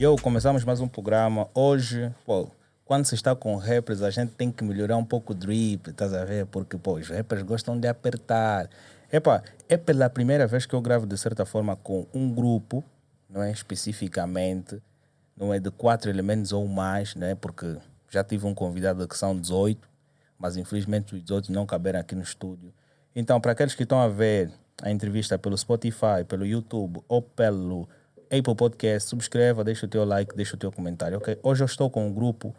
Eu começamos mais um programa. Hoje, pô, quando se está com rappers, a gente tem que melhorar um pouco o drip, estás a ver? Porque, pô, os rappers gostam de apertar. Epa, é pela primeira vez que eu gravo de certa forma com um grupo, não é? Especificamente, não é de quatro elementos ou mais, né? Porque já tive um convidado que são 18, mas infelizmente os 18 não caberam aqui no estúdio. Então, para aqueles que estão a ver a entrevista pelo Spotify, pelo YouTube ou pelo Apple Podcast, subscreva, deixa o teu like, deixa o teu comentário, ok? Hoje eu estou com um grupo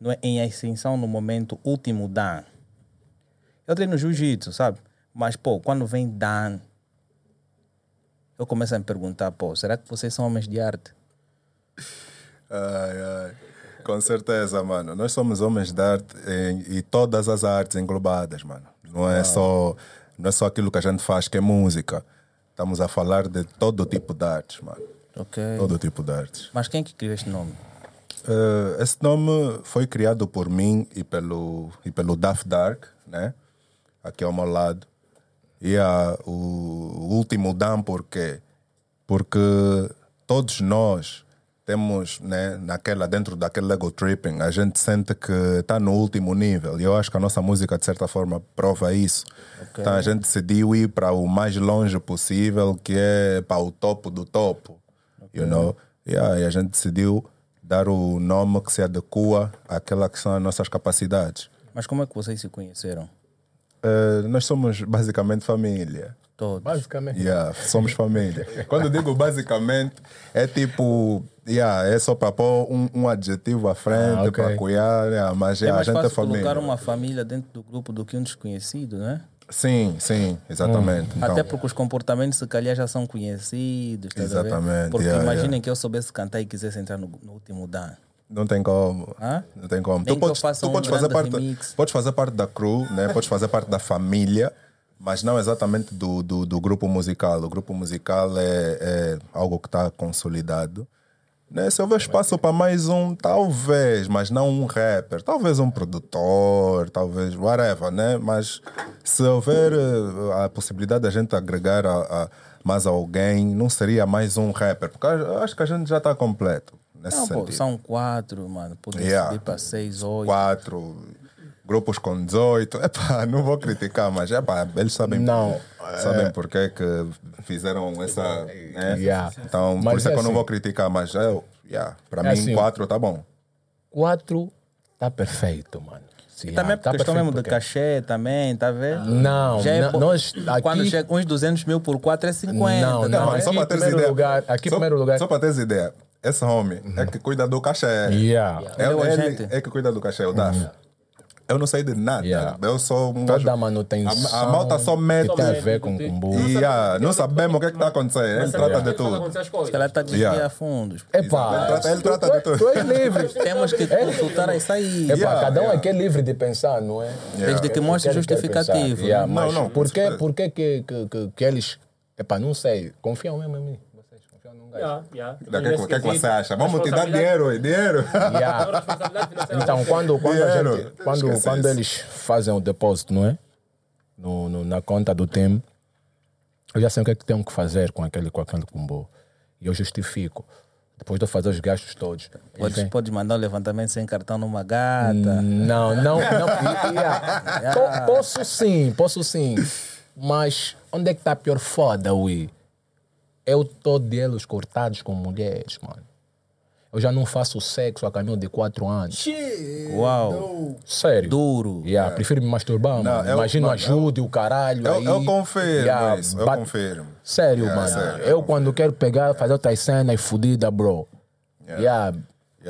não é, em ascensão no momento último Dan. Eu treino jiu-jitsu, sabe? Mas, pô, quando vem Dan, eu começo a me perguntar, pô, será que vocês são homens de arte? Ai, ai. Com certeza, mano. Nós somos homens de arte e, e todas as artes englobadas, mano. Não é, só, não é só aquilo que a gente faz que é música. Estamos a falar de todo tipo de artes, mano. Ok. Todo tipo de artes. Mas quem que criou este nome? Eh, esse nome foi criado por mim e pelo, e pelo Daft Dark, né? Aqui ao meu lado. E a, o, o último Dan, por quê? Porque todos nós temos, né, naquela, dentro daquele Lego Tripping, a gente sente que está no último nível. E eu acho que a nossa música, de certa forma, prova isso. Então a gente decidiu ir para o mais longe possível, que é para o topo do topo. You know? Yeah, e a gente decidiu dar o nome que se adequa àquela que são as nossas capacidades. Mas como é que vocês se conheceram? Eh, nós somos basicamente família. Todos. Basicamente. Yeah, somos família. Quando digo basicamente, é tipo, yeah, é só para pôr um, um adjetivo à frente, Ah, ok. para cuidar, yeah, mas É yeah, a mais gente é fácil família. colocar uma família dentro do grupo do que um desconhecido, né? Sim, sim, exatamente. Então, Até porque os comportamentos, se calhar, já são conhecidos. a ver? Exatamente, Porque yeah, imaginem que eu soubesse cantar e quisesse entrar no, no último Dan. Não tem como. Hã? Não tem como. Nem Tu podes, tu um podes fazer parte, remix. podes fazer parte da crew, né? podes fazer parte da família, mas não exatamente do, do, do grupo musical. O grupo musical é, é algo que está consolidado. Né? Se houver espaço para mais um, talvez, mas não um rapper, talvez um produtor, talvez whatever, né? Mas se houver eh, a possibilidade da gente agregar a, a mais alguém, não seria mais um rapper, porque eu acho que a gente já está completo nesse Não, pô, são quatro, mano. Podem Yeah. subir para seis, oito. quatro grupos com 18. Epá, não vou criticar, mas epá, eles sabem, Não, sabem porque é que fizeram essa. Né? Yeah. Então, por Mas isso é é que eu não assim. vou criticar, mas eu, yeah, para É mim, assim. quatro tá bom. Quatro tá perfeito, mano. Sim, Também ah, por tá questão mesmo de porque- cachê também, tá vendo? Não, Já é não, po- nós Quando aqui- chega uns 200 mil por quatro é 50. Não, tá não, vendo? mas só para teres primeiro ideia. lugar- aqui só, primeiro lugar- Só para teres ideia, esse homem é que cuida do cachê. Yeah. É, Ele é o ele agente. é que cuida do cachê, o DAF. Eu não sei de nada. Yeah. Eu sou um Toda gajo- a manutenção. A, a malta só mete. Que tem a ver com combo. E ah, não sabemos o que é está acontecendo. Ele trata de tudo. Se calhar está a desviar Yeah. fundos. Epá, Ele trata- ele trata tu, de tudo. tu és livre. Temos que consultar isso aí. Epá, Yeah, cada um yeah. aqui é livre de pensar, não é? Desde que mostre justificativo. Yeah, Não, não, por que, certeza. por que, que, que, que, que eles. Epá, não sei. Confiam mesmo em mim. Gajo. Yeah, yeah. O que, é que- é que você acha? Vamos te dar dinheiro, dinheiro. Yeah. Então, quando, quando, a Dinheiro. gente, quando, Esquece quando isso. eles fazem o depósito, não é? No, no- na conta do TEM, eu já sei o que é que tenho que fazer com aquele, com aquele combo. E eu justifico. Depois de eu fazer os gastos todos. Podes, podes mandar um levantamento sem cartão numa gata. Não, não, não. yeah. Po- Posso sim, posso sim. Mas onde é que está a pior foda, ui? Eu tô deles cortados com mulheres, mano. Eu já não faço sexo a caminho de quatro anos. Uau. Sério. Duro. Yeah, prefiro me masturbar, Não, mano. eu- Imagina mano, ajude o caralho. Eu, aí. eu confirmo Yeah, isso, eu bate- confirmo. Sério, Yeah, mano. sério, eu quando quero pegar, fazer outras cenas fodidas, bro. Yeah. Yeah,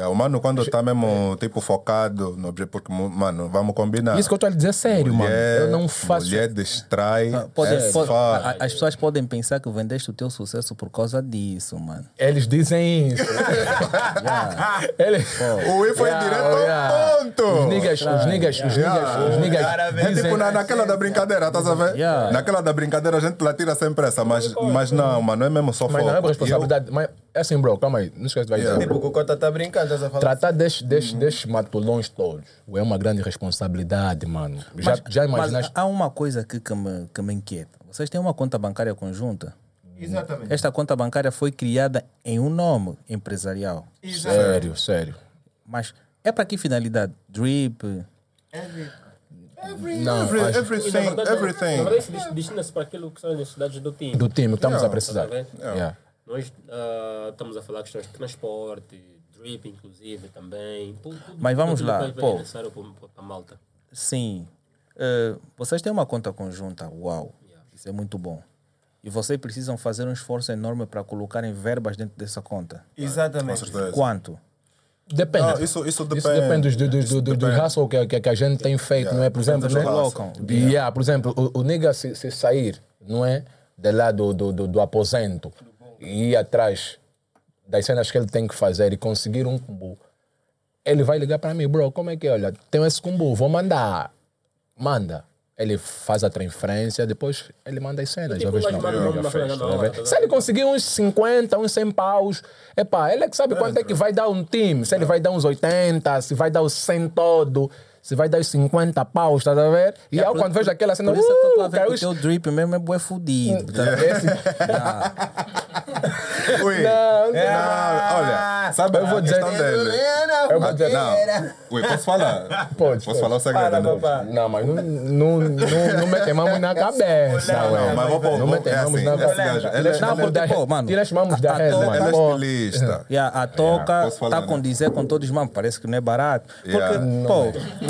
o mano, quando está mesmo tipo focado no objetivo, porque, mano, vamos combinar. Isso que eu estou a dizer sério, mano. Eu não faço. Mulher distrai. Pode- é pode- a- as pessoas podem pensar que vendeste o teu sucesso por causa disso, mano. Eles dizem isso. Eles... O I foi Yeah, direto oh, ao yeah. ponto. Os niggas, os niggas, os niggas, os niggas. É dizem- tipo na, naquela da brincadeira, estás a ver? Yeah. Naquela da brincadeira a gente lá tira sem pressa, mas, mas não, mano, é mesmo só Mas não é foco. responsabilidade. Mas É assim, bro, calma aí. Não esquece de vai dizer. Tipo, o Cota tá brincando, estás a falar. Tratar destes, destes, destes matulões todos é uma grande responsabilidade, mano. Já, já imaginaste? Mas há uma coisa aqui que me, que me inquieta. Vocês têm uma conta bancária conjunta? Exatamente. Esta conta bancária foi criada em um nome empresarial. Sério, sério. Mas é para que finalidade? Drip? Não, Every- acho- everything, Na verdade, everything. Na verdade, destina-se para aquilo que são as necessidades do time. do time que estamos Yeah. a precisar. Tá? Yeah. Nós ah, estamos a falar questões de transporte, drip, inclusive, também. Tudo, Mas vamos lá, pô. Para, para a malta. Sim. Eh, vocês têm uma conta conjunta. Uau. Isso é muito bom. E vocês precisam fazer um esforço enorme para colocarem verbas dentro dessa conta. Exatamente. certeza. Quanto? Depende. Ah, isso- isso depende. depende dos- do, do, Isso do, do, depende. hustle que, que, que a gente tem feito, não é? Por exemplo, Depende né? Colocam. Yeah, por exemplo, o, o nigga se, se sair, não é? De lá do, do, do, do aposento e ir atrás das cenas que ele tem que fazer e conseguir um combo, ele vai ligar para mim, bro, como é que é? Olha, tenho esse combo, vou mandar. Manda. Ele faz a transferência, depois ele manda as cenas. Tipo, já não, hora, tá Se ele conseguir uns 50, uns 100 paus, epá, ele é que sabe quanto é que vai dar um time. Se ele vai dar uns 80, se vai dar os 100 todo, se vai dar os 50 paus, tá a ver? E aí, quando vejo aquela cena, Por isso é que eu a uh, ver caiu que o teu drip mesmo é bué fudido. tá? Esse- Ui. Não, Não, olha, sabe Eu vou dizer- dele? Eu vou dizer, Não. Ui, posso falar? Pode, Posso falar o segredo, não? Não, mas não, não, não, não metemos na cabeça. Não, não, mas vou- vou- Não metemos é na assim, esse cabeça. ele é- Tira as mãos ele é da- tipo, mano, Tira as mãos da rede, toca- mano. Ele é Pô. estilista. E a, a toca falar, está com né? dizer com todos, mano, parece que não é barato. Porque, Yeah. pô, yeah,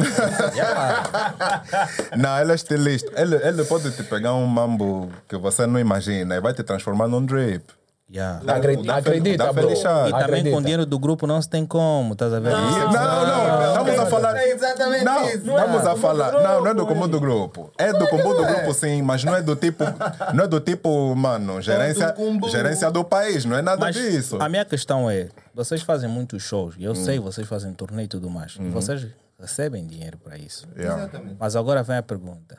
Não, ele é estilista. Ele, ele pode te pegar um mambo que você não imagina e vai te transformar num drip. yeah. Acredita, acredita, é bro. E também Acredita. com dinheiro do grupo não se tem como, estás a ver? Não, não, estamos a falar. É exatamente não, isso. Estamos a falar. Não, não é do comum do grupo. É do comum do grupo, sim, mas não é do tipo. Não é do tipo, mano, gerência, gerência do país, não é nada Mas disso. a minha questão é, vocês fazem muitos shows, e eu sei, vocês fazem turnê e tudo mais, e vocês recebem dinheiro para isso. Yeah. Mas agora vem a pergunta.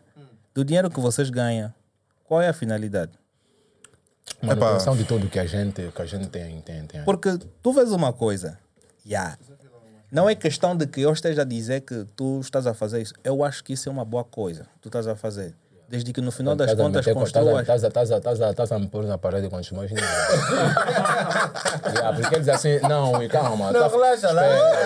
Do dinheiro que vocês ganham, qual é a finalidade? Manutenção de tudo que a gente, que a gente tem, tem, tem. Porque tu vês uma coisa, yeah. não é questão de que eu esteja a dizer que tu estás a fazer isso. Eu acho que isso é uma boa coisa, tu estás a fazer. Desde que no final das contas construas. estás a- estás a- estás a- estás a me pôr na parede com os meus. Yeah, Porque eles assim, não, calma. Não, tá- relaxa lá.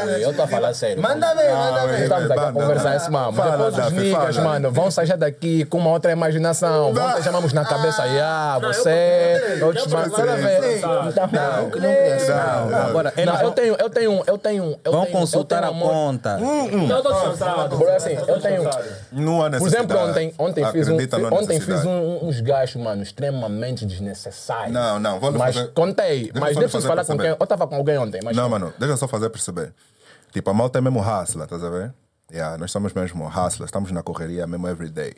Ui, Eu estou a falar sério. Manda ver, manda ver. Estamos aqui a conversar esse mano. Fala, Depois os niggas, mano, vão sair daqui com uma outra imaginação. Vão ter chamamos na cabeça, ah, você, outros mano, nada a Não, não assim. Não, não. Agora, Não, eu tenho, eu tenho, eu tenho. eu vão eu consultar a conta. Não, estou descansado. Por assim, eu tenho. Não há Por exemplo, ontem, ontem fiz, um, Acredita, não ontem fiz um- uns gastos, mano, extremamente desnecessários. Não, não, vou Mas fazer- contei, Deixa mas fazer falar com perceber. quem. Eu estava com alguém ontem, mas. Não, mano, deixa eu só fazer perceber. Tipo, a malta é mesmo hustler, estás a ver? Yeah, nós somos mesmo hustlers, estamos na correria mesmo everyday.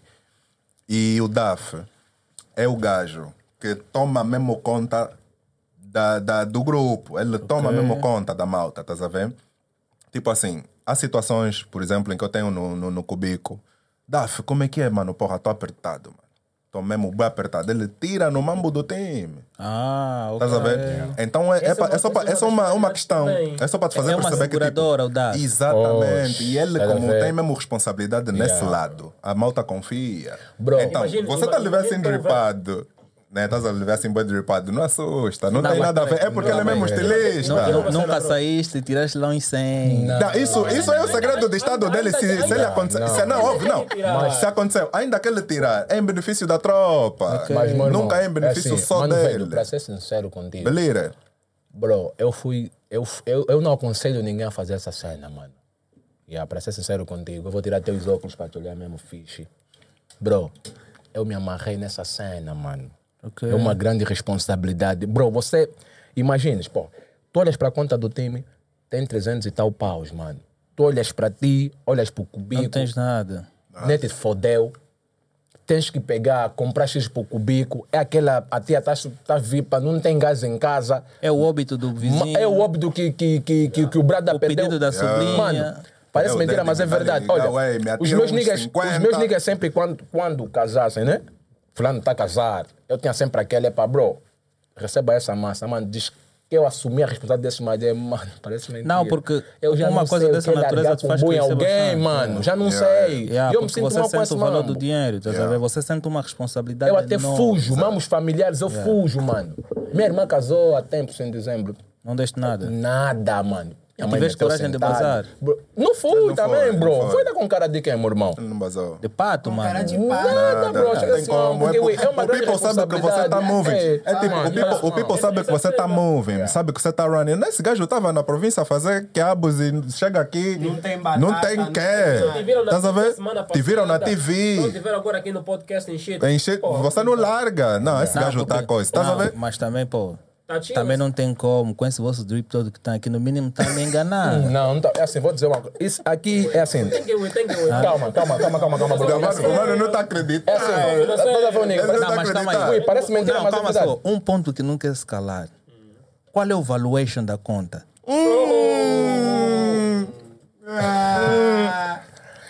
E o DAF é o gajo que toma mesmo conta da, da- do grupo. Ele toma mesmo conta da malta, estás a ver? Tipo assim, há situações, por exemplo, em que eu tenho no, no, no cubico. DAF, como é que é, mano? Porra, tô apertado, mano. Tô mesmo bem apertado. Ele tira no mambo do time. Ah, ok. Estás a ver? Então é, é, pa- é só, pa- é só uma, uma questão. É só para te fazer É uma perceber que. seguradora, o Tipo, DAF. exatamente. E ele, Estás a como ver? tem mesmo responsabilidade nesse Yeah. lado, a malta confia. Bro, então, Imagina- você está a levar assim eu dripado. Né? Estás a levar assim bem dripado. Não assusta. Não, Não, tem mas nada a ver. É porque não, ele é mesmo mas- estilista. Nu- nu- Nunca saíste, tiraste lá uns 100. Não, isso, isso é o segredo do Estado dele. Se, se ele acontecer. não. se, não, óbvio, não. Mas- se aconteceu, ainda que ele tirar, é em benefício da tropa. Mas, meu irmão, Nunca é em benefício assim, só mano, dele. Velho, pra ser sincero contigo, Beleza? bro, eu fui. Eu, eu, eu não aconselho ninguém a fazer essa cena, mano. Yeah, pra ser sincero contigo, eu vou tirar teus óculos pra te olhar mesmo fixe. Bro, eu me amarrei nessa cena, mano. Ok. É uma grande responsabilidade. Bro, você. Imagines, pô, tu olhas pra conta do time, tem 300 e tal paus, mano. Tu olhas pra ti, olhas pro cubico. Não tens nada. Net fodeu. Tens que pegar, comprar X por cubico. É aquela. A tia tá, tá vipa, não tem gás em casa. É o óbito do vizinho. É o óbito que, que, que, que, que o brada O perdeu. pedido da sobrinha. Mano, parece É o mentira, mas é verdade. Olha, os meus, niggas, 50. os meus niggas sempre, quando, quando casassem, né? Fulano tá casado. Eu tinha sempre aquele, epa, bro, receba essa massa, mano, diz, que eu assumi a responsabilidade desse mas é, mano, parece mentira. Não, porque eu já uma não coisa sei dessa é natureza te faz crescer alguém, mano, já não Yeah, sei. Yeah, eu me sinto você mal com sente esse o valor mambo. do dinheiro, tá Yeah. yeah. você sente uma responsabilidade Eu até enorme. fujo, mamos familiares, eu fujo, mano. Minha irmã casou há tempos em dezembro. Não deste nada. Nada, mano. E tiveste coragem de bazar? Bro, Não fui Não também, foi, bro. não foi. Foi dar com cara de quem, meu irmão? Não basou. De pato, mano. cara de Nada, Nada, bro. não Chega tem assim, como. porque, É ui, por- é uma o people sabe que você tá moving. É, É tipo, mano, o people, o people sabe que você tá moving, sabe que você tá running. Esse gajo tava na província a fazer quiabos e chega aqui. Não tem batata, Não tem não Te quê. viram na Estás a ver? Te viram na passada. Não, te TV. viram agora aqui no podcast encher. Tem che- Você não larga. Não, esse Não, gajo tá porque- coisa. Estás a não, ver? Mas também, pô, Também mas- não tem como. Com esse vosso drip todo que tá aqui, no mínimo tá me enganando. Não, não tá. É assim, vou dizer uma coisa. Isso aqui é assim. Ir, tem que ir. Calma, calma, calma, calma, calma. O É mano, assim. o mano não tá É acreditando. assim. Toda a Ele não Parece, tá Não, mas calma aí. Ui, parece mentira, Não, mas é calma verdade. só. Um ponto que não quer se calar. Qual é o valuation da conta? Hum. Ah.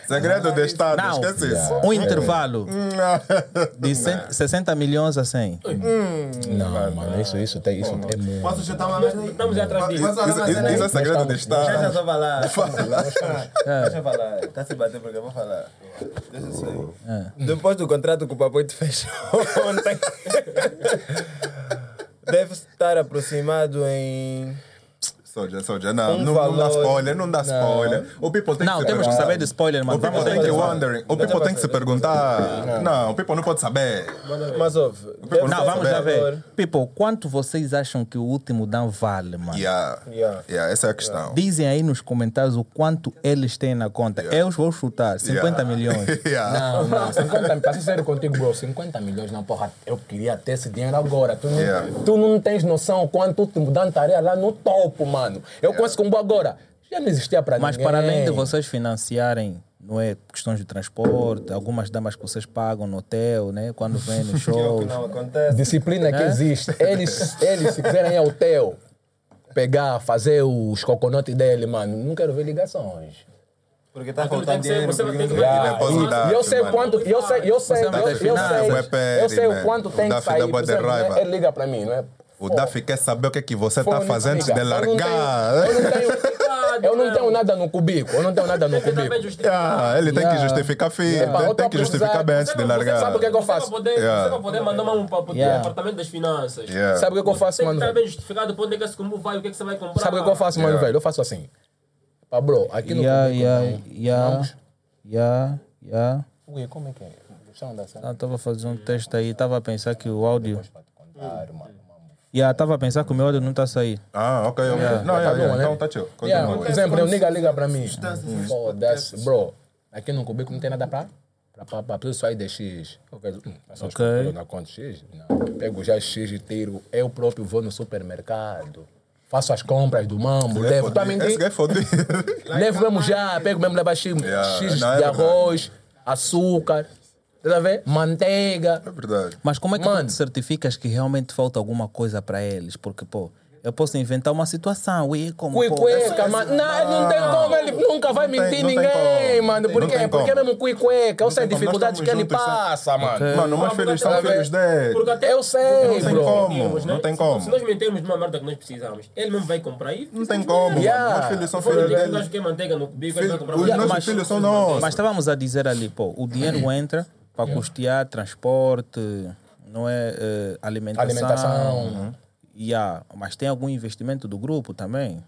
Segredo de Estado, Não. esquece isso. Um intervalo de 100 60 milhões a 100. Não, mano, isso, isso, tem, isso é muito. Posso chutar uma vez aí? Estamos atrás disso. Isso, é segredo de Deixa eu Estado. só falar. Deixa eu falar. Tá se batendo porque eu vou falar. Deixa isso aí. Depois do contrato que o papai te fechou ontem, deve estar aproximado em. Soja, soja, não, Um não, não dá valor- spoiler, não dá spoiler. O people tem Não, que se temos que perguntar. saber de spoiler, mano. O people tem que wondering. O people tem que se perguntar. Não, o people não pode saber. Mas ouve. Não, ser vamos lá ver. valor- People, quanto vocês acham que o último Dan vale, mano? Yeah. Yeah. Yeah, essa é a questão. Dizem aí nos comentários o quanto eles têm na conta. Eu vou chutar 50 Yeah. milhões. Yeah. Não, não, 50, pra ser sério contigo, bro, 50 milhões, não, porra, eu queria ter esse dinheiro agora. Tu não, Yeah. tu não tens noção quanto te mudando tarefa lá no topo, mano. Eu conheço como agora. Já não existia pra Mas ninguém. para além de vocês financiarem, não é questões de transporte, algumas damas que vocês pagam no hotel, né? Quando vêm nos Que é o shows. que não acontece. Disciplina que existe. Eles, eles, se quiserem ir ao hotel, pegar, fazer os coconotes dele, mano, não quero ver ligações. Porque tá faltando dinheiro. você porque tem que depositar, e, eu sei mano. quanto, eu sei, eu sei, eu, sei, eu sei man. o quanto tem que sair. Ele liga pra mim, não é? O Daffy quer saber o que, é que você Fone, tá fazendo antes de amiga, eu não tenho- largar. Eu não tenho, eu não tenho nada no cubico. Eu não tenho nada no Tem que estar bem cubico. Ah, ele tem que justificar, filho. Yeah. Tem, que justificar bem antes de largar. sabe o que é que eu Você vai faço? poder, Yeah. você vai poder mandar uma para o Yeah. departamento das finanças. Yeah. Sabe o que eu faço, Tem que mano? estar bem justificado para onde é que esse combo vai, o que é que você vai comprar. Sabe o que eu faço, mano, Yeah. velho? Eu faço assim. Pá, bro, aqui no Yeah, cubico. yeah, não. yeah, Vamos. yeah, yeah. Ui, como é que é? Estava fazendo um teste aí, estava a pensar que o áudio. Pra te contar, mano. Yeah, estava a pensar que o meu áudio não está a sair. Ah, ok, ok. Não, Tá yeah, bom, yeah, né? então tá chill. Yeah, por exemplo, o nigga liga pra mim. Foda-se, bro. Aqui no cubico não tem nada pra. Pra, pra, pra tudo sair de X. Eu vejo, hum, mas só Ok. okay. na conta X. Não. Pego já X e tiro. Eu próprio vou no supermercado. Faço as compras do mambo, Esse levo. é Tá mentindo? É. Levo mesmo já, pego mesmo, levo X, Yeah, X não, é de arroz, açúcar, tá vendo? Manteiga. É verdade. Mas como é que Mano. tu te certificas que realmente falta alguma coisa para eles? Porque, pô, eu posso inventar uma situação, e como. pô, Cuicueca, mano. Não, não tem como, ele nunca vai Não tem- mentir não tem ninguém, como. mano. Por Não quê? tem Porque é como. mesmo cuicueca. Eu sei as tem como. dificuldades Nós que ele juntos, passa, mano. Mano, meus filhos são filhos dele. Porque até Eu sei, se bro. nós Como? mentirmos, né? Não tem como. Se nós mentirmos numa merda que nós precisamos, ele mesmo vai comprar e. Não tem como. Yeah. Meus filhos são filhos dele. que quer manteiga no bico, ele vai comprar Os nossos mas- filhos são nossos. Mas estávamos a dizer ali, pô, o dinheiro entra para custear transporte, não é eh, alimentação. Alimentação. Yeah, mas tem algum investimento do grupo também?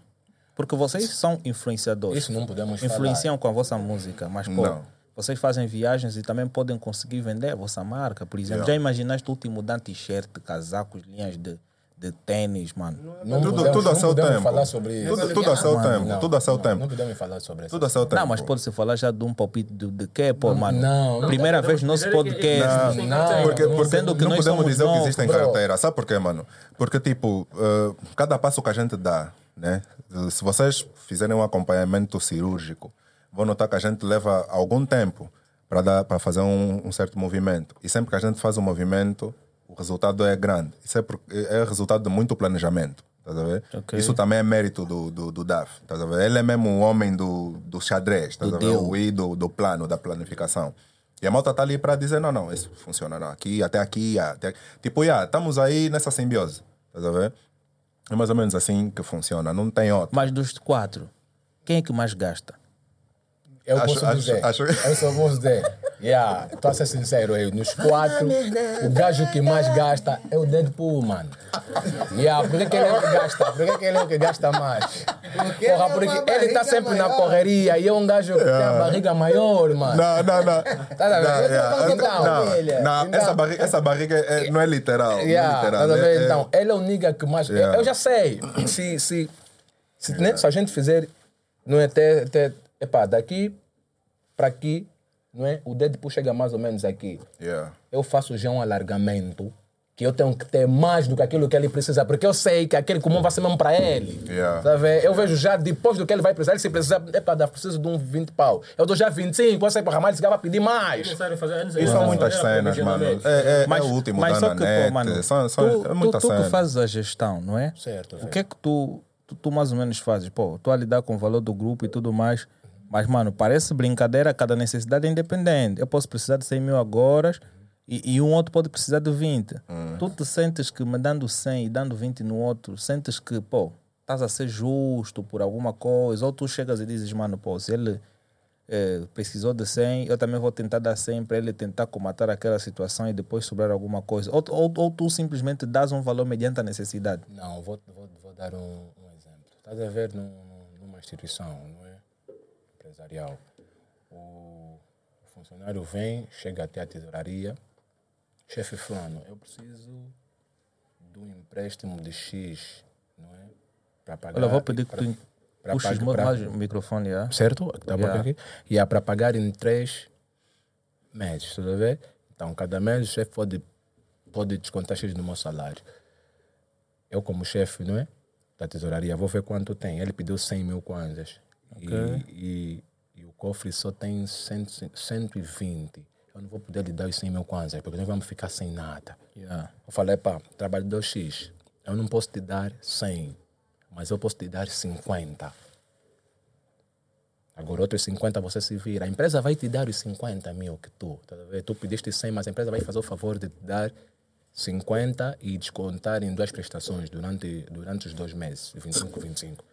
Porque vocês são influenciadores. Isso não podemos falar. Influenciam com a vossa música, mas pô, Não. vocês fazem viagens e também podem conseguir vender a vossa marca, por exemplo. Yeah. Já imaginaste o último dan t-shirt, casacos, linhas de, de tênis, mano? Não Tudo, podemos- tudo a não seu podemos tempo. falar sobre isso. Tudo, tudo a seu Mano, tempo. Não, Tudo a seu não, tempo. Não podemos falar sobre isso. Tudo a seu tempo. Não, mas pode-se falar já de um palpite de, de quê, pô, mano? não. Primeira vez no nosso que podcast. existem Não, carteiras. Porque, porque Sendo que não nós podemos somos dizer o que novos, existe em bro. carteira. Sabe por quê, mano? Porque, tipo, eh, cada passo que a gente dá, né? Se vocês fizerem um acompanhamento cirúrgico, vão notar que a gente leva algum tempo para fazer um, um certo movimento. E sempre que a gente faz um movimento, o resultado é grande. Isso é, por- é resultado de muito planejamento. Estás a ver? Ok. Isso também é mérito do, do, do DAF. Ver? Ele é mesmo o homem do, do xadrez, estás Do. O I do, do plano, da planificação. E a malta está ali para dizer: não, não, isso funciona não. aqui, até aqui, até... tipo, yeah, estamos aí nessa simbiose. Ver? É mais ou menos assim que funciona, não tem outro. Mas dos quatro, quem é que mais gasta? Eu Acho- posso acho- dizer. acho- Eu só posso dizer. Yeah, tô a ser sincero aí. Nos quatro, o gajo que mais gasta é o Deadpool, mano. Yeah, por que, que ele é o que gasta? Por que, que ele é o que gasta mais? Porra, porque ele tá sempre na correria e é um gajo que tem a barriga maior, mano. Não, não, não. Tá a ver? Não, yeah. Então, Não, filha, não, então- essa barriga, essa barriga é- não é literal. não é Yeah, literal. tá a ver? é- é- Então, ele é o nigga que mais. Yeah. Eu já sei. Se, se, se, né, se a gente fizer, não é até, até epá, daqui para aqui, não é? O Deadpool chega mais ou menos aqui. yeah. Eu faço já um alargamento que eu tenho que ter mais do que aquilo que ele precisa, porque eu sei que aquele comum vai ser mesmo para ele. Yeah. A ver? Eu vejo já depois do que ele vai precisar, ele se precisar, epá, dá, preciso de um 20 pau. Eu dou já 25, você para ramar, ele vai pedir mais. E são muitas cenas, mano. É, é, é o último da só que, Nanete. pô, mano, são, são, tu, é muita tu, tu que fazes a gestão, não é? Certo, O que é que tu, tu, tu mais ou menos fazes? Pô, tu a lidar com o valor do grupo e tudo mais, mas, mano, parece brincadeira, cada necessidade é independente. Eu posso precisar de 100 mil agora e, e um outro pode precisar de 20. Hum. Tu te sentes que me dando 100 e dando 20 no outro, sentes que, pô, estás a ser justo por alguma coisa, ou tu chegas e dizes, mano, pô, se ele eh, precisou de 100, eu também vou tentar dar 100 para ele tentar comatar aquela situação e depois sobrar alguma coisa. Ou, ou, ou tu simplesmente dás um valor mediante a necessidade. Não, vou, vou, vou dar um, um exemplo. Estás a ver num- numa instituição, é? Empresarial. O funcionário vem, chega até a tesouraria. Chefe fulano, eu preciso de um empréstimo de X, não é? Para pagar. Olha, vou pedir que pra- tu pra puxes pagar- pra- mais o microfone, já. certo? Tá bom Yeah. aqui? E é para pagar em três meses, tá a ver? Então, cada mês o chefe pode, pode descontar X no meu salário. Eu, como chefe, não é? Da tesouraria, vou ver quanto tem. Ele pediu 100 mil kwanzas. E, e, e cofre só tem 100, 120. Eu não vou poder lhe dar os 100 mil kwanzas, porque nós vamos ficar sem nada. Yeah. Eu falei, pá, trabalhador X, eu não posso te dar 100, mas eu posso te dar 50. Agora, outros 50 você se vira. A empresa vai te dar os 50 mil que tu, tá? Tu pediste 100, mas a empresa vai fazer o favor de te dar 50 e descontar em duas prestações durante, durante os dois meses, 25, 25.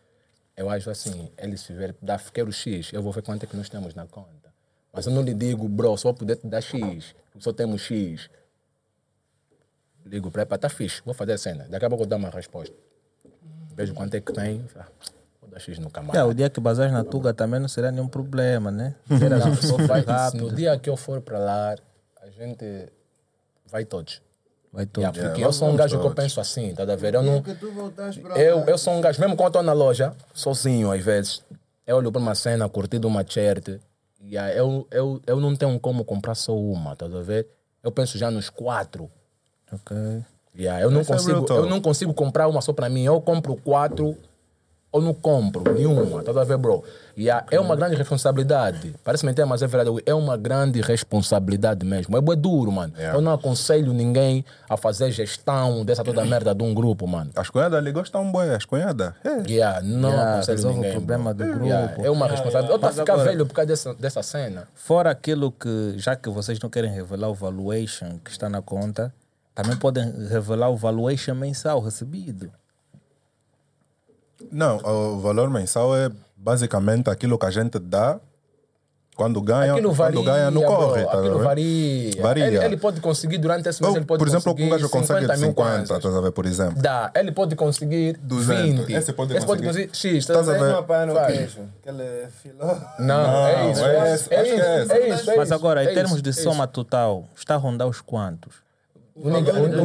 Eu acho assim, ele se vier, dá, quero X, eu vou ver quanto é que nós temos na conta. Mas eu não lhe digo, bro, só poder te dar X, só temos X. Ligo para ele, tá fixe, vou fazer a cena. Daqui a pouco eu dou uma resposta. Vejo quanto é que tem, vou dar X no camarada. É, o dia que basares na Tuga também não será nenhum problema, né? Não, vai, no dia que eu for para lá, a gente vai todos. Vai todo. Yeah, porque Yeah, eu sou um gajo que eu todos. penso assim, tá a ver? Eu não, eu, eu sou um gajo, mesmo quando estou na loja, sozinho às vezes, eu olho para uma cena, curti de uma shirt, e aí eu, eu, eu não tenho como comprar só uma, tá a ver? Eu penso já nos quatro. Ok. Yeah, eu, não Esse é consigo, eu não consigo comprar uma só para mim. Eu compro quatro ou não compro nenhuma. Tá a ver, bro? Yeah, É uma grande responsabilidade. Parece mentira, mas é verdade. É uma grande responsabilidade mesmo. É duro, mano. Eu não aconselho ninguém a fazer gestão dessa toda merda de um grupo, mano. As cunhadas ali gostam bem, as cunhadas. É. Yeah, não Yeah, aconselho resolve o ninguém. problema bro. do grupo. Yeah, é uma responsabilidade. Eu tô a ficar agora- velho por causa dessa, dessa cena. Fora aquilo que, já que vocês não querem revelar o valuation que está na conta, também podem revelar o valuation mensal recebido. Não, o valor mensal é basicamente aquilo que a gente dá quando ganha, Aquilo varia, quando ganha não bro. corre. Tá Aquilo varia. Varia. Ele, ele pode conseguir durante esse mês, ele pode por exemplo, um conseguir gajo consegue de 50 mil 50, kwanzas. estás a ver, por exemplo. Dá. Ele pode conseguir 200. 20. Esse pode conseguir- X. Estás a ver? Uma pá no Faz. queijo. Aquele filó. Não, é isso. é É, esse, isso, é isso, é esse. é isso, é Mas agora, em é termos de é soma total, está a rondar os quantos? O-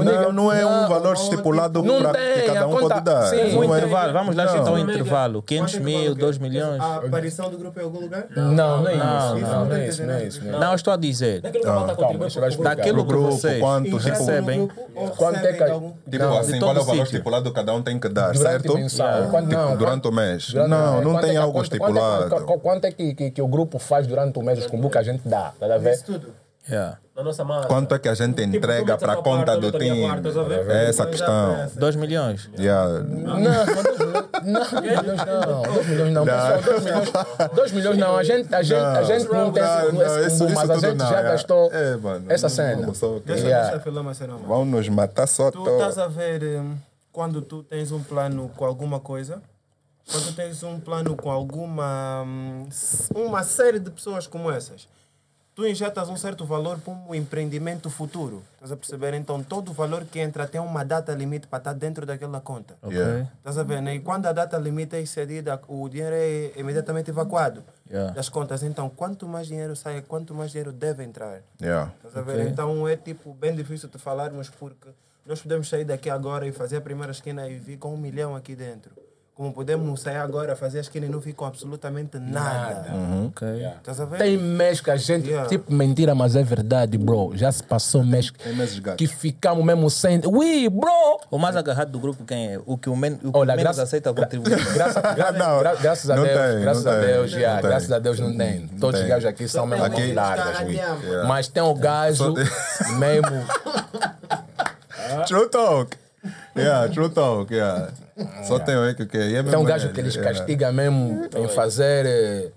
o Não, não é um não, valor estipulado não para tem, que cada um conta- pode dar. sim, Um Não é- intervalo, vamos lá Não. então um intervalo. 500 quanto é que vale mil, o quê? 2 milhões. A aparição do grupo em algum lugar? Não, não é isso. Não, Não, não. não é isso, não é isso. não é. Não, estou a dizer, Daquilo que vocês quanto, tipo, recebem, Quanto é que- algum... Tipo Não, assim, qual é o valor sítio. estipulado que cada um tem que dar, certo? Tipo, não, durante o mês. Não, não tem é algo estipulado. Quanto, é que- é o grupo faz durante o mês, os cumbu que a gente dá? Tá a ver? Isso tudo. Yeah, Na nossa massa. Quanto é que a gente Tipo, entrega para a conta do time? É essa questão. 2 milhões. Yeah. Não, não, não, dois milhões não, dois milhões não, pessoal, dois milhões, dois milhões não, a gente, a gente, a gente não tem esse, isso mas a gente não, já é. gastou É, mano, essa não- cena. Vão nos matar só Tu estás a ver hum, quando tu tens um plano com alguma coisa, quando tu tens um plano com alguma. hum, uma série de pessoas como essas, tu injetas um certo valor para um empreendimento futuro. Estás a perceber? Então todo o valor que entra tem uma data limite para estar dentro daquela conta. Yeah. Estás a ver? né? E quando a data limite é excedida, o dinheiro é imediatamente evacuado Yeah. das contas. Então, quanto mais dinheiro sai, quanto mais dinheiro deve entrar. Yeah. Estás a ver? Então é tipo bem difícil de falarmos porque nós podemos sair daqui agora e fazer a primeira esquina e vir com um milhão aqui dentro. Como podemos sair agora, fazer a esquina e não vir com absolutamente nada. Ok. Estás a ver? Tem mês que a gente, Yeah. tipo, mentira, mas é verdade, bro. Já se passou mês gatos. que ficamos mesmo sem. Ui, bro! O mais agarrado do grupo quem é? O que o, men o que Olha, menos graça- aceita contribuir. Graça, gra- Não, gra- graças a não Deus, tem, graças não a tem, Deus, não yeah, tem. graças a Deus não tem. Todos os tem. gajos aqui são mesmo Aqui- largas. Yeah. Mas tem o gajo mesmo. True talk. Yeah, true talk, yeah. Só tem o que que é. Tem um gajo que eles castigam mesmo em fazer.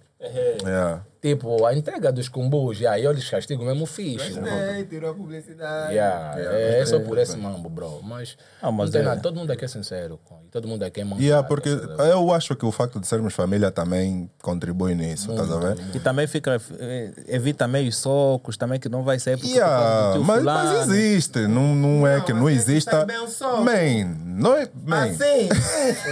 Yeah. Tipo, a entrega dos combos, e aí eles castigam mesmo fixe. É, tirou a publicidade. Yeah, é, é só por esse mambo, bro. Mas, Ah, mas não tem é- nada, todo mundo aqui é sincero. com- e Todo mundo aqui é mancado. Yeah, porque eu acho que o facto de sermos família também contribui nisso, estás a ver? E também fica, eh, evita meio socos, também que não vai sair porque por causa Yeah, mas, mas existe, não, não é que não exista. um. Man, não é. Man, Assim,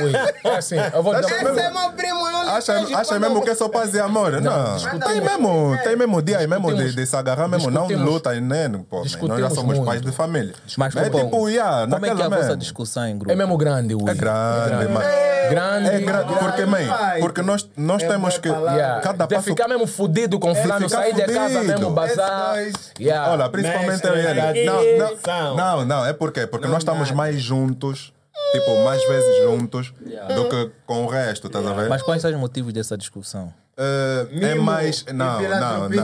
Ui, é assim, eu vou dar esse é meu primo, não lhe Acha, acha mesmo eu- que é só paz e amor? Não, tem mesmo, tem mesmo dia mesmo de, de se agarrar mesmo, não luta, né? Pô, nós já somos pais de família. Mas é tipo, yeah, como é que é a vossa discussão em grupo? É mesmo grande, ui. É grande, mas. Grande. É grande, porque, man, porque nós, nós É temos que. Yeah. Cada de passo. ficar mesmo fudido com fulano, ficar sair de casa fudido. mesmo, bazar. Yeah. Olha, principalmente eu e ele. Não, não, não, é porque, porque Não nós estamos nada. mais juntos, tipo, mais vezes juntos do que com o resto, estás a ver? Mas quais são os motivos dessa discussão? Eh, é mais. Não, não, não.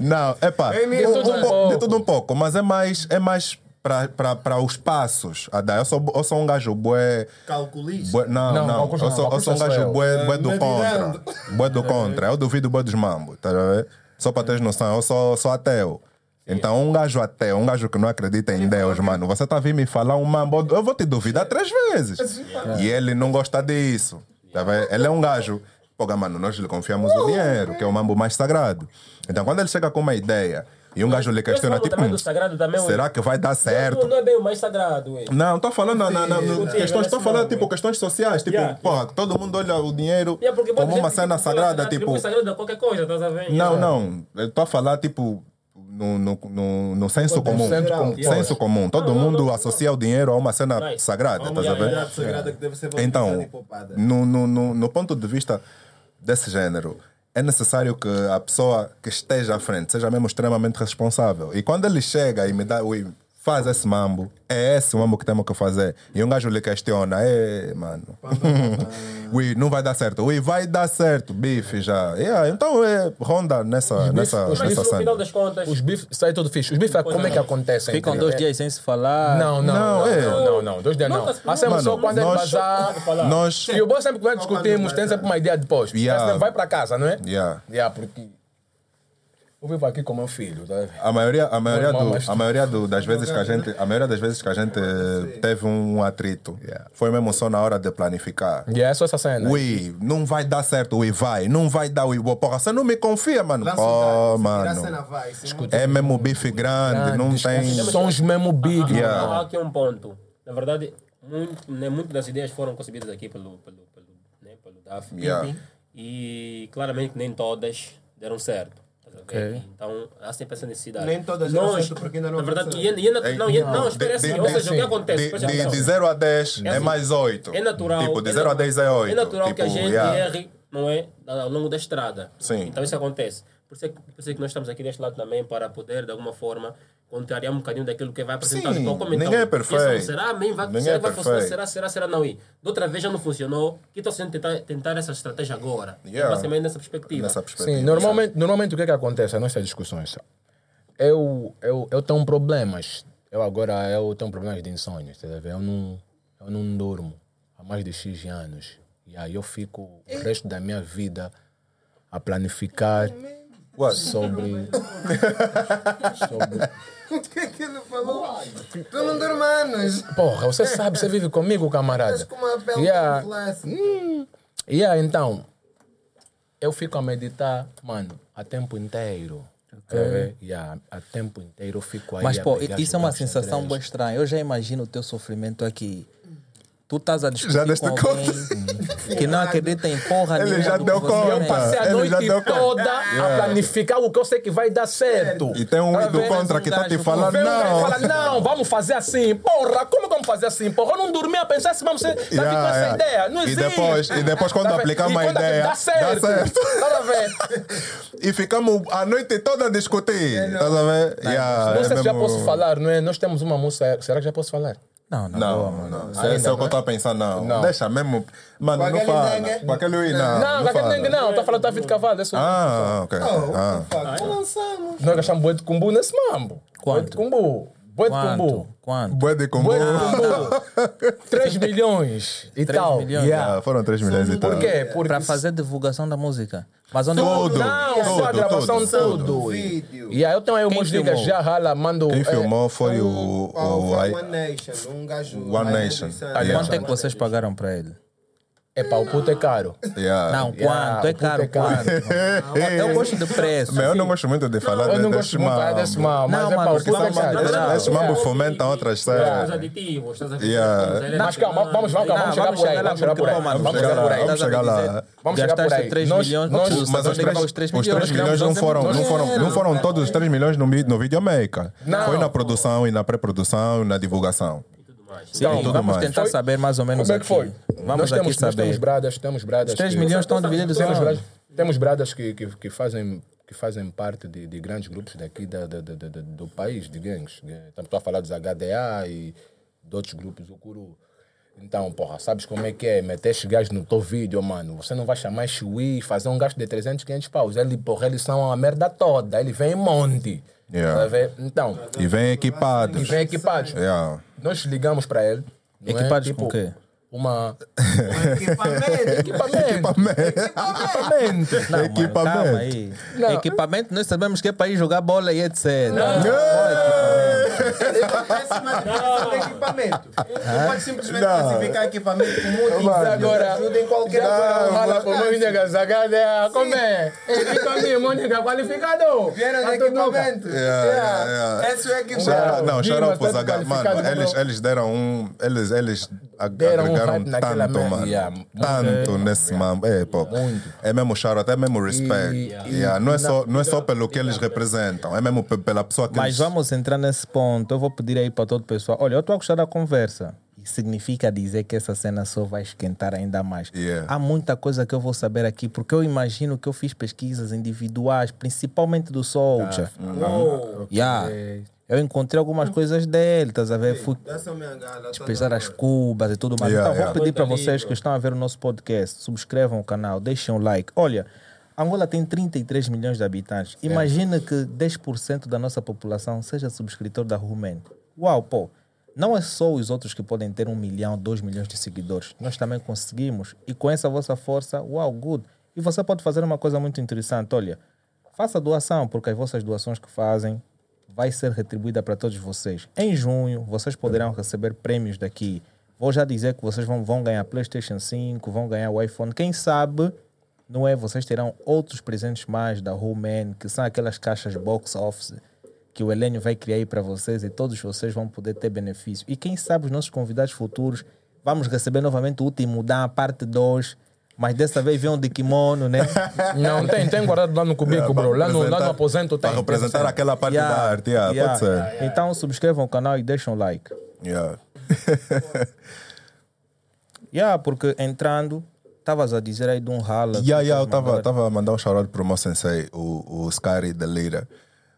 Não, não é pá. É mimo. um, De tudo um pouco, de tudo um pouco, mas é mais. É mais para os passos a dar. Eu sou, eu sou um gajo bué. Calculista. bué não, Não, não. calculista Eu não, sou, eu sou um gajo bué, bué do contra. Bué do contra. Eu duvido bué dos mambos, tá a ver? Só para teres noção, eu sou, sou ateu. Então, um gajo ateu, um gajo que não acredita em Deus, mano, você tá vindo me falar um mambo, eu vou te duvidar três vezes. E ele não gosta disso. Tá vendo? Ele é um gajo. Pô, mano, nós lhe confiamos o dinheiro, que é o mambo mais sagrado. Então, quando ele chega com uma ideia e um gajo lhe questiona, tipo, "Hum, será que vai dar Não, certo? não é bem o mais sagrado, ué. Não, estou falando na, na, na- no- Discutível, questões, estou falando tipo questões sociais, tipo, Yeah, porra, todo mundo olha o dinheiro Yeah, como uma cena tipo, sagrada, atribui tipo, sagrado a qualquer coisa, estás a ver? não, Yeah. não. Eu estou a falar, tipo, no, no, no, no senso comum. senso comum. Senso comum. Todo Não, não, mundo não. associa o dinheiro a uma cena sagrada, estás a ver? yeah. sagrada que deve ser Então, e poupada. no, no, no, no ponto de vista desse género, é necessário que a pessoa que esteja à frente seja mesmo extremamente responsável. E quando ele chega e me dá, ui, faz esse mambo, é esse o mambo que temos que fazer. E um gajo lhe questiona, é, mano, ui, não vai dar certo. Ui, vai dar certo, bife já. Yeah, então é ronda nessa, nessa, os Mas nessa no final das contas, Os bifes, sai tudo fixe. Os bifes, como é que acontece? Ficam entre- dois dias sem se falar. Não, não, Não, não, é. não, não, não, dois dias não. Hacemos só quando nós- bazar. Nós, E o bom sempre que nós discutimos, tem sempre uma ideia depois. Yeah. Vai para casa, não é? yeah. Yeah, porque eu vivo aqui com meu filho, tá? A maioria, a maioria, do, a maioria do- das vezes que a gente, a maioria das vezes que a gente teve um atrito, foi mesmo só na hora de planificar. E é só essa cena. Ui, não vai dar certo, ui, vai, não vai dar, ui, boa, porra, você não me confia, mano. Lança Pô, o dado, se virar a cena mano. vai, É mesmo bife grande, não tem. Sons mesmo big, Yeah. mano. há aqui um ponto. Na verdade, muito, né, muitas das ideias foram concebidas aqui pelo, pelo, pelo, né, pelo DAF. Yeah. E claramente nem todas deram certo. Estás a ver? Ok. Então há sempre essa necessidade. Nem todas deram certo porque ainda não Na verdade, e ainda, e ainda- Ei, não, e ainda- não, de- espera assim. de- Ou de- seja, o que acontece? De, de, atenção. de 0 a 10 é, assim, mais 8. É natural. Tipo, de é 0 a na- 10 é 8. É natural que a Tipo, gente yeah. erre, não é? Ao longo da estrada. Sim. Então isso acontece. Por isso, é que, por isso é que nós estamos aqui deste lado também para poder, de alguma forma, contrariar um bocadinho daquilo que vai apresentar. Sim, como ninguém então, é perfeito. isso Será, bem, vai, Ninguém será é que vai funcionar? perfeito. Será, será, será não? E de outra vez já não funcionou. Que estou sendo tentar, tentar essa estratégia agora. Yeah. Basicamente nessa perspectiva. Nessa perspectiva. Sim, normalmente, normalmente o que é que acontece nas nossas discussões? Eu, eu, eu tenho problemas. Eu agora eu tenho problemas de insônia, tá? Eu não, eu não durmo há mais de X anos. E aí eu fico o resto da minha vida a planificar What? sobre. sobre. O que é que ele falou? Tu não dormanes. Porra, você sabe, você vive comigo, camarada. Com uma pele Yeah. Hum. Yeah, então, eu fico a meditar, mano, a tempo inteiro. Okay. Yeah, a tempo inteiro eu fico aí. Mas, a pô, isso é uma sensação bem estranha. Eu já imagino o teu sofrimento aqui. Tu estás a discutir Já deste com alguém que não acredita em porra Ele nenhuma já deu conta. Eu passei a Ele já noite deu conta. toda a planificar o que eu sei que vai dar certo. E tem um Tá do vendo? contra que tá te falando, um e não. fala, não, vamos fazer assim. Porra, como vamos fazer assim? Porra, eu não dormi a pensar assim, vamos ser. Tá Yeah, com essa ideia. Não E existe. depois- e depois quando Tá aplicar E uma quando ideia, Dá dá certo. certo. Tá a ver? E ficamos a noite toda a discutir. Estás a ver? Não é sei se já posso falar, não é? Nós temos uma música. Será que já posso falar? Não, não, boa, Não, mano. não. Se é isso que eu estou a pensar, não. Não. Deixa mesmo. Mano, Com não aquele fala. Com aquele ui, não. Não, não não, fala. não, não, tá falando da David Cavalo. Isso. Ah, ok. Ah. Lançamos. Nós gastamos boi de cumbu nesse mambo. Boi de Quanto? cumbu. Boi de cumbu. Quanto? Boi de combo. Boi de cumbu. 3 milhões e Três tal. milhões? Yeah. Ah, foram 3 milhões e tal. Por quê? Porque Para fazer divulgação da música. Mas onde Tudo. Não, só a tudo, gravação tudo. tudo. Vídeo. E aí eu tenho aí umas ligas já rala, mando. Quem é, filmou foi o. O ai- One Nation, um gajo. One Nation. Quanto é que vocês pagaram para ele? É pá, o puto é caro. Yeah. Não, Yeah, quanto? É o puto caro, é caro. quanto? Eu gosto de preço. Mas eu não gosto muito de falar Eu não de- gosto muito de falar mambo. desse mal, mas Não, é pá, mano, o porque puto é caro. mambo- Esses mambo fomentam outras Os séries. aditivos, estás a ver? Yeah. Mas calma, vamos, vamos, vamos, Não, vamos chegar por aí. lá, Vamos chegar por aí. mano, Vamos chegar por lá, aí. vamos chegar lá. Vamos chegar por Gastaste aí. 3 Nós- milhões, nós- mas os onde é que três, vai os 3 os milhões? não foram, não, foram, não foram todos os 3 milhões no, no videomaker. Não. Foi na produção e na pré-produção e na divulgação. Sim, tudo vamos mais. tentar Foi- saber mais ou menos Como é que aqui. foi? Vamos nós aqui temos, Nós temos saber. bradas, temos bradas. Os 3 que- milhões estão divididos em bradas, temos bradas que, que, que fazem que fazem parte de, de grandes grupos daqui da, da, da- da- do país, de gangues. Estou a falar dos HDA e de outros grupos, o Curu. Então, porra, sabes como é que é? Meter esses gajos no teu vídeo, mano. Você não vai chamar Chui, fazer um gasto de 300, 500 paus. Ele, porra, eles são a merda toda. Ele vem em monte. Yeah. Tá? Então, E vem equipados. e vem equipados. Yeah. Nós ligamos para ele. não é? Equipados Tipo, com o quê? Uma. Equipamento. Equipamento. Equipamento. Não, mano, Equipamento. calma aí. Não. Equipamento, nós sabemos que é para ir jogar bola e etc. Não, de equipamento. Tu pode simplesmente Não. classificar equipamento como multi. Agora- ajuda em qualquer Fala pro meu nega zagada, como é? Fica mesmo, nega qualificado. Vieram de equipamento. Yeah, yeah, yeah. Esse é o equipamento. Não, Dima, shout out tá pro Zaga. qualificado, Mano, eles, eles deram um. Eles, eles Deram um agregaram naquela tanto, mano. yeah. Tanto nesse mambo. É, pô. É mesmo shout out, é mesmo respect. E- Yeah, Não, é só, não é só pelo que eles representam, é mesmo pe- pela pessoa que Mas eles. vamos entrar nesse ponto. Eu vou pedir aí para todo o pessoal. Olha, eu estou a gostar da conversa. Significa dizer que essa cena só vai esquentar ainda mais. Yeah. Há muita coisa que eu vou saber aqui, porque eu imagino que eu fiz pesquisas individuais, principalmente do Soldier. Yeah. Eu encontrei algumas coisas dele, estás a ver? Fui pesquisar as cubas e tudo mais. Yeah, então, yeah. vou pedir para vocês que estão a ver o nosso podcast, subscrevam o canal, deixem o like. Olha, Angola tem 33 milhões de habitantes. Imagina que 10% da nossa população seja subscritor da Rumen. Uau, pô. Não é só os outros que podem ter um milhão, dois milhões de seguidores. Nós também conseguimos. E com essa vossa força, uau, good. E você pode fazer uma coisa muito interessante. Olha, faça doação, porque as vossas doações que fazem vai ser retribuída para todos vocês. Em junho, vocês poderão receber prêmios daqui. Vou já dizer que vocês vão, vão ganhar PlayStation 5, vão ganhar o iPhone. Quem sabe, não é? Vocês terão outros presentes mais da Human, que são aquelas caixas box office que o Helênio vai criar aí para vocês e todos vocês vão poder ter benefício. E quem sabe os nossos convidados futuros, vamos receber novamente o último da parte 2, mas dessa vez vem um de kimono, né? Não, tem, tem guardado lá no cubico, bro. Lá no, lá no aposento tem. Para representar aquela parte Yeah, da arte, yeah, yeah. pode ser. Então subscrevam o canal e deixem o like. Yeah. Yeah, porque entrando, estavas a dizer aí de um rala. Yeah, yeah, eu tu tava, a mandar um shout pro meu sensei, o, o Scary da Lira.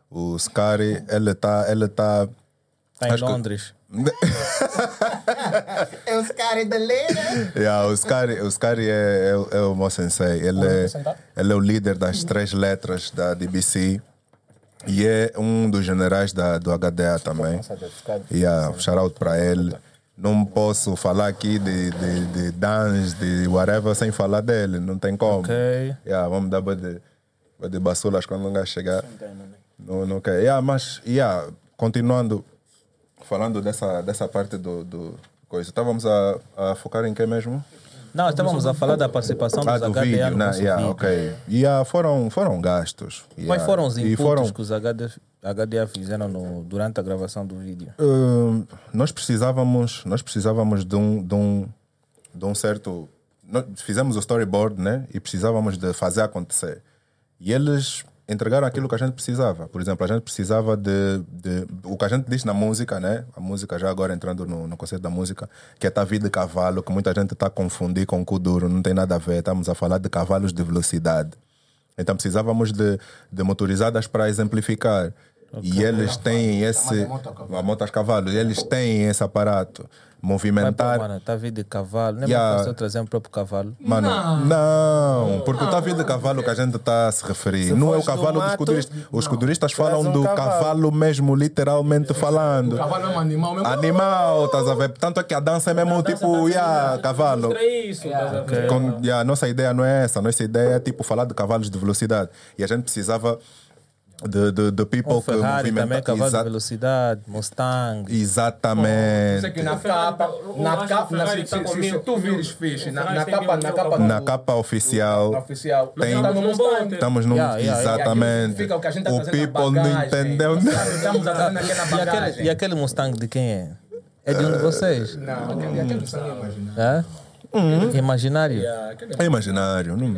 O Scary, ele tá. Ele tá Tá em acho que- Londres. É os caras da leira. yeah, o Scary, o Scary é, é, o- é o meu sensei. Ele é, ele é o líder das três letras da DBC e é um dos generais da, do HDA também. Yeah, shout out para ele. Não posso falar aqui de, de, de dance, de whatever, sem falar dele. Não tem como. Ok. Yeah, vamos dar de de bassulas quando um gajo chegar. Não, não quer. Yeah, mas, yeah, continuando, falando dessa, dessa parte do, do coisa, estávamos a, a focar em que mesmo? Não, estávamos a falar da participação Ah, dos do HDA vídeo, no né? Yeah, vídeo. ok. Yeah, foram, foram gastos. Quais Yeah. foram os inputs foram, que os HD, HDA fizeram no- durante a gravação do vídeo? Hum, nós precisávamos nós precisávamos de um de um, de um certo fizemos o storyboard né? E precisávamos de fazer acontecer. E eles entregaram aquilo que a gente precisava. Por exemplo a gente precisava de, de o que a gente diz na música né? A música já agora entrando no, no conceito da música que é Tavi de cavalo que muita gente está a confundir com Kuduro não tem nada a ver. Estamos a falar de cavalos de velocidade. Então precisávamos de, de motorizadas para exemplificar. E eles têm esse. A moto a cavalos. E eles têm esse aparato. Pô, Movimentar. mano, tá vindo de cavalo. Nem Yeah. fácil trazer o próprio cavalo. Mano, não, porque o tavi de cavalo que a gente está a se referir não é o cavalo dos mato, escuduristas. Os escuduristas traz falam um do cavalo. cavalo mesmo, literalmente falando. Cavalo é um animal mesmo. Animal, estás a ver? Tanto é que a dança é mesmo tipo, yeah, cavalo. Isso, estás a ver? Com- a nossa ideia não é essa. A nossa ideia é tipo falar de cavalos de velocidade. E a gente precisava de, de, de people Um que Ferrari também, movimentam. cavalo Exa- de velocidade, Mustang. exatamente. Aqui na Ferrari capa, tá- na capa, na, Ferrari se, tu vires fixe, na, Ferrari capa, na capa. Na capa oficial. oficial, Tem-. Estamos num. Yeah, yeah, yeah. exatamente. Fica o que a gente tá o people não entendeu. Estamos naquela E aquele, bagagem. e aquele Mustang de quem é? É de um de vocês? Não, aquele Mustang é imaginário. É? Imaginário? É imaginário. Não...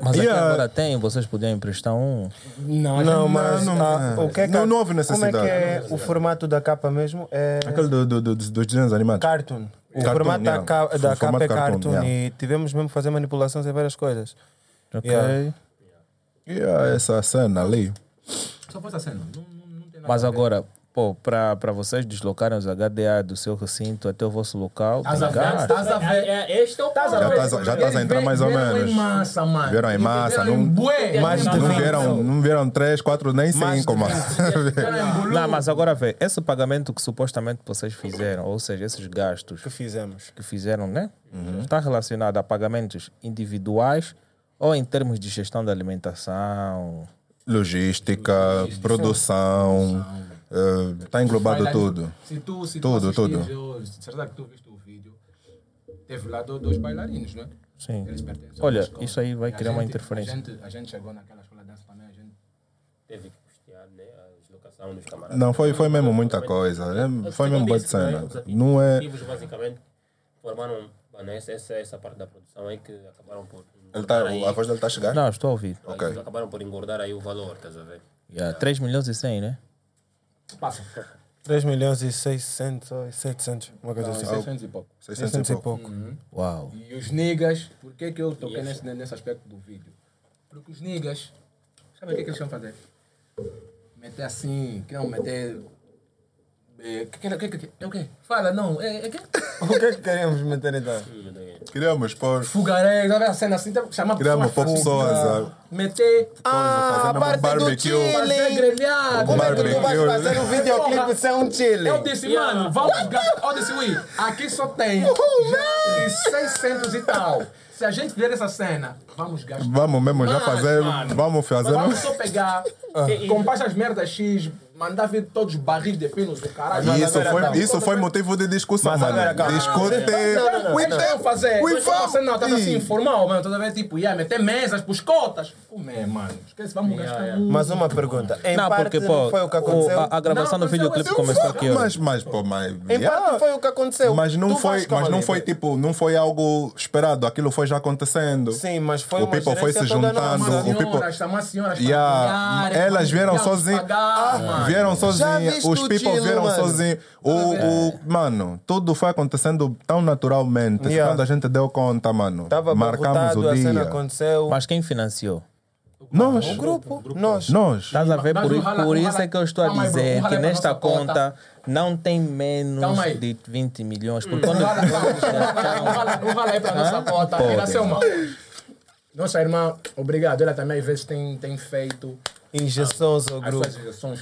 Mas aqui Yeah. agora tem, vocês podiam emprestar um. Não, Não, mas não, ah, não. o que é que Não- não houve Como é necessidade. que é o formato da capa mesmo? É Aquele do, do, do- dos desenhos animados. cartoon. O Cartoon, formato da, yeah. ca- da O formato capa é cartoon, cartoon yeah. e tivemos mesmo que fazer manipulações em várias coisas. Ok. Yeah. E yeah, essa cena ali. Só pode ser cena. Não, não, não tem nada Mas agora, para vocês deslocarem os HDA do seu recinto até o vosso local, Estás a ver? Estás a ver? É, é, este é o Estás a Já ver? estás- já estás a entrar mais ou vieram menos. em massa, mano. Vieram em massa, Vieram em não- bué. Mais de Não vieram, não vieram três, quatro, nem cinco, mano. Vieram. Não, mas agora vê, esse pagamento que supostamente vocês fizeram, ou seja, esses gastos que fizemos. que fizeram, né? Está relacionado a pagamentos individuais ou em termos de gestão da alimentação? Logística, produção. Está englobado Vai lá, tudo. Se tu, se Tudo, tu tudo. hoje, será que tu viste o vídeo? Teve lá do- dois bailarinos, né? Sim. Eles pertencem Olha, uma escola. isso aí vai criar uma gente- interferência. A gente, a gente chegou naquela escola de dança também, a gente Teve que custear né, a deslocação dos camaradas. Não, foi, foi mesmo muita coisa. É, Foi mesmo boa de né? cena. Os Não é. ativos, basicamente, formaram essa, essa, essa parte da produção aí que acabaram por Ele tá, aí. a voz dele está a chegar? Não, estou a ouvir. Ok. Eles acabaram por engordar aí o valor, estás a ver? Yeah, 3 milhões e 100, né? Passa. 3 milhões e 600 ou 700, uma coisa assim. 600 e pouco. 600 600 e pouco. pouco. Uau. E os niggas, por que, que eu toquei nesse, nesse aspecto do vídeo? Porque os niggas, sabe o que, que eles vão fazer? Meter assim, que não meter. É, que, que, que, que, é o quê? Fala, não, é, é que. O que é que queríamos meter então? Pôr. Fugaré, sabe a cena assim, tem que chamar Queríamos pôr pessoas Meter. Ah, a parte do barbecue. Fazer chile! grelhado. Como é que tu vais fazer um videoclipe sem um chile? Eu disse, mano, vamos gastar. Eu disse, ui, aqui só tem de 600 e tal. Se a gente fizer essa cena, vamos gastar. Vamos mesmo já fazer. mano, Vamos fazer. Vamos só pegar, comprar essas merdas X, mandar vir todos os barris de pinos do caralho. E isso agora foi, calma. isso foi motivo de discussão, Mas mano. agora. Discute. Não, não, não. Eles querem fazer. Eles estão fazendo, tá assim, informal, mano. Toda vez, tipo, ia meter mesas pros cotas. Comer, mano. Esquece, vamos gastar um. Mas uma pergunta. Em Não, parte porque, não pô, foi o que o- aconteceu. a, a gravação Não, do videoclipe começou aqui hoje. Mas, mas, pô, mas. Em yeah. parte foi o que aconteceu. Mas não Tu foi, mas não foi tipo, não foi algo esperado, aquilo foi já acontecendo. Sim, mas foi O people foi se juntando, o people- senhoras, tá uma senhora Yeah. Elas vieram sozinhas. Vieram viste os people vieram mano? sozinhos. O, o, mano, tudo foi acontecendo tão naturalmente. Yeah. Quando a gente deu conta, mano, Estava marcamos o a cena dia. aconteceu. Mas quem financiou? Nós, O grupo, nós. nós. Estás a ver? Por, por isso é que eu estou a dizer que é nesta conta não tem menos de 20 milhões. Porque quando Não rala aí pra nossa. Era seu, mano. Nossa irmã, obrigado. Ela também às vezes tem, tem feito Injeções ao grupo. injeções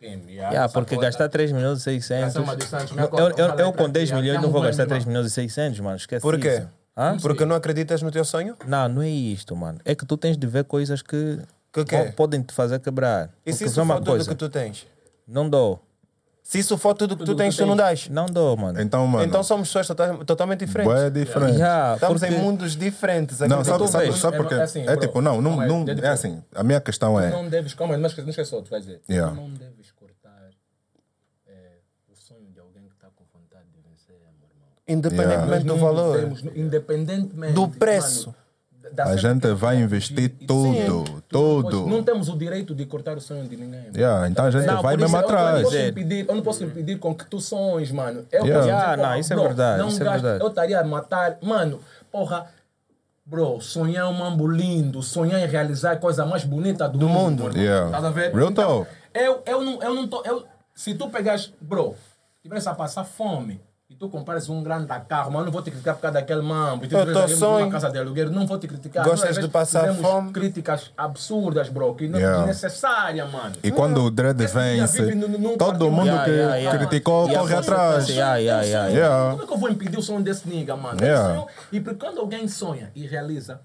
Yeah, porque gastar 3 milhões e 600. Essa é uma. Minha Eu, eu, eu com pra 10 ti, milhões é não vou gastar bom 3 irmão. milhões e 600, mano. Esquece Por quê? isso. Hã? Porque não acreditas no teu sonho? Não, não é isto, mano. É que tu tens de ver coisas que, Que po- podem te fazer quebrar. E se isso uma for tudo coisa, que tu tens? não dou. Se isso for tudo que tu Tudo que tens, tu tu não dás. Não dou, mano. Então, mano, Então somos pessoas tota- totalmente diferentes. bué diferente. Já, Estamos porque- em mundos diferentes. aqui Não, sabe, tu sabe, vês. sabe É, porque é assim, é tipo, não, não, não deixa é eu- assim. A minha questão Tu é, não deves, calma, mas não esquece tu vais dizer. Yeah. Tu não deves cortar é, o sonho de alguém que está com vontade de vencer, meu irmão. Independentemente do Nós não valor. podemos, independentemente Do preço. mano, da a gente vai investir Sim. tudo, Pois, tudo. Não temos o direito de cortar o sonho de ninguém. mano. Yeah, então a gente Não, vai mesmo isso eu- Eu não, atrás. posso É. impedir, eu não posso impedir com que tu sonhes, mano. Eu Yeah. dizer, não, isso é bro, verdade, Não isso é gasto- verdade. Eu estaria a matar. Mano, porra. Bro, sonhar é um mambo lindo, sonhar em realizar a coisa mais bonita do, mundo. mano. Yeah. Estás a ver? Real Então, talk. Eu, eu, não, eu não tô. Eu, se tu pegas, bro, tivesse a passar fome e tu compares um grande carro, mas eu não vou te criticar por causa daquele mambo. E tu Eu ali sonho. numa casa de aluguel, não vou te criticar. Gostas de passar fome? críticas absurdas, bro, que não Yeah. desnecessárias, mano. E quando o dia vence, todo mundo Yeah, que yeah, criticou corre atrás. Como é que eu vou impedir o sonho desse nigga, mano? E porque quando alguém sonha e realiza.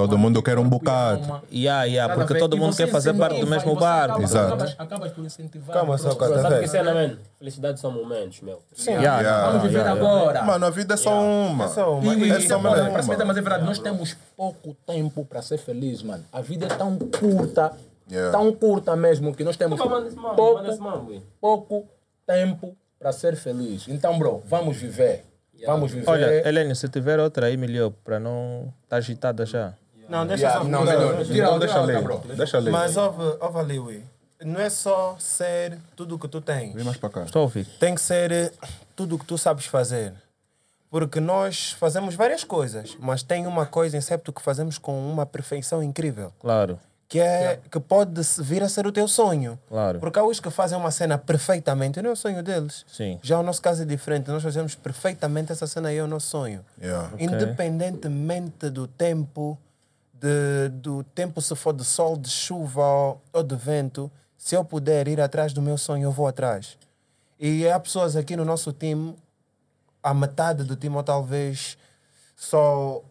Todo mundo quer um bocado. alma, Yeah, yeah, porque todo mundo quer fazer parte do mesmo barco. acaba- Exato. Acabas, acabas por incentivar. Calma só, cara, Sabe Tá que cena, man? Felicidade são momentos, meu. Sim. Yeah, Yeah. Vamos viver yeah, yeah. agora. Mano, a vida é só uma. É só uma. E, e, É só é uma. parece mentira, mas é verdade. Nós temos pouco tempo para ser feliz, mano. A vida é tão curta, Yeah. tão curta mesmo, que nós temos pouco, pouco tempo para ser feliz. Então, bro, vamos viver. Vamos viver. Olha, Helene, se tiver outra aí, melhor, para não estar agitada já. Não, deixa Yeah, só. não, Então tira deixa bro. Deixa ali. Mas ouve, ouve ali, Ui. Não é só ser tudo o que tu tens. Vem mais para cá. Estou a ouvir. Tem que ser eh, tudo o que tu sabes fazer. Porque nós fazemos várias coisas, mas tem uma coisa em septo que fazemos com uma perfeição incrível. Claro. Que, é, que pode vir a ser o teu sonho. Claro. Porque há os que fazem uma cena perfeitamente, não é o sonho deles. Sim. Já o nosso caso é diferente, nós fazemos perfeitamente essa cena aí, é o nosso sonho. Yeah. Independentemente do tempo, de, do tempo se for de sol, de chuva ou, ou de vento, se eu puder ir atrás do meu sonho, eu vou atrás. E há pessoas aqui no nosso time, a metade do time, ou talvez só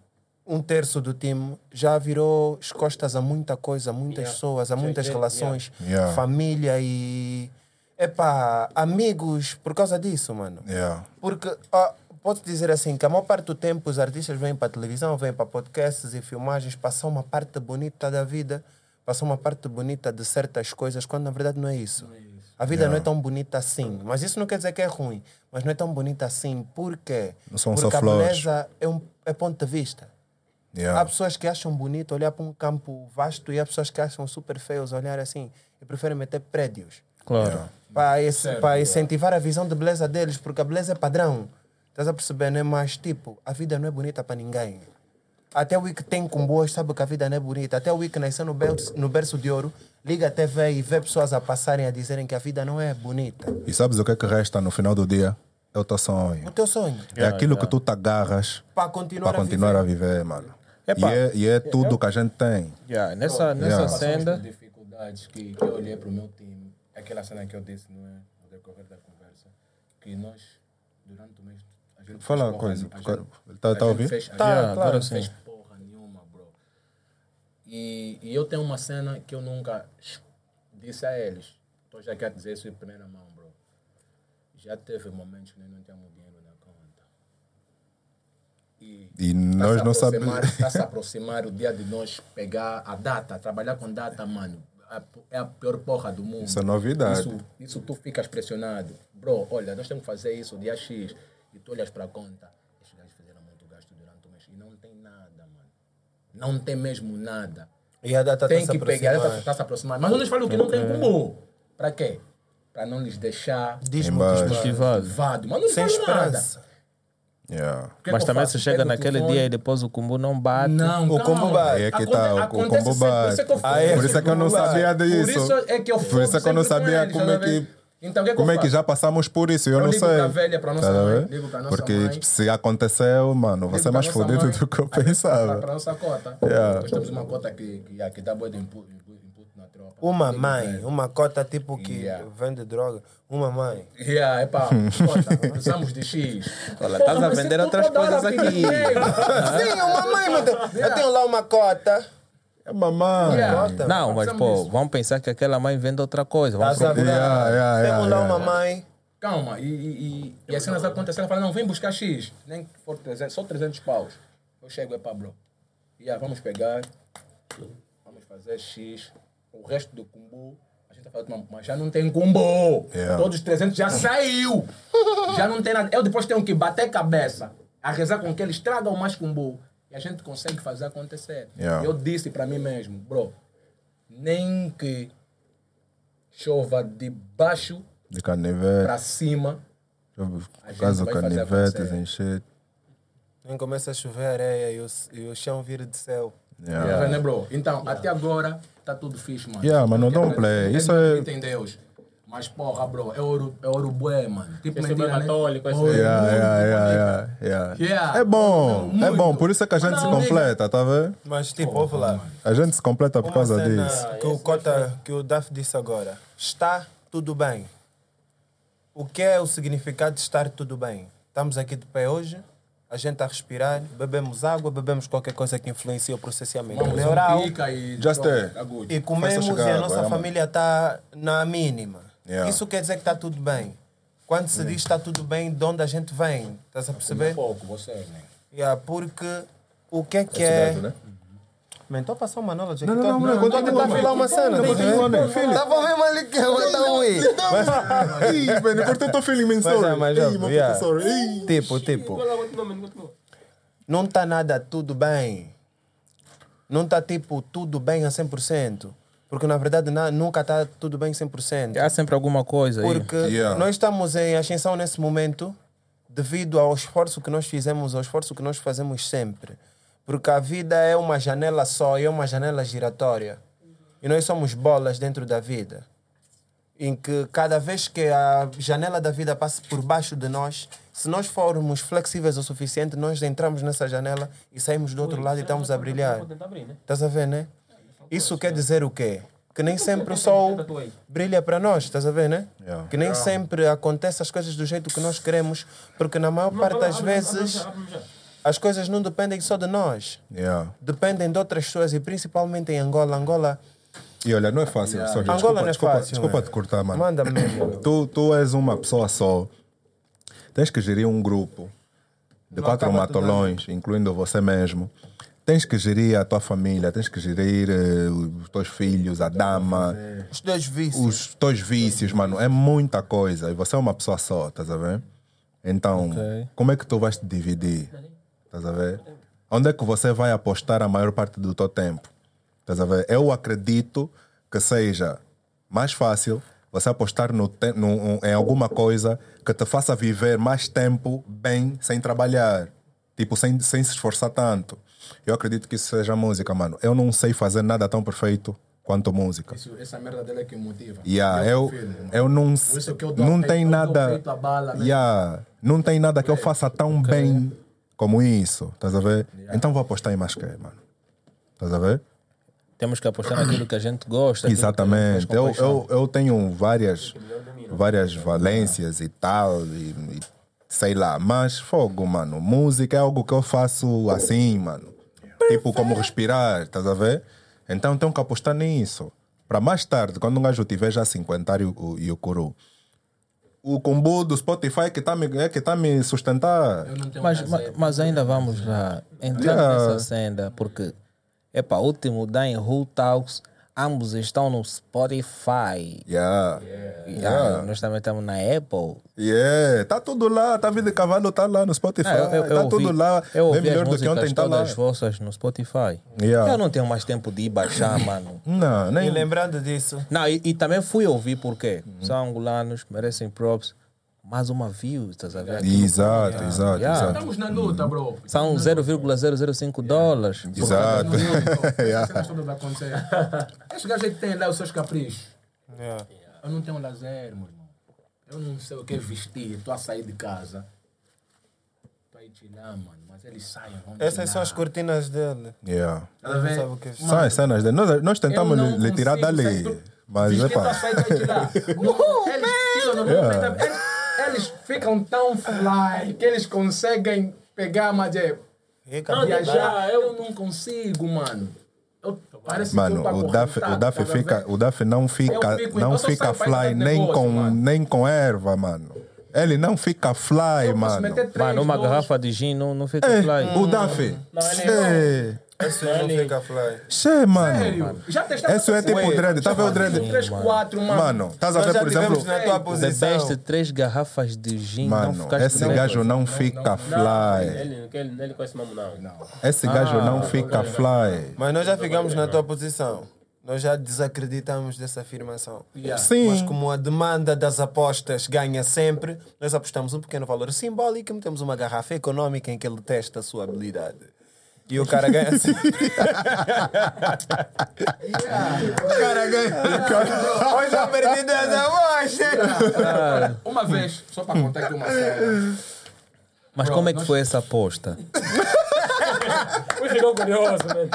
um terço do time, já virou as costas a muita coisa, a muitas pessoas, a muitas yeah, relações, Yeah. família e. Epá, amigos, por causa disso, mano. Yeah. Porque ah, posso dizer assim que a maior parte do tempo os artistas vêm para televisão, vêm para podcasts e filmagens, passam uma parte bonita da vida, passam uma parte bonita de certas coisas, quando na verdade não é isso. A vida não é tão bonita assim. Mas isso não quer dizer que é ruim. Mas não é tão bonita assim. Por quê? Não são Porque só a flores. beleza é, um, é ponto de vista. Há Yeah. pessoas que acham bonito olhar para um campo vasto e há pessoas que acham super feios olhar assim e preferem meter prédios Claro. para, esse, para incentivar a visão de beleza deles, porque a beleza é padrão. Estás a perceber, né? Mas, tipo, a vida não é bonita para ninguém. Até o que tem com boas sabe que a vida não é bonita. Até o que nasceu no berço, no berço de ouro, liga a TV e vê pessoas a passarem a dizerem que a vida não é bonita. E sabes o que é que resta no final do dia? É o teu sonho. O teu sonho, É aquilo que tu te agarras para continuar, para a continuar a viver. viver, mano. E Epá. é, e é tudo que a gente tem. Yeah, nessa nessa Yeah. Dificuldades que, que eu olhei para o meu time, aquela cena que eu disse não é, no decorrer da conversa, que nós, durante o mês, a gente Fala uma coisa, nenhuma, tá- tá ouvir? fez- Tá, Yeah, claro. agora não sim. fez porra nenhuma, bro. E, e eu tenho uma cena que eu nunca disse a eles. Então já quero dizer isso em primeira mão, bro. Já teve momentos que nós não tínhamos dinheiro na conta. E E nós não sabemos. Está se aproximar o dia de nós pegar a data, trabalhar com data, mano. a- É a pior porra do mundo. Isso é novidade. Isso, isso tu ficas pressionado. Bro, olha, nós temos que fazer isso dia X. E tu olhas para a conta. Esses gajos fizeram muito gasto durante o mês. E não tem nada, mano. Não tem mesmo nada. E a data tem está que se pegar, aproximando. está se aproximando. Mas não lhes falam que não tem como. Para quê? Para não lhes deixar Desmotivado. Motivado. motivado. Mas não lhes Sem falam nada. esperança. Yeah. É Mas também faço? se chega Pego naquele dia e depois o combo não bate. Não, O combo bate. É que tá, o combo sempre, Por bate. isso é que eu é Por isso é que eu não sabia Por disso. isso é que eu Por isso é que eu não sabia com como é tá a que. Então, que é que Como eu é que já passamos por isso? Eu, Eu não ligo sei. pra velha, pra nossa Tá mãe, ligo pra nossa Porque mãe. se aconteceu, mano, Ligo você é mais fodido do que eu vezes Para pensava. nossa cota. Yeah. Nós temos uma cota que, que, que dá boa de input, input, na tropa. Uma mãe, uma cota tipo que Yeah. vende droga. Uma mãe. Yeah, epá, escuta, precisamos de X. Olha, estás a vender outras coisas aqui. Sim, uma mãe. Eu tenho lá uma cota. É mamãe. Yeah. Não, mas pô, disso. vamos pensar que aquela mãe vende outra coisa. Vamos ver? procurar. Yeah, yeah, yeah, Temos lá yeah. uma mãe. Calma, e, e, e, e as cenas acontecem, ela fala, não, vem buscar X, nem que for 300, só 300 paus. Eu chego, é pá, bro. Yeah, vamos pegar, vamos fazer X, o resto do combo, a gente tá falando, "Não, mas já não tem combo. Yeah. Todos os 300 já saiu. já não tem nada. Eu depois tenho que bater cabeça, a rezar com que eles tragam mais combo. E a gente consegue fazer acontecer. Yeah. Eu disse para mim mesmo, bro, nem que chova de baixo De canivete. para cima, Caso canivetes, encher. Nem começa a chover areia e o, e o chão vira de céu. Yeah. Tá né, bro? Então, até agora, tá tudo fixe, mano. Yeah, mano, Porque don't play. acredito Isso é- em Deus. Mas, porra, bro, é ouro, é ouro bué, mano. Tipo, Esse é mentira, né? católico, esse Ouro Yeah, yeah, yeah, yeah, yeah. Yeah. É bom, é bom. Por isso é que a gente Não, se completa, tá vendo? Mas tipo, ouve lá. A gente se completa por Uma causa disso. que o Cota, que o Daf disse agora. Está tudo bem. O que é o significado de estar tudo bem? Estamos aqui de pé hoje, a gente está a respirar, bebemos água, bebemos qualquer coisa que influencia o processamento neural um e Just e comemos e a água, nossa é, mano. família está na mínima. Yeah. Isso quer dizer que está tudo bem. Quando se diz está tudo bem, de onde a gente vem? Estás a perceber? pouco, você, né? Yeah, porque o que é que é... né? Man, estou a passar uma knowledge Não, aqui. não, tô- não, não, tô a tentar filar uma mano. cena. Não, tá né? Tava mesmo ali que eu então aí. Ih, velho, porque eu tô feeling me Mas é, mas é, yeah. professor. Ih. Tipo, tipo, mano, não está nada tudo bem. Não está tipo tudo bem a 100%. Porque na verdade na- nunca está tudo bem 100%. Há sempre alguma coisa aí. Porque Yeah. nós estamos em ascensão nesse momento devido ao esforço que nós fizemos, ao esforço que nós fazemos sempre. Porque a vida é uma janela só, é uma janela giratória. E nós somos bolas dentro da vida. Em que cada vez que a janela da vida passa por baixo de nós, se nós formos flexíveis o suficiente, nós entramos nessa janela e saímos do outro lado e estamos a brilhar. Né? Estás a ver, né? Isso quer dizer o quê? Que nem sempre o sol brilha para nós, estás a ver, né? Yeah. Que nem sempre acontecem as coisas do jeito que nós queremos, porque na maior parte das vezes as coisas não dependem só de nós, Yeah. dependem de outras pessoas e principalmente em Angola. Angola, E olha, não é fácil. Sorry, Angola desculpa, não é desculpa, fácil. Desculpa né? te cortar, mano. Manda mesmo. Tu, tu és uma pessoa só. Tens que gerir um grupo de quatro acaba tudo matolões, incluindo você mesmo. Tens que gerir a tua família, tens que gerir eh, os teus filhos, a dama, Os dois vícios. os teus vícios, mano. É muita coisa. E você é uma pessoa só, estás a ver? Então, Ok. como é que tu vais te dividir? Estás a ver? Onde é que você vai apostar a maior parte do teu tempo? Estás a ver? Eu acredito que seja mais fácil você apostar no no- em alguma coisa que te faça viver mais tempo bem sem trabalhar. Tipo, sem, sem se esforçar tanto. Eu acredito que isso seja música, mano. Eu não sei fazer nada tão perfeito quanto música. Isso, essa merda dele é que motiva. Yeah, eu, mano. eu não, Por isso que eu dou não tem nada. bala, né? Yeah, não tem nada que eu faça tão bem como isso. Estás a ver? Então vou apostar em mais que, mano. Estás a ver? Temos que apostar naquilo que a gente gosta. gente Exatamente. com Eu, eu, eu tenho várias, várias valências e tal, e, e sei lá, mas fogo, mano. Música é algo que eu faço assim, mano. Tipo, como respirar, estás a ver? Então tenho que apostar nisso. Para mais tarde, quando um gajo tiver já 50 e o, e o curu. O combo do Spotify que está me, é que tá me sustentar. Eu não tenho Mas, mas ainda vamos lá entrar Yeah. nessa senda, porque, epa, o último da em Who Talks, ambos estão no Spotify. Yeah. Yeah, Nós também estamos na Apple. Yeah. Tá tudo lá. Tá vida de cavalo, tá lá no Spotify. Ah, eu, eu, eu tá ouvi, tudo lá. eu Bem ouvi melhor as do que ontem, tá lá. todas vossas no Spotify. Yeah. Eu não tenho mais tempo de ir baixar, mano. Não, E nem. lembrando disso, Não, e, e também fui ouvir porque Uhum. são angolanos, merecem props. Mais uma view, estás a ver? Aquilo- Exato, exato, Yeah. exato. Estamos na luta, bro. São 0,005 dólares. Exato. Esses gajos aí que têm lá os seus caprichos. yeah. Eu não tenho lazer, meu irmão. Eu não sei o que vestir. Estou a sair de casa. Estou para ir chilar, mano. Mas eles saem, Essas são as cortinas dele. Yeah. A ver? Sabe o que é? São as cenas dele. Nós, nós tentamos lhe tirar dali. Mas, tirar. Não, eles tiram no movimento. Eles, ficam tão fly que eles conseguem pegar, mas é viajar. Eu não consigo, mano. Eu, Mano, o Duff, o Duff tá fica, o Duff não fica, fico- não fica fly nem negócio, com, mano. nem com erva, mano. Ele não fica fly, mano. três, Mano, uma dois. garrafa de gin não, não fica É, fly. o Duff. Não, ele- Esse não fica fly. che, mano. Sério? Já testaste Esse é tipo cena? dread. Tá vendo o dread? 3, 4, mano. Mano, estás a Nós ver, já por tivemos exemplo. na tua posição. best três garrafas de gin, não Mano, ficaste esse gajo não fica Não, fly. ele, ele, ele conhece mesmo não. Esse gajo não fica fly. Mas nós já ficamos na tua posição. Nós já desacreditamos dessa afirmação. Mas Sim. como a demanda das apostas ganha sempre, nós apostamos um pequeno valor simbólico e metemos uma garrafa econômica em que ele testa a sua habilidade. E o cara ganha sempre. o cara ganha. Hoje eu perdi 10 apostas. Uma vez, só para contar aqui uma cena. Mas Bro, como é que nós- foi essa aposta? Ele ficou curioso, mano.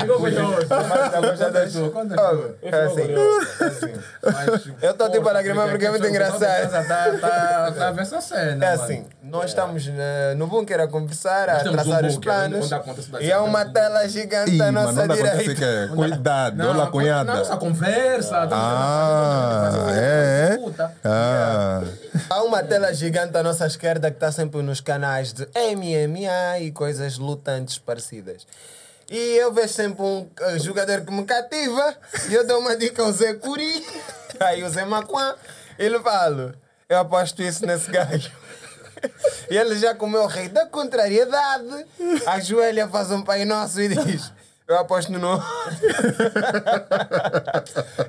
Ficou curioso. Conta a tua, conta a tua. É assim. Mas, Eu tô tipo a lagrimar porque é muito engraçado. Tá, tá, tá a ver essa cena. É assim, nós estamos eh, no bunker a conversar, a traçar os planos. da E há uma cidade. tela gigante à nossa direita. é? Cuidado, olha a Não, cunhada. essa conversa. tá Ah, é, é. Ah, Há uma tela gigante à nossa esquerda que está sempre nos canais de MMA e coisas lutantes parecidas. E eu vejo sempre um eh, jogador que me cativa e eu dou uma dica ao Zé Curi, aí o Zé Macuã, ele fala, eu aposto isso nesse gajo. E ele já comeu o rei da contrariedade, ajoelha, faz um pai nosso e diz, eu aposto no...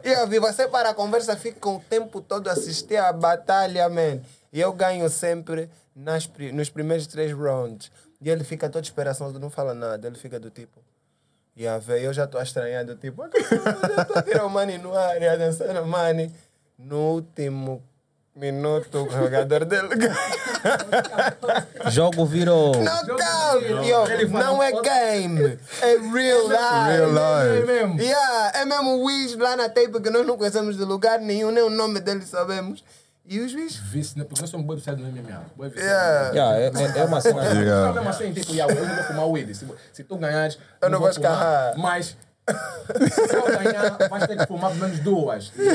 E eu vi, você para a conversa, fica o tempo todo a assistir a batalha, man. E eu ganho sempre nas, nos primeiros três rounds. E ele fica todo esperançoso, não fala nada. Ele fica do tipo. E a ver, eu já estou estranhando, tipo, eu já estou a tirar o money no ar e a dançar o money. No último minuto, o jogador dele ganha. Jogo virou. Knockout! Não é game, é real life. Real life. É mesmo. Yeah, é mesmo o Wiz lá na tape que nós não conhecemos de lugar nenhum, nem o nome dele sabemos. E os Wiz. Vice, né? Porque nós somos boi viciados no MMA. Boi viciado. Yeah. Yeah, é, é- é uma cena. Yeah. Não, mesmo assim, tipo, yeah, eu não vou fumar weed. Se, se tu ganhares, Eu não vou escarrar. Mas se eu ganhar, vais ter que fumar pelo menos duas. Ele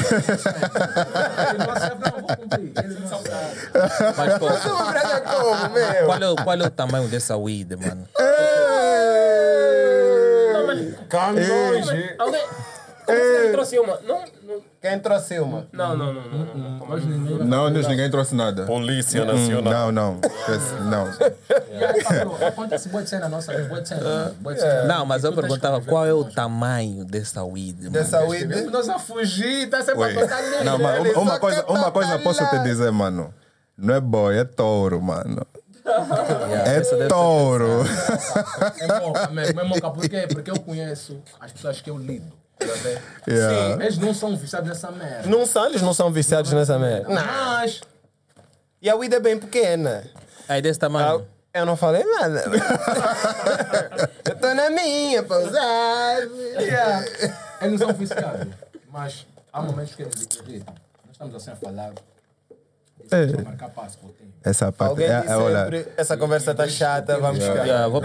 não aceita, não, vou cumprir. Ele não aceita. Mas pô, prega como, meu? qual, é, o- qual é o tamanho dessa weed, mano? Não, assim ele trouxe uma? Não, não, Quem trouxe uma? não, não, não. não, não, não. Mas ninguém. não, Deus, ninguém trouxe nada. Polícia Hum, Nacional. Não, não. Não. Acontece boi de cena nossa, boi de cena. boi de cena. Não, mas eu que perguntava qual é o nós. tamanho dessa weed, mano. Dessa weed? Nós a fugir, tá sempre a tocar nele. Não, mas uma, coisa, uma coisa posso te dizer, mano. Não é boi, é touro, mano. Yeah, É ser touro. É moca mesmo, é moca. Por quê? Porque eu conheço as pessoas que eu lido. Yeah. Eles não são viciados nessa merda. Não são, eles não são viciados nessa merda. Mas, E a weed é bem pequena. Aí desse Ah, tamanho. Eu não falei nada. eu tô na minha, usar. yeah, eles não são viciados. Mas há momentos que eles acreditam. Nós estamos assim a falar. É. Essa parte. Alguém É, diz é, olha, essa conversa tá chata, vamos ficar. Yeah, vou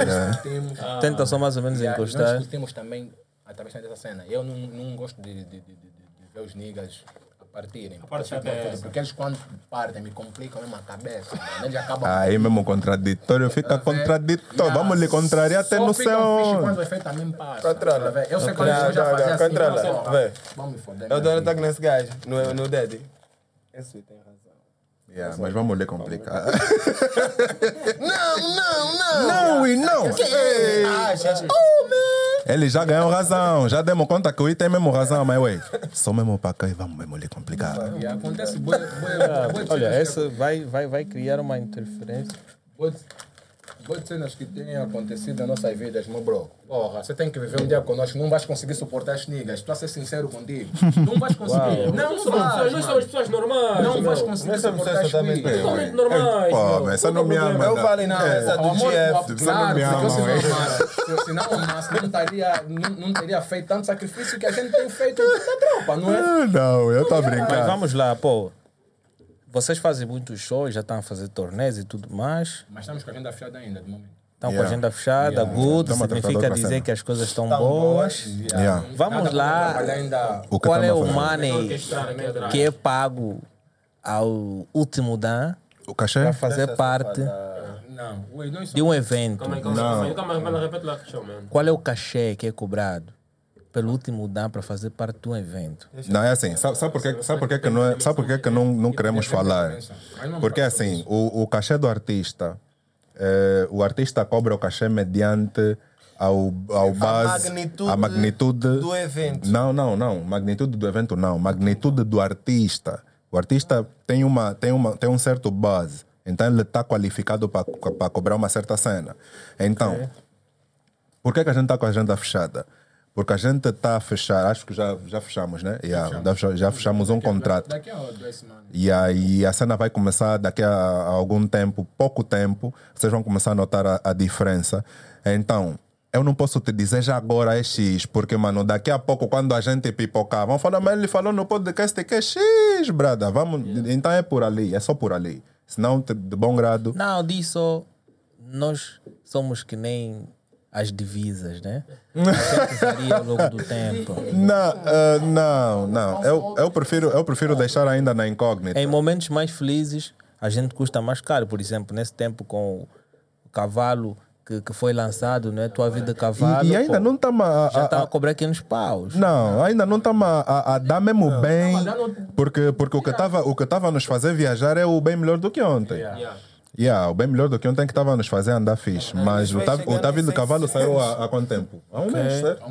Tenta só mais ou menos e aí nós encostar. discutimos também através dessa cena. Eu não, não gosto de, de, de, de, ver os niggas a partirem. parte chata é. Porque eles quando partem me complicam mesmo a cabeça. mano. Eles acabam aí mesmo contraditório fica contraditório. Vamos lhe contrariar até no céu. quando o efeito também passa. Controla. tá? Eu sei quando eu já fazia controla, assim. controla. Vamos me foder. Eu dou filho. ataque nesse gajo, no, no Daddy. Esse tem razão. Yeah, mas vamos lhe complicar. Não, não, não! Não e não. Ei, Achas? Oh, man! Ele já ganhou razão. Já demos conta que o I tem mesmo razão, mas ué, só mesmo para cá e vamos mesmo lhe complicar. E acontece boi, boi, boi de Olha, essa vai, vai, vai criar uma interferência. de- Boas cenas que têm acontecido nas nossas vidas, meu bro. Porra, você tem que viver um dia conosco, não vais conseguir suportar as niggas. Estou a ser sincero contigo. Não vais conseguir. Não, Nós não somos, vais. pessoas- nós somos pessoas normais. Não vais conseguir Nós somos suportar as totalmente niggas. Totalmente normais. Pô, mas essa não me o ama. Eu vale na essa do O amor, GF. o- Você claro, não me se ama, fosse hein? normal, se- se não amasse, não, não, não teria feito tanto sacrifício que a gente tem feito na tropa, não é? Não, eu tô a Mas brincar. vamos lá, pô. Vocês fazem muitos shows, já estão a fazer torneios e tudo mais. Mas estamos com a agenda fechada ainda, de momento. Estão com a Yeah. agenda fechada, good, Estamos significa dizer cena. que as coisas estão Tão boas. Yeah. Vamos Nada lá. O que Qual é o money que é pago ao último dan O cachê? para fazer parte Não, ui, nós de um evento? Mano. Qual é o cachê que é cobrado pelo último dan para fazer parte do evento? Não, é assim. Sabe, sabe por que, sabe por que, não, é, sabe por que, não, não queremos falar? Porque é assim, o, o cachê do artista, eh, o artista cobra o cachê mediante ao, ao base, magnitude a magnitude do evento. Não, não, não. Magnitude do evento não. Magnitude do artista. O artista tem, uma, tem, uma, tem um certo base. Então ele está qualificado para cobrar uma certa cena. Então, por que, que a gente está com a agenda fechada? Porque a gente está a fechar, acho que já, já fechamos, né? Yeah, já, já fechamos um contrato. Daqui a duas semanas. E aí a cena vai começar daqui a, algum tempo, pouco tempo, vocês vão começar a notar a, a diferença. Então, eu não posso te dizer já agora é X, porque, mano, daqui a pouco, quando a gente pipocar, vão falar, mas ele falou no podcast que é X, brada. Vamos, Então é por ali, é só por ali. Senão, de bom grado. Não, disso nós somos que nem as divisas, né? A varia ao longo do tempo. Não, ah, não, não. Eu, eu, prefiro, eu prefiro deixar ainda na incógnita. Em momentos mais felizes, a gente custa mais caro. Por exemplo, nesse tempo com o cavalo que, que foi lançado, né? Tua vida cavalo. E, e ainda pô, não estamos a, Já a- estava a cobrar aqui nos paus. Não, ainda não estamos a, a- a dar mesmo bem, porque, porque o que estava o que estava a nos fazer viajar é o bem melhor do que ontem. Yeah. Yeah, o bem melhor do que ontem que estava a nos fazer andar fixe. Mas o, vai Tav- o Cavalo saiu há, há quanto tempo? Há um mês, certo?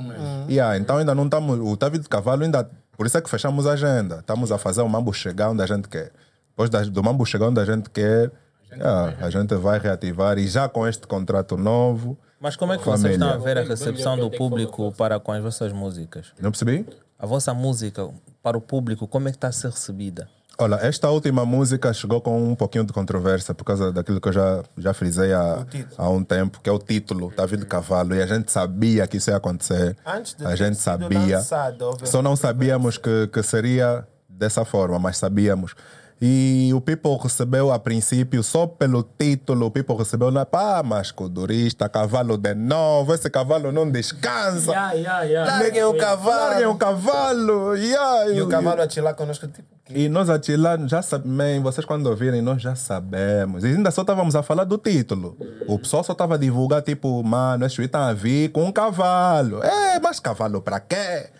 Yeah, então ainda não estamos. O Tavi de Cavalo ainda. Por isso é que fechamos a agenda. Estamos a fazer o mambo chegar onde a gente quer. Depois da- do mambo chegar onde a gente quer, yeah, a gente vai reativar. E já com este contrato novo. Mas como é que Família. vocês estão a ver a recepção do público para com as vossas músicas? Não percebi? A vossa música para o público, como é que está a ser recebida? Olha, esta última música chegou com um pouquinho de controvérsia por causa daquilo que eu já, já frisei há, há um tempo, que é o título, Davi de Cavalo, e a gente sabia que isso ia acontecer. Antes de a gente sabia. lançado, Só não sabíamos que, que seria dessa forma, mas sabíamos. E o People recebeu a princípio, só pelo título, o People recebeu na pá, mas culturista, cavalo de novo, esse cavalo não descansa. Yeah, yeah, yeah. Larguem o cavalo. Larguem o cavalo! Yeah, E o cavalo a chilar conosco, tipo, e nós a chilar já sabemos, vocês quando ouvirem, nós já sabemos. E ainda só estávamos a falar do título. O pessoal só estava a divulgar, tipo, mano, esse está a vir com um cavalo. É, mas cavalo para quê?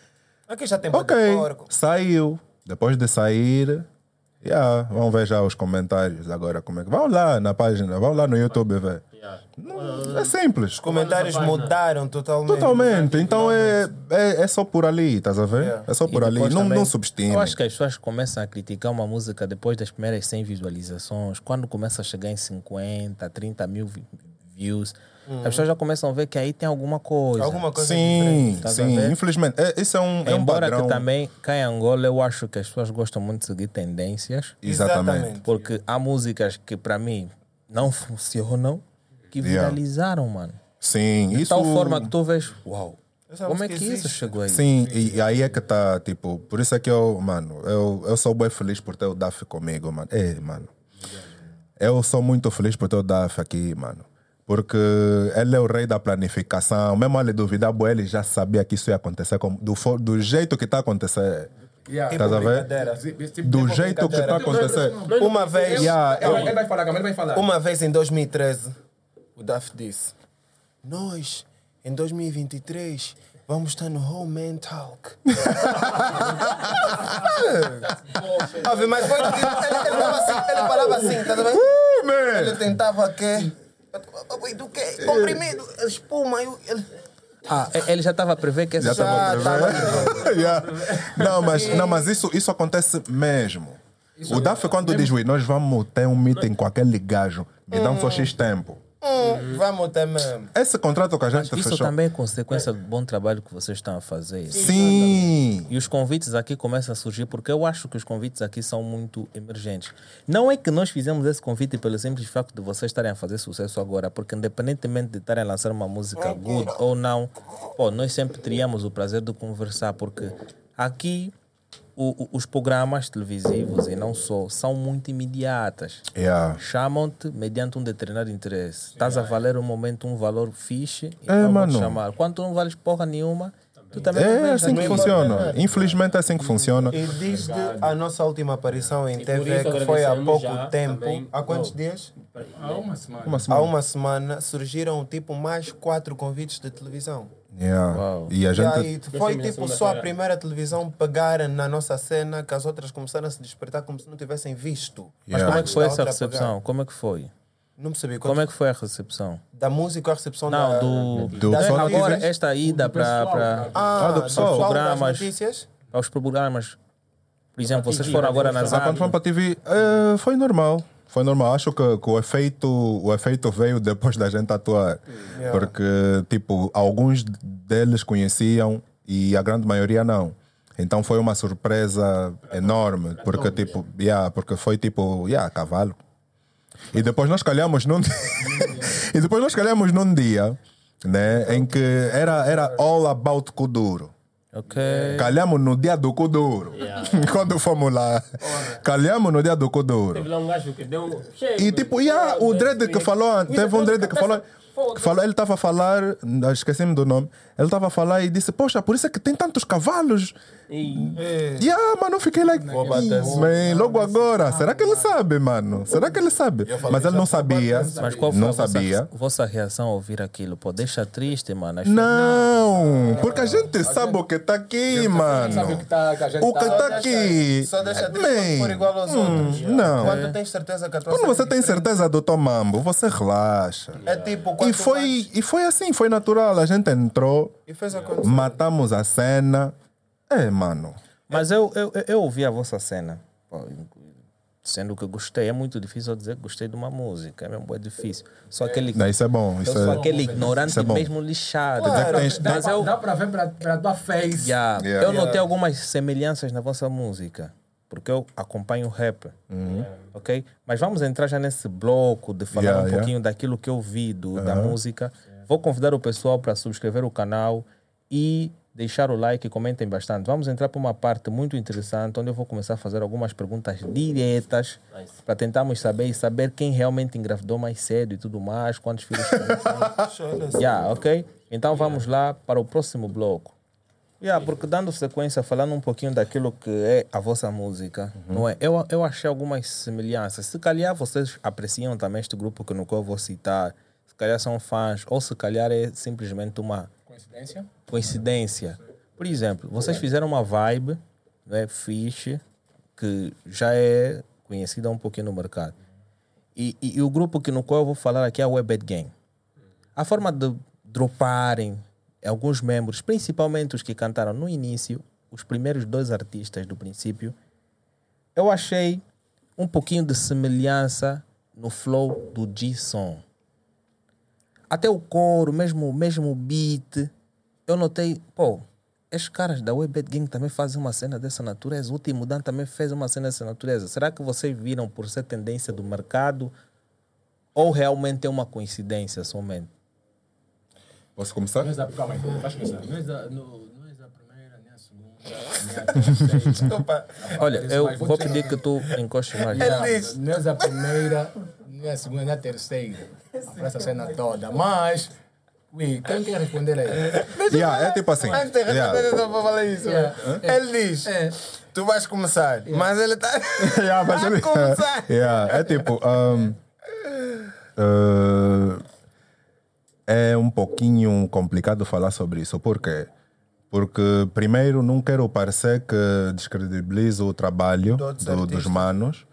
aqui já tem Ok, okay. porco. saiu. Depois de sair, yeah, vamos ver já os comentários agora. Como é que... Vão lá na página, vão lá no YouTube ver. Yeah. Não, é simples. Os comentários mudaram totalmente. Totalmente. Então é, é, é só por ali, estás a ver? Yeah. É só por ali. Não, também, não subestime. Eu acho que as pessoas começam a criticar uma música depois das primeiras 100 visualizações. Quando começa a chegar em 50, 30 mil vi- views, as pessoas já começam a ver que aí tem alguma coisa. Alguma coisa Sim, a sim, infelizmente. É, isso é um, é um Embora padrão. que também cá em Angola eu acho que as pessoas gostam muito de seguir tendências, Exatamente. Porque há músicas que para mim não funcionam, que Yeah. viralizaram, mano. Sim, De isso. tal forma que tu vês, uau, como é música que isso chegou aí? Sim, e, e aí é que tá, tipo, por isso é que eu, mano, eu, eu sou bem feliz por ter o DAF comigo, mano. É, mano. Eu sou muito feliz por ter o DAF aqui, mano. Porque ele é o rei da planificação. Mesmo ele duvidar, ele já sabia que isso ia acontecer como, do, do jeito que tá acontecendo. Yeah. Estás a ver? Do jeito que tá acontecendo. Uma vez, Yeah, eu- Ele vai falar, ele vai falar. uma vez em 2013, o Daf disse: Nós, em 2023, vamos estar no Home Man Talk. Ouve, mas foi tipo, ele, ele, falava assim, ele falava assim, tá vendo? Uh, man! Ele tentava que. Do que? Comprimido, espuma. eu- Ele, Ah, e- ele já estava a prever que Já Já estava a prever. Yeah. Não, mas, não, mas isso, isso acontece mesmo. o DAF, quando diz, "Ui, nós vamos ter um meeting com aquele gajo, me dá só X tempo. Hum, vamos ter mesmo. Esse contrato que a gente Isso fechou. também é consequência do bom trabalho que vocês estão a fazer. Sim. E os convites aqui começam a surgir porque eu acho que os convites aqui são muito emergentes. Não é que nós fizemos esse convite pelo simples facto de vocês estarem a fazer sucesso agora, porque independentemente de estarem a lançar uma música good ou não, pô, nós sempre teríamos o prazer de conversar, porque aqui o- o- os programas televisivos e não só são muito imediatas. Yeah. Chamam-te mediante um determinado interesse. Estás a valer um momento um valor fixe, então É, vão te mano. chamar. Quando tu não vales porra nenhuma, tu também não É assim que funciona. Infelizmente é assim que funciona. E desde a nossa última aparição em TV, que foi há pouco já tempo, também. há quantos Oh. dias? Há uma semana. Uma Há semana. uma semana surgiram tipo mais quatro convites de televisão. Yeah. Uau. E a E gente. foi tipo só a primeira televisão pegar na nossa cena que as outras começaram a se despertar como se não tivessem visto. Mas Yeah. como é que Antes foi da essa recepção? Como é que foi? Não percebi. Como é que foi a recepção? Da música ou a recepção Não, da... do, Do pessoal agora esta ida para para Ah, Ah, do pessoal. das Programas. notícias? os programas. Por exemplo, vocês foram agora na Ah, quando fomos para a TV, eh, foi normal. Foi normal. Acho que, que o, efeito, o efeito veio depois da gente atuar. Yeah. Porque, tipo, alguns deles conheciam e a grande maioria não. Então foi uma surpresa enorme. Porque, tipo, yeah, porque foi tipo, yeah, cavalo. E depois nós calhamos num E depois nós calhamos num dia né, em que era, era all about Kuduro. Ok. Calhamos no dia do Kuduro. Quando fomos lá. Calhamos no dia do Kuduro. Teve lá um gajo que deu um. E tipo, yeah, o Dredd que falou, teve um Dredd que falou, que falou, ele estava a falar, esqueci-me do nome, ele estava a falar e disse, poxa, por isso é que tem tantos cavalos. E Yeah, mano, fiquei like, man, logo agora, será que ele sabe, mano? Será que ele sabe? Mas ele não sabia, Mas qual foi não a vossa, sabia. vossa reação ao ouvir aquilo? Pô, deixa triste, mano. Não, porque a gente sabe o que está aqui, mano. Sabe o que, tá, que a gente O que tá- está aqui. Só deixa triste for igual aos outros. não. Quando tens certeza que a tua Quando cena você é tem diferente. certeza do Tomambo, você relaxa. É tipo, quando E foi, e foi assim, foi natural. A gente entrou, E matamos a cena. É, mano. Mas eu, eu, eu- eu ouvi a vossa cena. Sendo que gostei, é muito difícil eu dizer que gostei de uma música. É mesmo é difícil. Sou aquele, Não, isso é bom. eu Isso sou é... aquele ignorante isso é mesmo lixado. Claro. Tens- Dá, Mas pra, eu- dá pra ver pra, pra tua face. Yeah. Yeah. Eu notei algumas semelhanças na vossa música, porque eu acompanho rap, ok? Mas vamos entrar já nesse bloco de falar Yeah, um yeah. pouquinho daquilo que eu vi do, da música. Vou convidar o pessoal para subscrever o canal e deixar o like e comentem bastante. Vamos entrar para uma parte muito interessante, onde eu vou começar a fazer algumas perguntas diretas para tentarmos saber e saber quem realmente engravidou mais cedo e tudo mais, quantos filhos tem. Yeah, ok? Então vamos lá para o próximo bloco. Yeah, porque dando sequência, falando um pouquinho daquilo que é a vossa música, não é? Eu, eu achei algumas semelhanças. Se calhar vocês apreciam também este grupo que no qual eu vou citar, se calhar são fãs, ou se calhar é simplesmente uma Coincidência? coincidência. Por exemplo, vocês fizeram uma vibe, né, fixe, que já é conhecida um pouquinho no mercado. E, e- e o grupo que no qual eu vou falar aqui é o Webed Gang. A forma de droparem alguns membros, principalmente os que cantaram no início, os primeiros dois artistas do princípio, eu achei um pouquinho de semelhança no flow do G-Song. Até o coro, mesmo, mesmo o beat, eu notei, pô, estes caras da Webet Gang também fazem uma cena dessa natureza. O último Dan também fez uma cena dessa natureza. Será que vocês viram por ser tendência do mercado ou realmente é uma coincidência somente? Posso começar? Não és a, calma aí, vais começar. Não és a, no, não és a primeira, nem a segunda, nem a terceira. Opa, Olha, eu vou pedir que tu encostes mais. Não, não és a primeira, nem a segunda, nem a terceira. Para essa cena toda. Mas, ui, quem quer responder aí? Yeah, é tipo assim. antes de yeah. responder, só para falar isso. Yeah. Ele diz, tu vais começar, mas ele está Yeah, mas a ele- começar. Yeah, é tipo. um, uh, é um pouquinho complicado falar sobre isso. Por quê? Porque, primeiro, não quero parecer que descredibilizo o trabalho do- dos manos.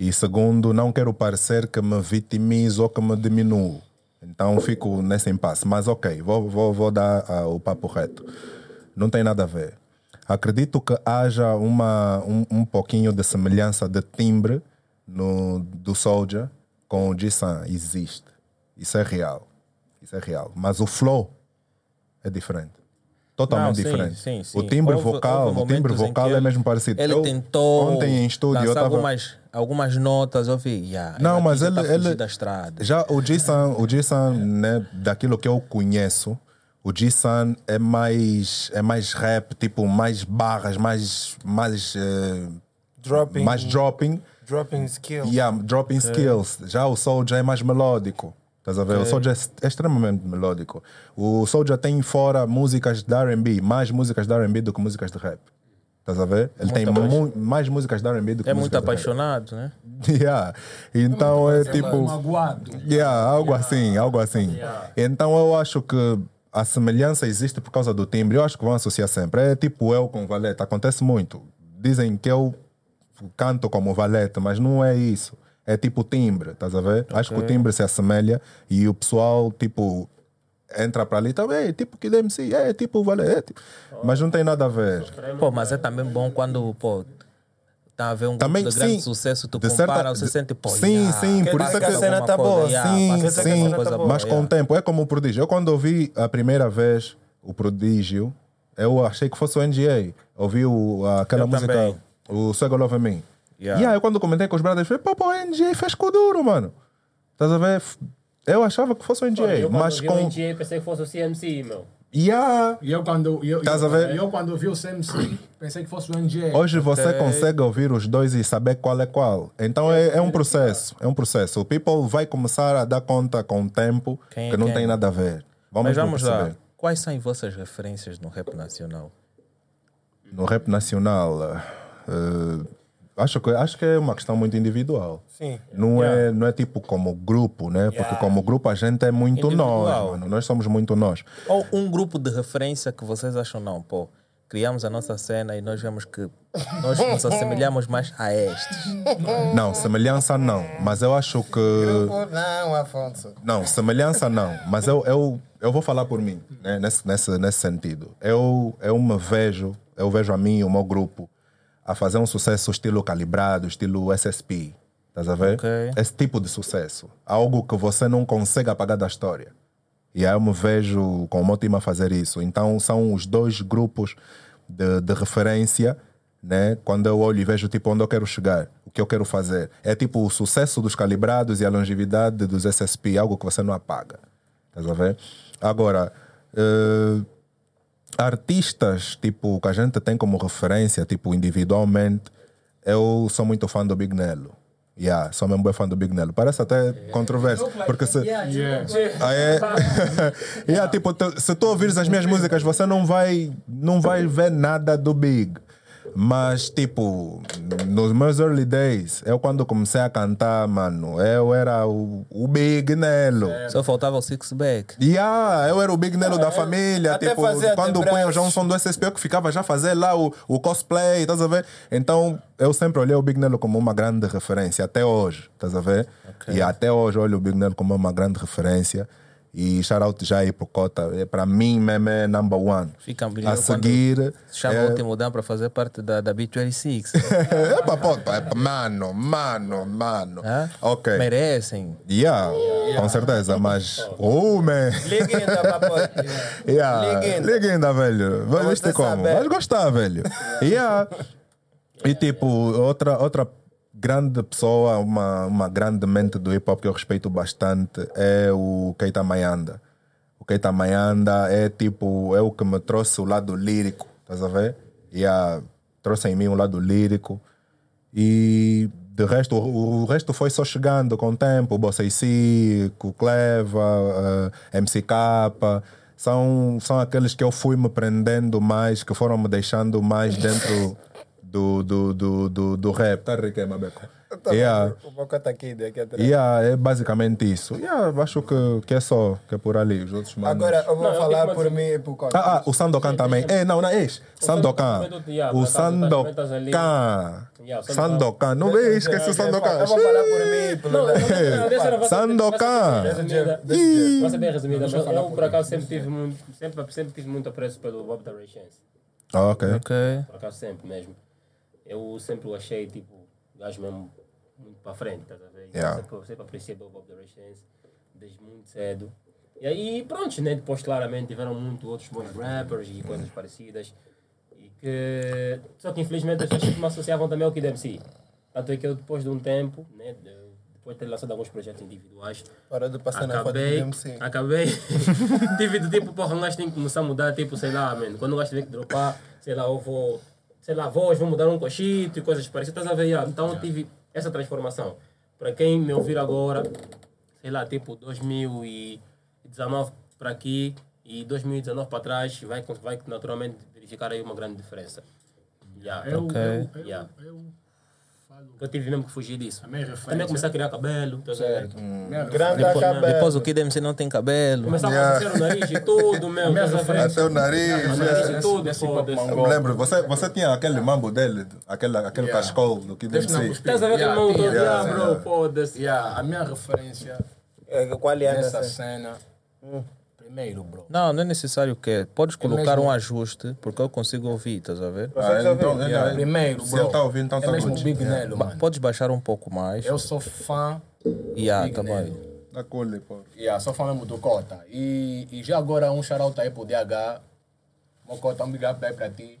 E, segundo, não quero parecer que me vitimizo ou que me diminuo. Então, fico nesse impasse. Mas, ok, vou, vou, vou dar ah, o papo reto. Não tem nada a ver. Acredito que haja uma, um, um pouquinho de semelhança de timbre no, do Soldier com o G-San. Existe. Isso é real. Isso é real. Mas o flow é diferente. Totalmente Não, sim, diferente. sim, sim. O timbre Houve- vocal, houve o timbre vocal é mesmo parecido. Ele Eu- tentou Ontem em estúdio eu estava. algumas, algumas notas, eu vi. Yeah, Não, aqui mas ele, tá ele da estrada. já o G-San, o G-San, né, daquilo que eu conheço, o G-San é mais é mais rap, tipo mais barras, mais mais eh, Dropping. mais dropping, Dropping skill. yeah, dropping skills. Já o Soulja é mais melódico. Estás a ver? O Soulja é, é extremamente melódico. O Soulja tem fora músicas de R&B, mais músicas de R&B do que músicas de rap. Estás a ver? Ele tem mu- mais músicas de R&B do que É muito apaixonado, né? Yeah. Então é tipo. Magoado. Yeah, algo assim, algo assim. Então eu acho que a semelhança existe por causa do timbre. Eu acho que vão associar sempre. É tipo eu com Valete. Acontece muito. Dizem que eu canto como Valete, mas não é isso. É tipo timbre, estás a ver? Acho que o timbre se assemelha e o pessoal, tipo, entra para ali também, é tipo que MC, é tipo Valete. é tipo- Mas não tem nada a ver. Pô, mas é também bom quando, pô, tá a ver um Também, de grande sim, sucesso, tu compara, certa- você sente, pô, sim, yeah, sim, quer por dizer isso é que a cena tá boa, Sim, a sim, tá boa, mas com yeah. o tempo, é como o prodígio. Eu quando ouvi a primeira vez o prodígio, eu achei que fosse o NGA. Ouvi o, aquela Eu música, também. o Swag Love Me. Yeah. E aí, eu quando comentei com os brothers, falei, pô, pô, o NGA fez com duro, mano. Estás a ver? Eu achava que fosse o NGA, Eu, quando mas vi com. o NGA, pensei que fosse o CMC, meu. Yeah. E eu quando, eu, Estás eu, a ver? eu quando vi o CMC, pensei que fosse o NJ. Hoje você consegue ouvir os dois e saber qual é qual. Então é, é um processo, é um processo. O people vai começar a dar conta com o tempo Quem que não quem? tem nada a ver. Vamos, Mas vamos lá. Quais são as vossas referências no rap nacional? No rap nacional, eh, acho, que, acho que é uma questão muito individual. Sim. Não, é, não é tipo como grupo, né? Porque como grupo a gente é muito Individual. nós, mano. Nós somos muito nós. Ou um grupo de referência que vocês acham, não, pô, criamos a nossa cena e nós vemos que nós nos assemelhamos mais a estes. Não, semelhança não. Mas eu acho que. Não, Afonso. Não, semelhança não. Mas eu, eu, eu vou falar por mim, né? nesse, nesse, nesse sentido. Eu, eu me vejo, eu vejo a mim e o meu grupo a fazer um sucesso estilo calibrado, estilo SSP. Estás a ver? Ok. Esse tipo de sucesso. Algo que você não consegue apagar da história. E aí eu me vejo com o meu time a fazer isso. Então são os dois grupos de, de referência, né? Quando eu olho e vejo tipo onde eu quero chegar, o que eu quero fazer. É tipo o sucesso dos calibrados e a longevidade dos SSP, algo que você não apaga. Estás a ver? Agora, eh, artistas tipo que a gente tem como referência, tipo individualmente, eu sou muito fã do Big Nelo. Yeah, sou mesmo bem fã do Big Nelo. Parece até controverso, porque se, ah, é? yeah, tipo, tu- se tu ouvires as minhas músicas, você não vai, não vai ver nada do Big. Mas, tipo, nos meus early days, eu quando comecei a cantar, mano, eu era o, o Big Nelo. Só faltava o six back. Yeah, eu era o Big Nelo da família. Até Tipo, quando põe o. Johnson do SSP, eu que ficava já a fazer lá o, o cosplay, estás a ver? Então, eu sempre olhei o Big Nelo como uma grande referência, até hoje, estás a ver? E até hoje olho o Big Nelo como uma grande referência. E shout out já aí pro Cota, é, para mim mesmo é number one. Fica A brilhando seguir. Chama é, o último Dan para fazer parte da, da B26. Epa, pô, mano, mano, mano. Hã? Ok. Merecem. Yeah, com certeza, mas. Oh, man. Legenda, papote. Yeah. Legenda. Legenda, velho. Você como? saber. Gostar, velho. Yeah. E tipo, outra, outra grande pessoa, uma, uma grande mente do hip hop que eu respeito bastante é o Keita Mayanda. O Keita Mayanda é tipo, é o que me trouxe o lado lírico, estás a ver? Yeah. Trouxe em mim o lado lírico. E de resto, o, o resto foi só chegando com o tempo. O Bossa Cleva, eh, MCK. São, são aqueles que eu fui me prendendo mais, que foram me deixando mais dentro do, do, do, do, do rap. Tá rico, Mabeco? Yeah. O Boca tá aqui, daqui atrás. Yeah, é basicamente isso. Yeah, acho que, que é só que é por ali. Os outros manos. Agora eu vou Não, eu falar digo, por mas- mim e por Cota. Ah, ah, o Sandokan também. É, não, não é esse. Sandokan. O Sandokan. Sandokan. Não vê, esqueci o Sandokan. Eu vou falar por mim e pelo eu- Sandokan. vai ser bem resumida. Mas Eu, por acaso, sempre tive, muito, sempre, sempre tive muito apreço pelo Bob da Ray Chance. Ah, ok. Ok. Por acaso, sempre mesmo. Eu sempre o achei, tipo, gajo mesmo muito para frente, estás a ver? Então, Yeah. Sempre, sempre apreciei o Bob da Ray Chance. desde muito cedo. E aí, pronto, né? Depois, claramente, tiveram muito outros bons rappers e coisas parecidas. E que... Só que, infelizmente, as pessoas me associavam também ao Kid MC. Tanto é que eu, depois de um tempo, né? de- depois de ter lançado alguns projetos individuais, Para de passar na foto do acabei, MC. acabei, tive do tipo, porra, um gajo tem que começar a mudar, tipo, sei lá, mano, quando o gajo tiver que dropar, sei lá, eu vou, sei lá, voz, vou mudar um cochito e coisas parecidas, estás a ver? yeah. Então eu tive essa transformação. Para quem me ouvir agora, sei lá, tipo 2019 para aqui e 2019 para trás, vai, vai naturalmente verificar aí uma grande diferença. Yeah. Eu, Ok. eu, eu, Yeah. eu. Eu tive mesmo que fugir disso. A minha Também referência. comecei a criar cabelo, a ver? Certo. Minha Grande Depois- cabelo. Depois o Kid MC não tem cabelo. Começava Yeah. a fazer o nariz e tudo, mesmo. Até o nariz. O é. nariz e tudo, Eu me lembro, você, você tinha aquele mambo dele, aquele, aquele Yeah. cascol do Kid MC. Estás a ver aquele mão todo? Yeah, yeah. bro, foda-se. Yeah, a minha referência É, Qual é nessa essa? cena. Primeiro, bro. Não, não é necessário que. Podes colocar mesmo. um ajuste, porque eu consigo ouvir, estás a ver? Ah, então, ouvir? então, Primeiro, Se bro. ele tá ouvindo, então é tá mesmo good. Big Yeah. Nelo, mano. Podes baixar um pouco mais. Eu sou fã. Yeah, Big tá bem. Nelo. Da cole, pô. Yeah, sou fã mesmo do Cota. E, e já agora um shout aí pro DH. Mocota, um big up aí pra ti.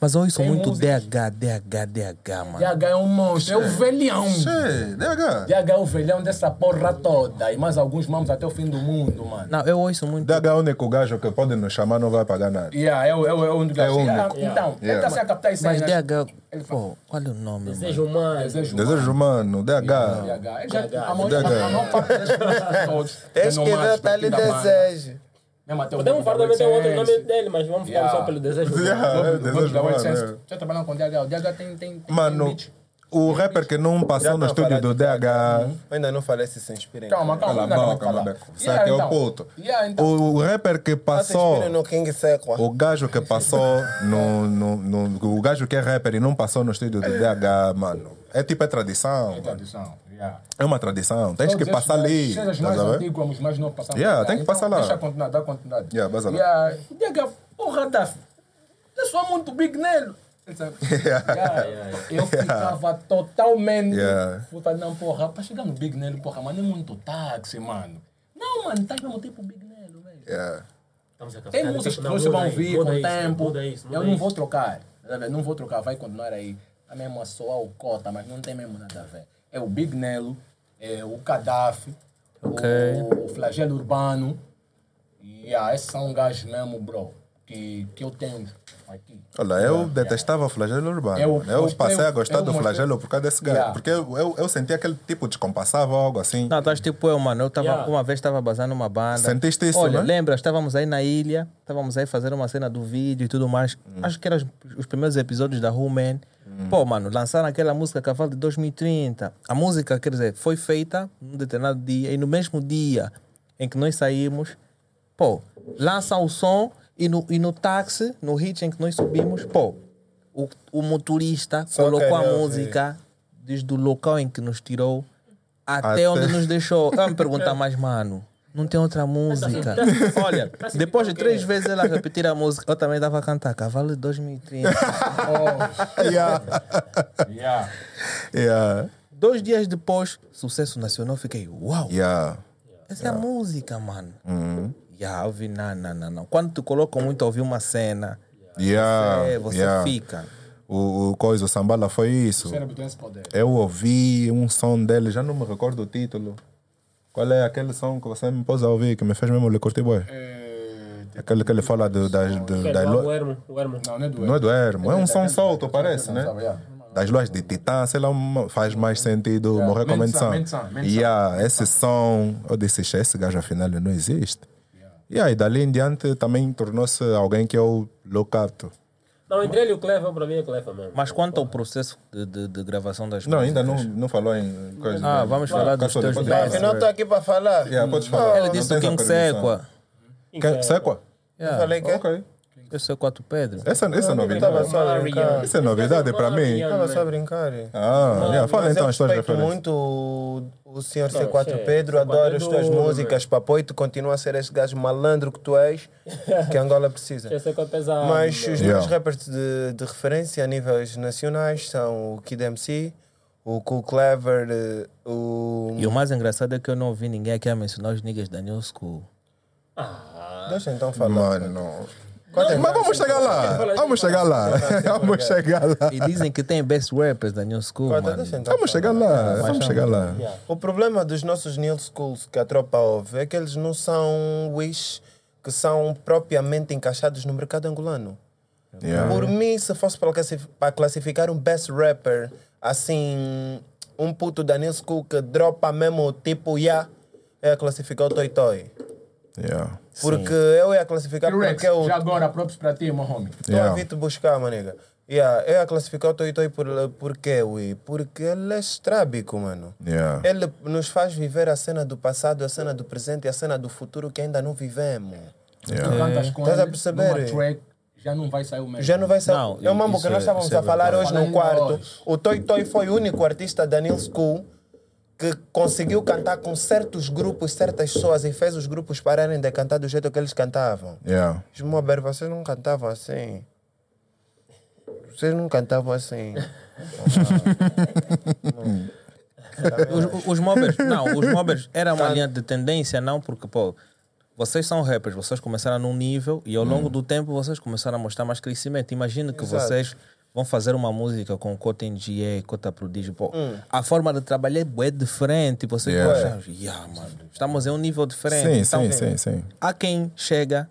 Mas eu ouço Tem muito músicas. DH, DH, DH, mano. DH é um monstro, é o velhão. Che, DH. DH é o velhão dessa porra toda. E mais alguns mamos até o fim do mundo, mano. Não, eu ouço muito. DH é o único gajo que pode nos chamar, não vai pagar nada. Yeah, é o, é o, é o único. É o Yeah, único. Então, ele Yeah. tá a captar isso Mas aí, né? DH. Pô, qual é o nome? Mano? Desejo humano. Desejo Desejo humano, DH. DH. Ele já, DH. a maior a maior parte desses músicos todos. Tens é que nomás, ver, tá ali pertinho da banda. desejo. Mesmo até o Podemos falar também tem outro nome dele, mas vamos ficar Yeah. só pelo desejo. Yeah, é, desejo da. Oitcense. é. Já trabalhando com o DH. O DH tem, tem, tem, tem Mano, beat. o rapper que não passou Já no tá estúdio do DH. Ainda não falei se se inspirem. Calma, calma. Cala a boca, Sabe, é o então. puto. Yeah, então. O, rapper que Se passou. no King Sequa. O gajo que passou no, no, no- O gajo que é rapper e não passou no estúdio do DH, mano. É tipo é tradição. mano. Tradição. Yeah. É uma tradição. Tens que Todos passar esses ali. Seja os Estás mais a ver? antigos, como os mais novos passamos. Yeah, tem que Então, passar lá. Deixa continuar, dá continuidade. Yeah, basta lá. Yeah, DH, porra, Daf. Eu sou muito big nele. Ele sabe? Yeah, Eu ficava totalmente. Yeah. Puta, não, porra, pra chegar no Big Nelo, porra, mas não é muito táxi, mano. Não, mano, tá mesmo tipo Big Nelo, velho. Yeah. Estamos a Tem músicas tipo, que vocês vão ouvir com o tempo. Muda isso, muda Eu não isso. vou trocar. tá? Não vou trocar, vai continuar aí. Tá mesmo a soar o Cota, mas não tem mesmo nada a ver. É o Big Nelo, é o Gaddafi, Ok. o, o Flagelo Urbano. E yeah, esses são gajos mesmo, bro, que, que eu tenho aqui. Olha, eu detestava o flagelo urbano. Eu. Eu, passei a gostar do mostrei- flagelo por causa desse gajo. Yeah. Porque eu, eu, sentia aquele tipo descompassava algo assim. Não, estás tipo eu, mano. Eu tava, Yeah. uma vez estava basando uma banda. Sentiste isso, Olha, né? lembra? Estávamos aí na ilha, estávamos aí fazendo uma cena do vídeo e tudo mais. Hum. Acho que eram os, os primeiros episódios da Human. Pô, mano, lançaram aquela música Cavalo de 2030. A música, quer dizer, foi feita num determinado dia e no mesmo dia em que nós saímos, pô, lançam o som e no, e no táxi, no hit em que nós subimos, pô, o, o motorista Só colocou a música desde o local em que nos tirou até, Até- onde nos deixou. Ela me pergunta, mas mano, não tem outra música. Olha, depois de três vezes ela repetir a música, eu também dava a cantar Cavalo de 2030. Yeah. Yeah. Yeah. Dois dias depois, sucesso nacional, fiquei, uau, Yeah. essa é a música, mano. Uhum. Yeah, eu vi, não, não, não, não. Quando tu coloca muito a ouvir uma cena, Yeah. é, você yeah. fica. O, o coisa, o Sambala foi isso. O. Eu ouvi um som dele, já não me recordo o título. Qual é aquele som que você me pôs a ouvir, que me fez mesmo lhe curtir, boy? É, Aquele que ele fala do, das, do, é das do lo- o Ermo, o Ermo. Não, não é do Não é do Ermo, é um som solto, parece, né? yeah. Das lojas de Titã, sei lá, faz mais sentido Yeah. morrer com a Menção. E yeah, esse som, eu disse, "Xe, esse gajo afinal não existe. E aí, dali em diante, também tornou-se alguém que eu locato. Não, entre ele e o Cleva, para mim é Cleva mesmo. Mas quanto ao processo de, de, de gravação das Não, ainda não, não falou em coisa. Ah, vamos falar dos teus versos. eu Afinal, estou aqui para falar. Yeah, podes falar. Ele Não disse o King. Sequa. Sequa? Yeah. Falei que? Ok. Eu sei quatro Pedro. Essa, essa é Estava novidade. só a brincar. Isso é novidade para mim. Estava só a brincar. Ah, yeah, fala então tuas respeito referências. muito o, o senhor Não, C4 che, Pedro, C4 adoro é as tuas músicas, papo, e tu continua a ser esse gajo malandro que tu és, que Angola precisa. Esse é é pesado. Mas os. Yeah. meus rappers de, de referência a níveis nacionais são o Kid MC, o Cool Clever, eh, o. E o mais engraçado é que eu não ouvi ninguém aqui a mencionar os niggas da New School. Deixa então falar. Mano. Mas vamos chegar lá. Vamos chegar lá. Vamos chegar lá. E dizem que tem best rappers da New School, Vamos chegar lá. Vamos chegar lá. O problema dos nossos new schools que a tropa ouve é que eles não são wish que são propriamente encaixados no mercado angolano. Yeah. Por mim, se fosse para classif- para classificar um best rapper, assim, um puto da new school que dropa mesmo tipo ya, é classificar o Toy Toy. Yeah. Porque eu ia classificar Rex, porque eu já agora, próprios para ti, meu homie. Estou a vir te buscar, manega. Yeah, eu ia classificar o Toy Toy por, por quê, ui? Porque ele é estrábico, mano. Yeah. Ele nos faz viver a cena do passado, a cena do presente e a cena do futuro que ainda não vivemos. Tu Yeah. cantas com Estás a ele perceber? numa track, já não vai sair o mesmo. Já não vai ser. Não, é o mambo que nós é- estávamos é a falar hoje no quarto. O Toy Toy foi o único artista da New School que conseguiu cantar com certos grupos, certas pessoas e fez os grupos pararem de cantar do jeito que eles cantavam. Yeah. Smober, vocês não cantavam assim. Vocês não cantavam assim. Os, os mobbers, não, os mobbers era uma linha de tendência, não, porque, pô, vocês são rappers, vocês começaram num nível e ao longo do tempo vocês começaram a mostrar mais crescimento. Imagina que Exato. vocês vão fazer uma música com Cota NGA, Cota Prodígio, pô, a forma de trabalhar é diferente. Vocês Yeah. acham, yeah, mano, estamos em um nível diferente. Sim, Então, sim, sim, sim. Há quem chega,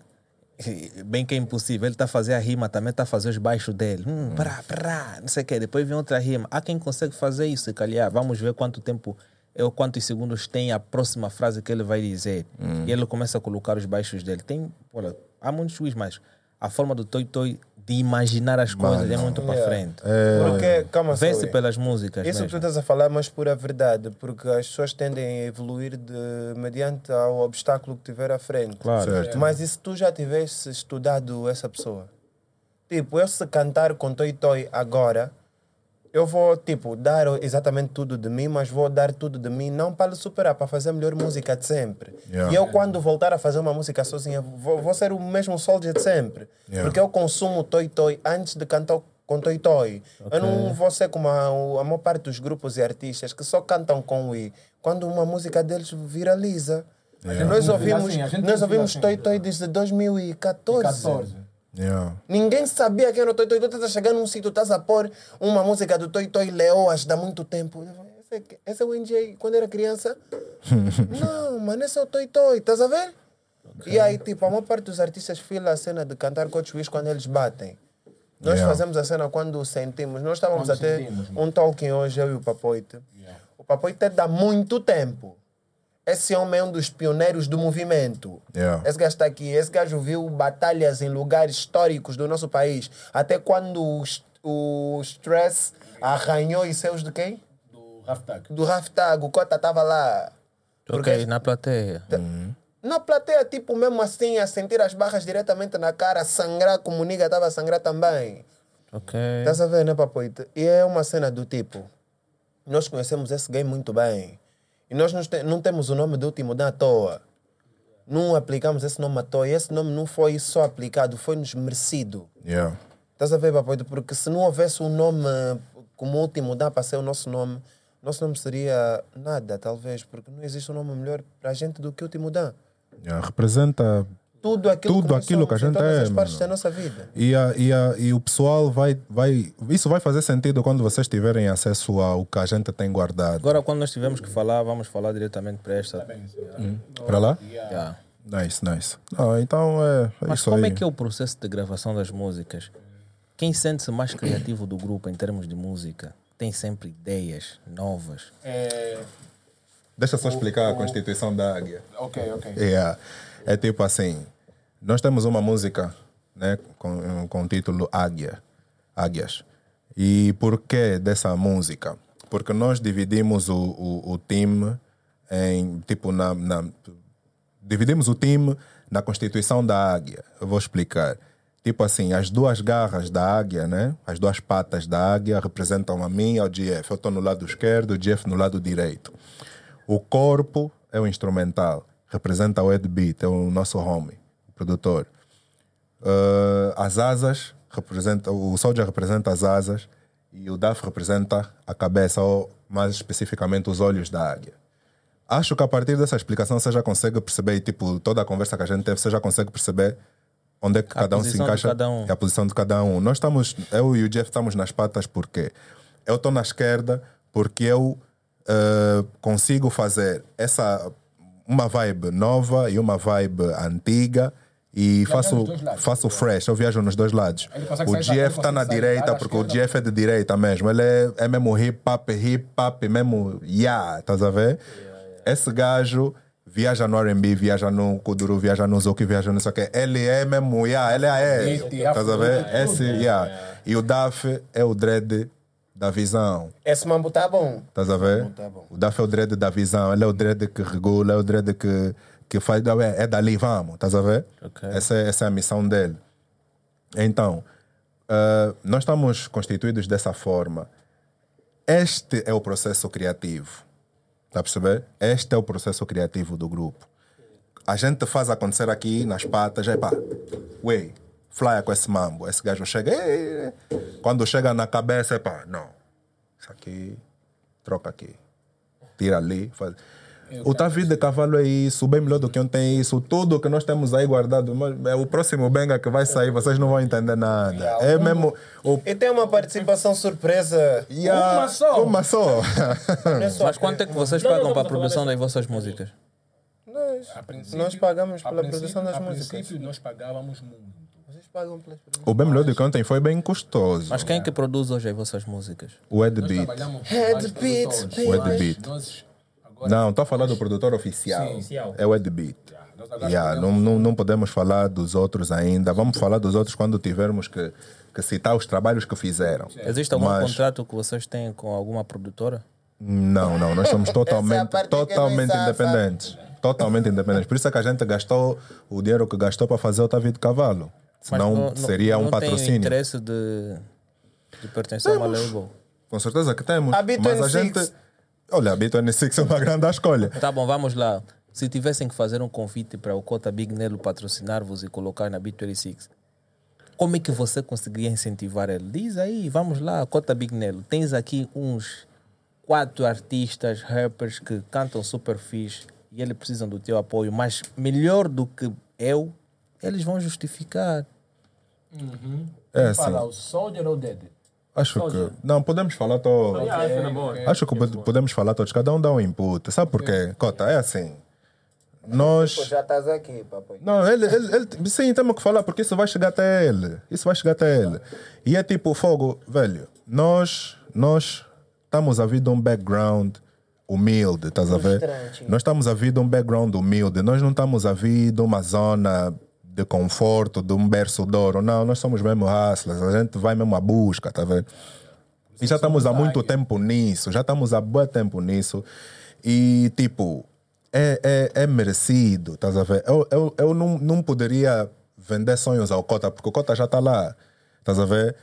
bem que é impossível, ele está a fazer a rima, também está a fazer os baixos dele. Hum, prá, prá, não sei o quê. Depois vem outra rima. Há quem consegue fazer isso, se calhar. Vamos ver quanto tempo ou quantos segundos tem a próxima frase que ele vai dizer. E ele começa a colocar os baixos dele. Tem, olha, há muitos juízes, mas a forma do Toy Toy de imaginar as coisas é muito para frente. Porque, calma ué. pelas músicas Isso que tu mesmo. estás a falar é mais pura verdade, porque as pessoas tendem a evoluir de, mediante ao obstáculo que tiver à frente. Claro. Certo. Mas e se tu já tivesse estudado essa pessoa? Tipo, eu se cantar com Toy Toy agora, eu vou, tipo, dar exatamente tudo de mim, mas vou dar tudo de mim não para lhe superar, para fazer a melhor música de sempre. Yeah. E eu, quando voltar a fazer uma música sozinha, vou, vou ser o mesmo soldier de sempre. Yeah. Porque eu consumo Toy Toy antes de cantar com Toy Toy. Eu não vou ser como a, a maior parte dos grupos e artistas que só cantam com o I quando uma música deles viraliza. Nós ouvimos, Assim, nós ouvimos assim. Toy Toy desde 2014. 14. Yeah. Ninguém sabia quem era o Toy Toy. Tu estás a chegar num sítio, estás a pôr uma música do Toy Toy Leoas dá muito tempo. Esse é, esse é o NJ quando era criança? não, mano, esse é o Toy Toy, estás a ver? E aí, tipo, a maior parte dos artistas fila a cena de cantar com os quando eles batem. Nós Yeah. fazemos a cena quando sentimos. Nós estávamos Quando a ter sentimos, um talking hoje, eu e o Papoite. O Papoite é dá muito tempo. Esse homem é um dos pioneiros do movimento. Yeah. Esse gajo está aqui. Esse gajo viu batalhas em lugares históricos do nosso país. Até quando o, o Stress arranhou e seus de quem? Do Raftag. Do Raftag. O Cota estava lá. Ok, na plateia. Na plateia, tipo, mesmo assim, a sentir as barras diretamente na cara, a sangrar como o Niga estava a sangrar também. Ok. Estás a ver, né, Papoita? E é uma cena do tipo: nós conhecemos esse game muito bem. E nós não, te- não temos o nome do último da à toa. Não aplicamos esse nome à toa. E esse nome não foi só aplicado, foi-nos merecido. Yeah. Estás a ver, Papoita? Porque se não houvesse um nome como último dá para ser o nosso nome, nosso nome seria nada, talvez, porque não existe um nome melhor para a gente do que o último dá. Yeah. Representa Tudo aquilo, Tudo que, aquilo que a gente todas é, as partes mano. da nossa vida. E, a, e, a, e o pessoal vai, vai. Isso vai fazer sentido quando vocês tiverem acesso ao que a gente tem guardado. Agora, quando nós tivermos que falar, vamos falar diretamente para esta. Para lá? Yeah. Nice, nice. Ah, então é, é Mas isso como aí. é que é o processo de gravação das músicas? Quem sente-se mais criativo do grupo em termos de música? Tem sempre ideias novas. É, Deixa só explicar a constituição da águia. ok, ok. Yeah. É tipo assim: nós temos uma música né, com, com o título Águia, Águias. E por que dessa música? Porque nós dividimos o, o, o time em tipo na, na- dividimos o time na constituição da águia. Eu vou explicar. Tipo assim, as duas garras da águia, né? As duas patas da águia representam a mim e ao GF. Eu estou no lado esquerdo, o GF no lado direito. O corpo é o instrumental, representa o Ed Beat, é o nosso homie, o produtor. Uh, as asas representa, o Soldier representa as asas e o DAF representa a cabeça, ou mais especificamente os olhos da águia. Acho que a partir dessa explicação você já consegue perceber, tipo, toda a conversa que a gente teve, você já consegue perceber onde é que A cada um se encaixa cada um. a posição de cada um. Nós estamos, eu e o Jeff estamos nas patas porque eu estou na esquerda porque eu eh, consigo fazer essa uma vibe nova e uma vibe antiga e faço faço fresh, eu viajo nos dois lados. O ele está na direita porque o. Jeff é de direita mesmo. Ele é, é mesmo hip hop, hip hop, mesmo yeah, estás a ver? Esse gajo viaja no R&B, viaja no Kuduro, viaja no Zouk, viaja no sei o quê. Ele é mesmo, yeah, ele é, estás a ver? yeah, Esse, yeah. E o Daf é o dread da visão. Esse mambo tá bom. Estás a ver? tá bom. O Daf é o dread da visão, ele é o dread que regula, é o dread que, que faz. É, é dali, vamos, estás a ver? Ok. Essa, é, essa é a missão dele. Então, ah, nós estamos constituídos dessa forma. Este é o processo criativo. Está a perceber? Este é o processo criativo do grupo. A gente faz acontecer aqui nas patas, epá, ué, flyer com esse mambo. Esse gajo chega, quando chega na cabeça, epá, não. Isso aqui, troca aqui. Tira ali. Faz. O Davi de Cavalo é isso, bem melhor do que ontem é isso. Tudo que nós temos aí guardado, mas é o próximo Benga que vai sair, vocês não vão entender nada. É mesmo. O, E tem uma participação surpresa. Yeah, Uma só. Uma só. Mas quanto é que vocês Não, pagam não, para a produção das vossas músicas? Nós, nós pagamos pela produção das músicas. princípio nós pagávamos muito. Vocês pagam pelas produções. O bem melhor do que ontem foi bem custoso. Mas quem é que produz hoje as vossas músicas? O Ed Beat. produtores, baby. mas Head beat. Não, estou a falar do produtor oficial. É o Ed Beat. Yeah, não, não, não podemos falar dos outros ainda. Vamos falar dos outros quando tivermos que, que citar os trabalhos que fizeram. Existe algum Mas- contrato que vocês têm com alguma produtora? Não, não, nós somos totalmente, é totalmente mais safa. independentes. Totalmente independentes. Por isso é que a gente gastou o dinheiro que gastou para fazer o Tavi de Cavalo. Senão não- não- seria um não tem patrocínio. interesse de, de pertencer a uma label? Com certeza que temos. Mas a 26. gente. Olha, a B26 é uma grande escolha. Tá bom, vamos lá. Se tivessem que fazer um convite para o Cota Big Nelo patrocinar-vos e colocar na Bit26, como é que você conseguiria incentivar ele? Diz aí, vamos lá, Cota Big Nelo. Tens aqui uns quatro artistas, rappers que cantam super fixe e eles precisam do teu apoio, mas melhor do que eu, eles vão justificar. É Quem fala assim. o Soldier ou Dead? Acho que. Não, podemos falar todos. Yeah, acho que é boa. Acho que pod- podemos falar todos. Cada um dá um input. Sabe por quê? Cota, é assim. Nós. Já estás aqui, papai. Não, ele, ele, ele- sim, temos que falar, porque isso vai chegar até ele. Isso vai chegar até ele. E é tipo, fogo, velho, nós, nós estamos a vir de um background humilde, estás a ver? Frustrante. Nós estamos a vir de um background humilde, nós não estamos a vir de uma zona de conforto, de um berço de ouro. Não, nós somos mesmo hustlers, a gente vai mesmo à busca, tá vendo? E já estamos há muito tempo nisso, já estamos há bom tempo nisso. E, tipo, é, é, é merecido, estás a ver? Eu, eu, eu não, não poderia vender sonhos ao Cota, porque o Cota já está lá, estás a ver?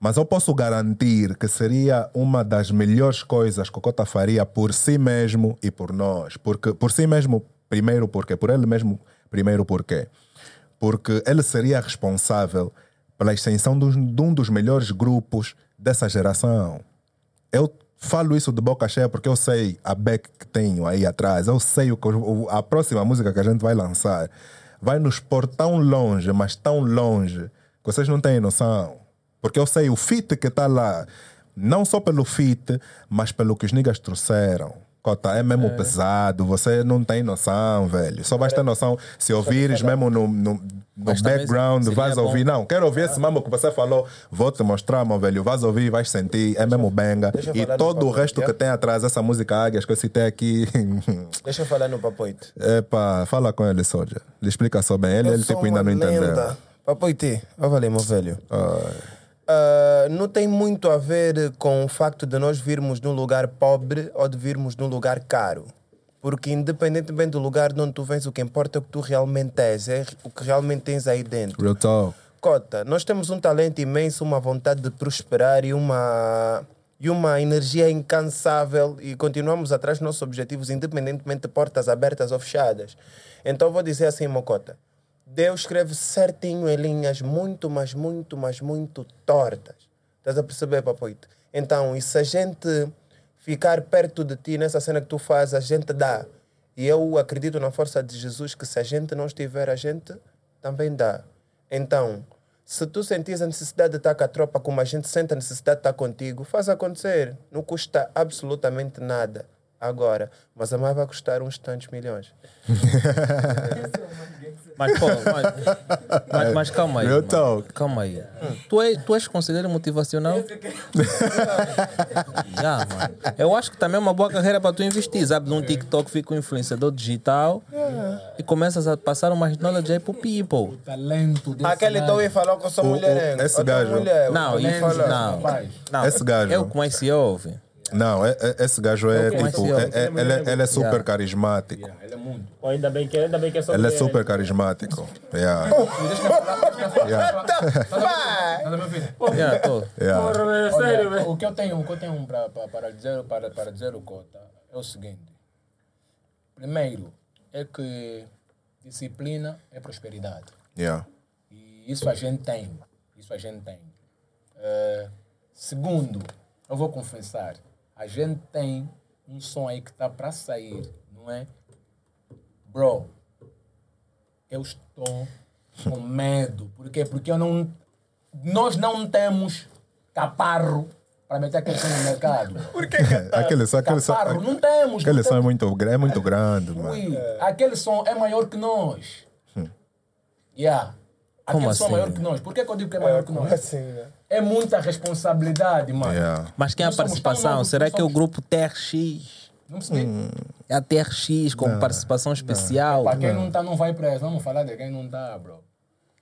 Mas eu posso garantir que seria uma das melhores coisas que o Cota faria por si mesmo e por nós. Porque, por si mesmo, primeiro, porque Por ele mesmo, primeiro, porquê? Porque ele seria responsável pela extensão de um dos melhores grupos dessa geração. Eu falo isso de boca cheia porque eu sei a back que tenho aí atrás. Eu sei o que a próxima música que a gente vai lançar vai nos pôr tão longe, mas tão longe, que vocês não têm noção. Porque eu sei o fit que está lá, não só pelo fit, mas pelo que os niggas trouxeram. Cota, é mesmo pesado, você não tem noção, velho. Só vais ter noção se ouvires mesmo no, no, no background, vais bom- ouvir. Não, quero ouvir esse mambo que você falou, vou te mostrar, meu velho. Vais ouvir, vais sentir, é mesmo benga. E todo o resto que tem atrás, essa música Águias que eu citei aqui. Deixa eu falar no papoite. Epa, fala com ele, Soja. Ele explica só bem. Ele, ele tipo, ainda não entendeu. Papoite, olha ali, meu velho. Ah, não tem muito a ver com o facto de nós virmos num lugar pobre ou de virmos num lugar caro. Porque independentemente do lugar de onde tu vens, o que importa é o que tu realmente és, é o que realmente tens aí dentro. Real talk. Cota, nós temos um talento imenso, uma vontade de prosperar e uma, e uma energia incansável e continuamos atrás dos nossos objetivos, independentemente de portas abertas ou fechadas. Então vou dizer assim, Mocota, Deus escreve certinho em linhas muito, mas muito, mas muito tortas. Estás a perceber, Papoito? Então, e se a gente ficar perto de ti nessa cena que tu fazes, a gente dá. E eu acredito na força de Jesus que se a gente não estiver, a gente também dá. Então, se tu sentires a necessidade de estar com a tropa como a gente sente a necessidade de estar contigo, faz acontecer. Não custa absolutamente nada agora. Mas a mais vai custar uns tantos milhões. Mas, pô, mas, mas, mas calma aí. Meu mano. talk. Calma aí. Tu, é, tu és conselheiro motivacional? Já, mano. Eu acho que também é uma boa carreira para tu investir. Sabe, num TikTok fica um influenciador digital e começas a passar umas knowledge aí pro people. Talento desse Aquele gajo. Toy falou que eu sou O- o- mulherengo. esse gajo- Mulher, Não, isso não. Não. Esse gajo. É o que se ouve. Não, é- é- esse gajo é Ok, mas tipo. é- é- ele, é- ele é super Yeah. carismático. ele é muito. Pô, ainda bem que, ainda bem que é só Ele é super carismático. Yeah. Yeah. Yeah. Yeah. Olha, sério, velho. o que eu tenho, o que eu tenho para, para, dizer para, para dizer o Cota é o seguinte. Primeiro é que disciplina é prosperidade. Yeah. E isso a gente tem. Isso a gente tem. Eh, segundo, eu vou confessar, a gente tem um som aí que está para sair, não é? Bro, eu estou com medo. Por quê? Porque eu não, nós não temos caparro para meter aquele som no mercado. Aquele som, aquele som, Caparro, não temos. aquele não som é temos. muito, gra- é muito grande, mano. Ui, aquele som é maior que nós. Yeah. Aquele Como som é assim? maior que nós. Por que, que eu digo que é maior que nós? Assim, né? É muita responsabilidade, mano. Yeah. Mas quem é a participação? novos, Será que é o grupo TRX? Não percebi? É a TRX com participação especial? Para quem não tá, não vai preso. Vamos falar de quem não tá, bro.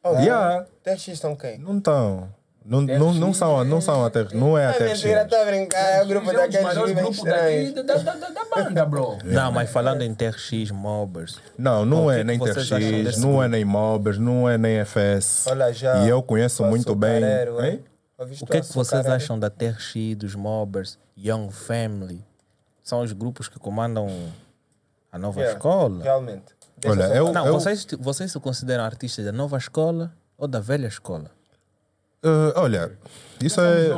Oh, Yeah. TX estão quem? Não estão. Não, não, não são, não são até, não é É até mentira, tá a brincar. É o grupo daqueles grupos daqui estranhos. da, da, da, da banda, bro. Não, mas falando em TRX, Mobbers. Não, não é que nem que TRX, não é nem Mobers, não é nem FS. Olha já. E eu conheço muito bem. açucareiro, Hein? O que é que vocês açucareiro? acham da TRX, dos Mobbers, Young Family? São os grupos que comandam a nova Yeah, escola? Realmente. Olha, eu, Não, eu, vocês, vocês se consideram artistas da nova escola ou da velha escola? eh, olha, isso é,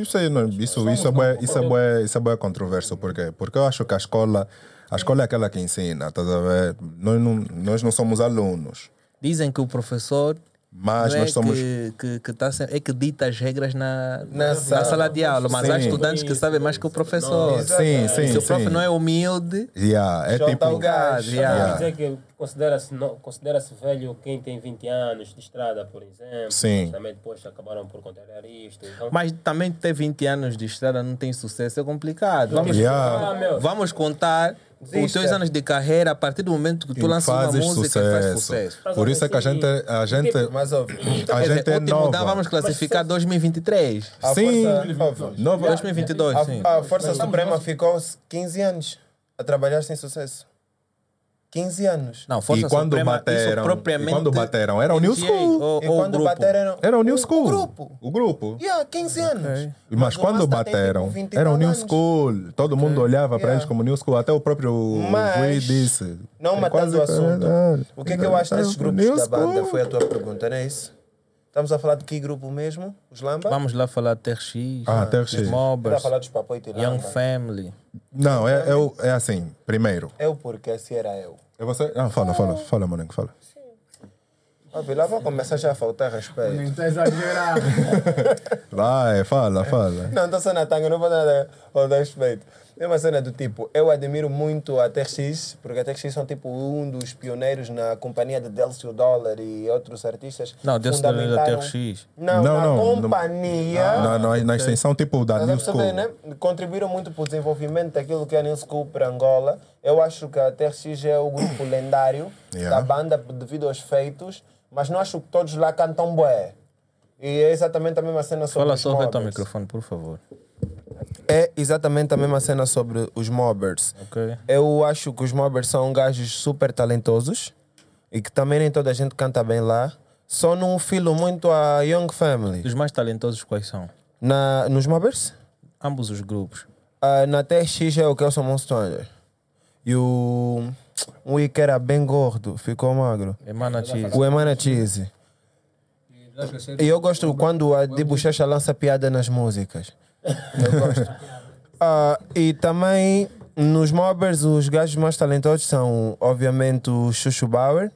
isso é, não, isso, isso é bué, isso é bué, isso é bué controverso, porque, porque eu acho que a escola, a escola é aquela que ensina, estás a ver? Nós não, nós não somos alunos, Dizem que o professor mas não é nós somos, que, que, que tá, se- é que dita as regras na, Na na, sala. sala de aula, mas há Sim. estudantes que sabem mais que o professor. sim, sim, Se o prof não é humilde, Yeah, é tipo, o gajo. Yeah. Considera-se considera-se velho quem tem 20 anos de estrada, por exemplo. Sim. Mas Também depois acabaram por contrariar isto. Então, mas também ter 20 anos de estrada não tem sucesso, é complicado. Vamos, Yeah. Ah, vamos contar os Desista. teus anos de carreira a partir do momento que tu lanças uma música e faz sucesso. sucesso. Por isso é que a gente, a gente, Mas ouve. a Quer gente dizer, é nova. vamos classificar 2023. A Sim, Força, nova. 2022, sim. a, a Força Suprema ficou 15 anos a trabalhar sem sucesso. 15 anos. Não, Força E quando Suprema, bateram, isso propriamente... e quando bateram, era o New School. Ou, e quando grupo. bateram. Era o New School. O grupo. O grupo. Yeah, 15 anos. Mas o quando bateram, tipo, 20 era o New anos. School. Todo mundo olhava para Yeah. eles como New School. Até o próprio Mas, Rui disse. Não É matando o quase assunto. O que é que eu acho desses É, grupos New da banda? School. Foi a tua pergunta, não é isso? Estamos a falar de que grupo mesmo? Os Lamba? Vamos lá falar de TRX, Ah, dos TRX. Mobbers, falar dos Papoito e Young. Family. Não, é, é, é assim. Primeiro. Eu porque se era eu. É você? Não, fala, fala. Fala, Maninho, fala. Ó, lá vai começar já a faltar respeito. Nem tá exagerado. Vai, fala, fala. Não, estou só na tanga, não vou dar respeito. É uma cena do tipo, eu admiro muito a TRX, porque a TRX são tipo um dos pioneiros na companhia de Delcio Dollar e outros artistas. Não, Delcio Dollar é da TRX. Não, Não, na não, companhia. Na, na, na extensão tipo da New School. perceber, né? Contribuíram muito para o desenvolvimento daquilo que é a New School para Angola. Eu acho que a TRX é o grupo lendário Yeah. da banda devido aos feitos, mas não acho que todos lá cantam bué. E é exatamente a mesma cena sobre Fala os só perto ao microfone, por favor. É exatamente a mesma cena sobre os mobbers. Ok? Eu acho que os mobbers são gajos super talentosos e que também nem toda a gente canta bem lá. Só não filo muito a Young Family. Os mais talentosos quais são? Na, nos mobbers? Ambos os grupos. Ah, na TX é o Kelson Monster. E o. Um I que era bem gordo, ficou magro. Emana Cheese. O Emana Cheese. E eu gosto quando a de Bochecha lança piada nas músicas. Eu gosto. Ah, e também nos mobbers, os gajos mais talentosos são, obviamente, o Chuchu Bauer,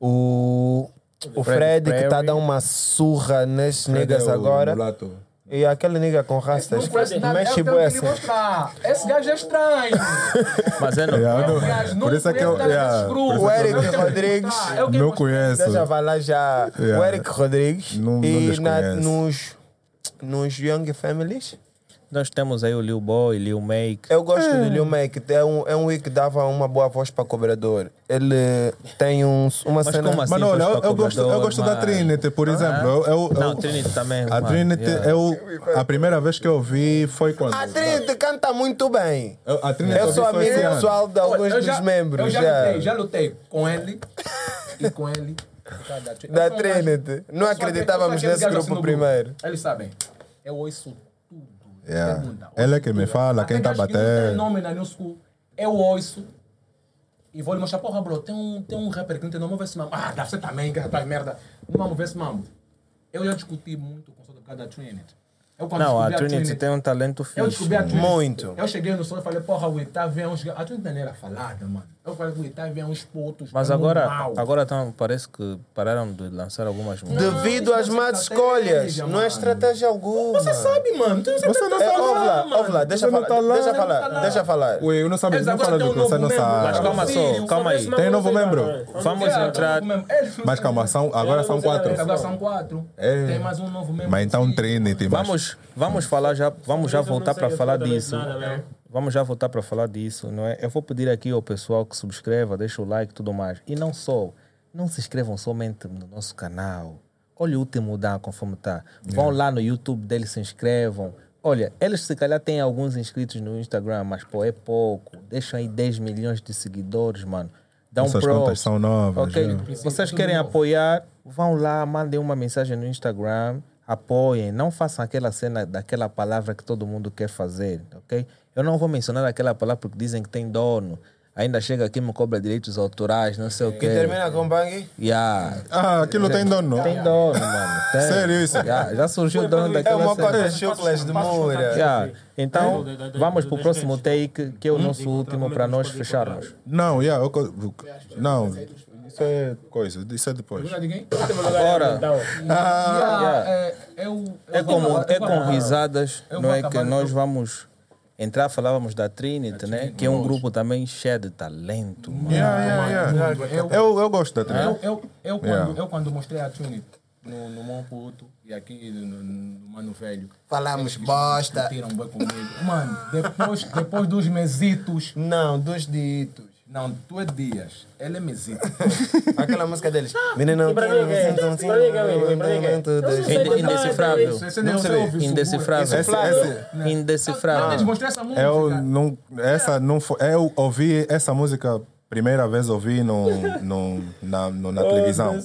o, o Fred, que está a dar uma surra nas negas É o agora. mulato. E aquele nega com rastas. Mexe bué assim. mostrar. Esse gajo é estranho. Mas é no, Yeah, eu não- Gajo, não por isso é que eu. yeah, O isso é que Eric eu- Rodrigues. É o que Não conheço. Deixa vai lá já. O Yeah. Eric Rodrigues. Não- não e lhes na- nos, nos Young Families. nós temos aí o Lil Boy, Lil Make. Eu gosto do Lil Mac. É um, é um Wick que dava uma boa voz para cobrador. Ele tem uns, uma Mas cena. como assim? Mano, olha, eu, eu gosto, eu gosto da mano? Trinity, por exemplo. Eu, eu, Não, eu- Trinity também. a mano, Trinity, yeah. eu, a primeira vez que eu vi foi quando. A Trinity canta muito bem. Eu, a Trinity Eu sou amigo pessoal de alguns já- dos membros. Eu já, já. lutei, já lutei com ele e com ele. Da Eu Trinity. Não eu acreditávamos eu nesse grupo primeiro. Eles sabem. Eu ouço tudo. Yeah. Pergunta, Ele é que me fala, quem tá não batendo. nome na New School. Eu ouço. E vou lhe mostrar, porra, bro, tem um, tem um rapper que não tem nome, vamos ver se mambo. Ah, deve ser também, que rapaz, merda. Não vamos ver se mambo. Eu já discuti muito com o por causa da Trinity. Eu, Não, a descobri Trinity tem um talento Eu fixe. descobri a Trinity. Muito. Eu cheguei no som e falei, porra, o tá vendo uns. A Trinity nem era falada, mano. Eu falei, o tá vendo uns putos. Mas é agora, agora tão, parece que pararam de lançar algumas músicas. Devido às más escolhas. Não é mano. estratégia alguma. Você sabe, mano. Tu não sabe Você não tá É, lá, mano. ouve lá, deixa Você não falar. tá lá. Deixa Você tá falar, lá. deixa falar. Ui, eu não sabe, Eles não fala do que você não sabe. Mas calma só, calma aí. Tem novo membro? Vamos entrar. tá Mas calma, são, agora são quatro. Agora são quatro. É. Tem mais um novo membro. Mas então Sim. Trinity. mas- Vamos, vamos falar já, vamos já Eu voltar para falar disso. Né? Vamos já voltar para falar disso, não é? Eu vou pedir aqui ao pessoal que subscreva, deixa o like e tudo mais. E não só, não se inscrevam somente no nosso canal. Olha o último Dan conforme está. Vão lá no YouTube dele, se inscrevam. Olha, eles se calhar têm alguns inscritos no Instagram, mas pô, é pouco. Deixam aí 10 milhões de seguidores, mano. Dá um Essas pro. contas são novas. Ok, já. vocês querem apoiar, vão lá, mandem uma mensagem no Instagram, apoiem, não façam aquela cena daquela palavra que todo mundo quer fazer, ok? Eu não vou mencionar aquela palavra porque dizem que tem dono. Ainda chega aqui e me cobra direitos autorais, não sei o Que quê. termina com bang. Yeah. Ah, aquilo tem dono. Tem dono, mano. Tem. Sério isso? Yeah, Já surgiu o dono É daquela uma cena. cota chocolates de Moura. Yeah. Então, vamos para o próximo take, que é o nosso último, para nós fecharmos. Não, yeah, eu não, isso é coisa, isso é depois. Pergunta de quem? Agora, Ah, é, É com, é vou com acabar. risadas, não é que nós vamos entrar, falávamos da Trinity, né? Trinity, Que é um grupo também cheio de talento, mano. Yeah, yeah, yeah. Eu- Eu, eu gosto da trilha. Eu, eu, eu, quando, Yeah. eu quando mostrei a Trinity no, no Monputo e aqui no, no, no Mano Velho, Falamos bosta. tiram comigo. Mano, depois, depois dos mesitos. Não, dos ditos. Não, tu é Dias, ele é mesito. Aquela música deles. Menino, mim, que é? É? É? Não Indecifrável. então, Não não sei. Indecifrável. Indecifrável. te mostrei essa música. eu não, essa não foi, eu ouvi essa música primeira vez ouvi no, no, na, no- na televisão.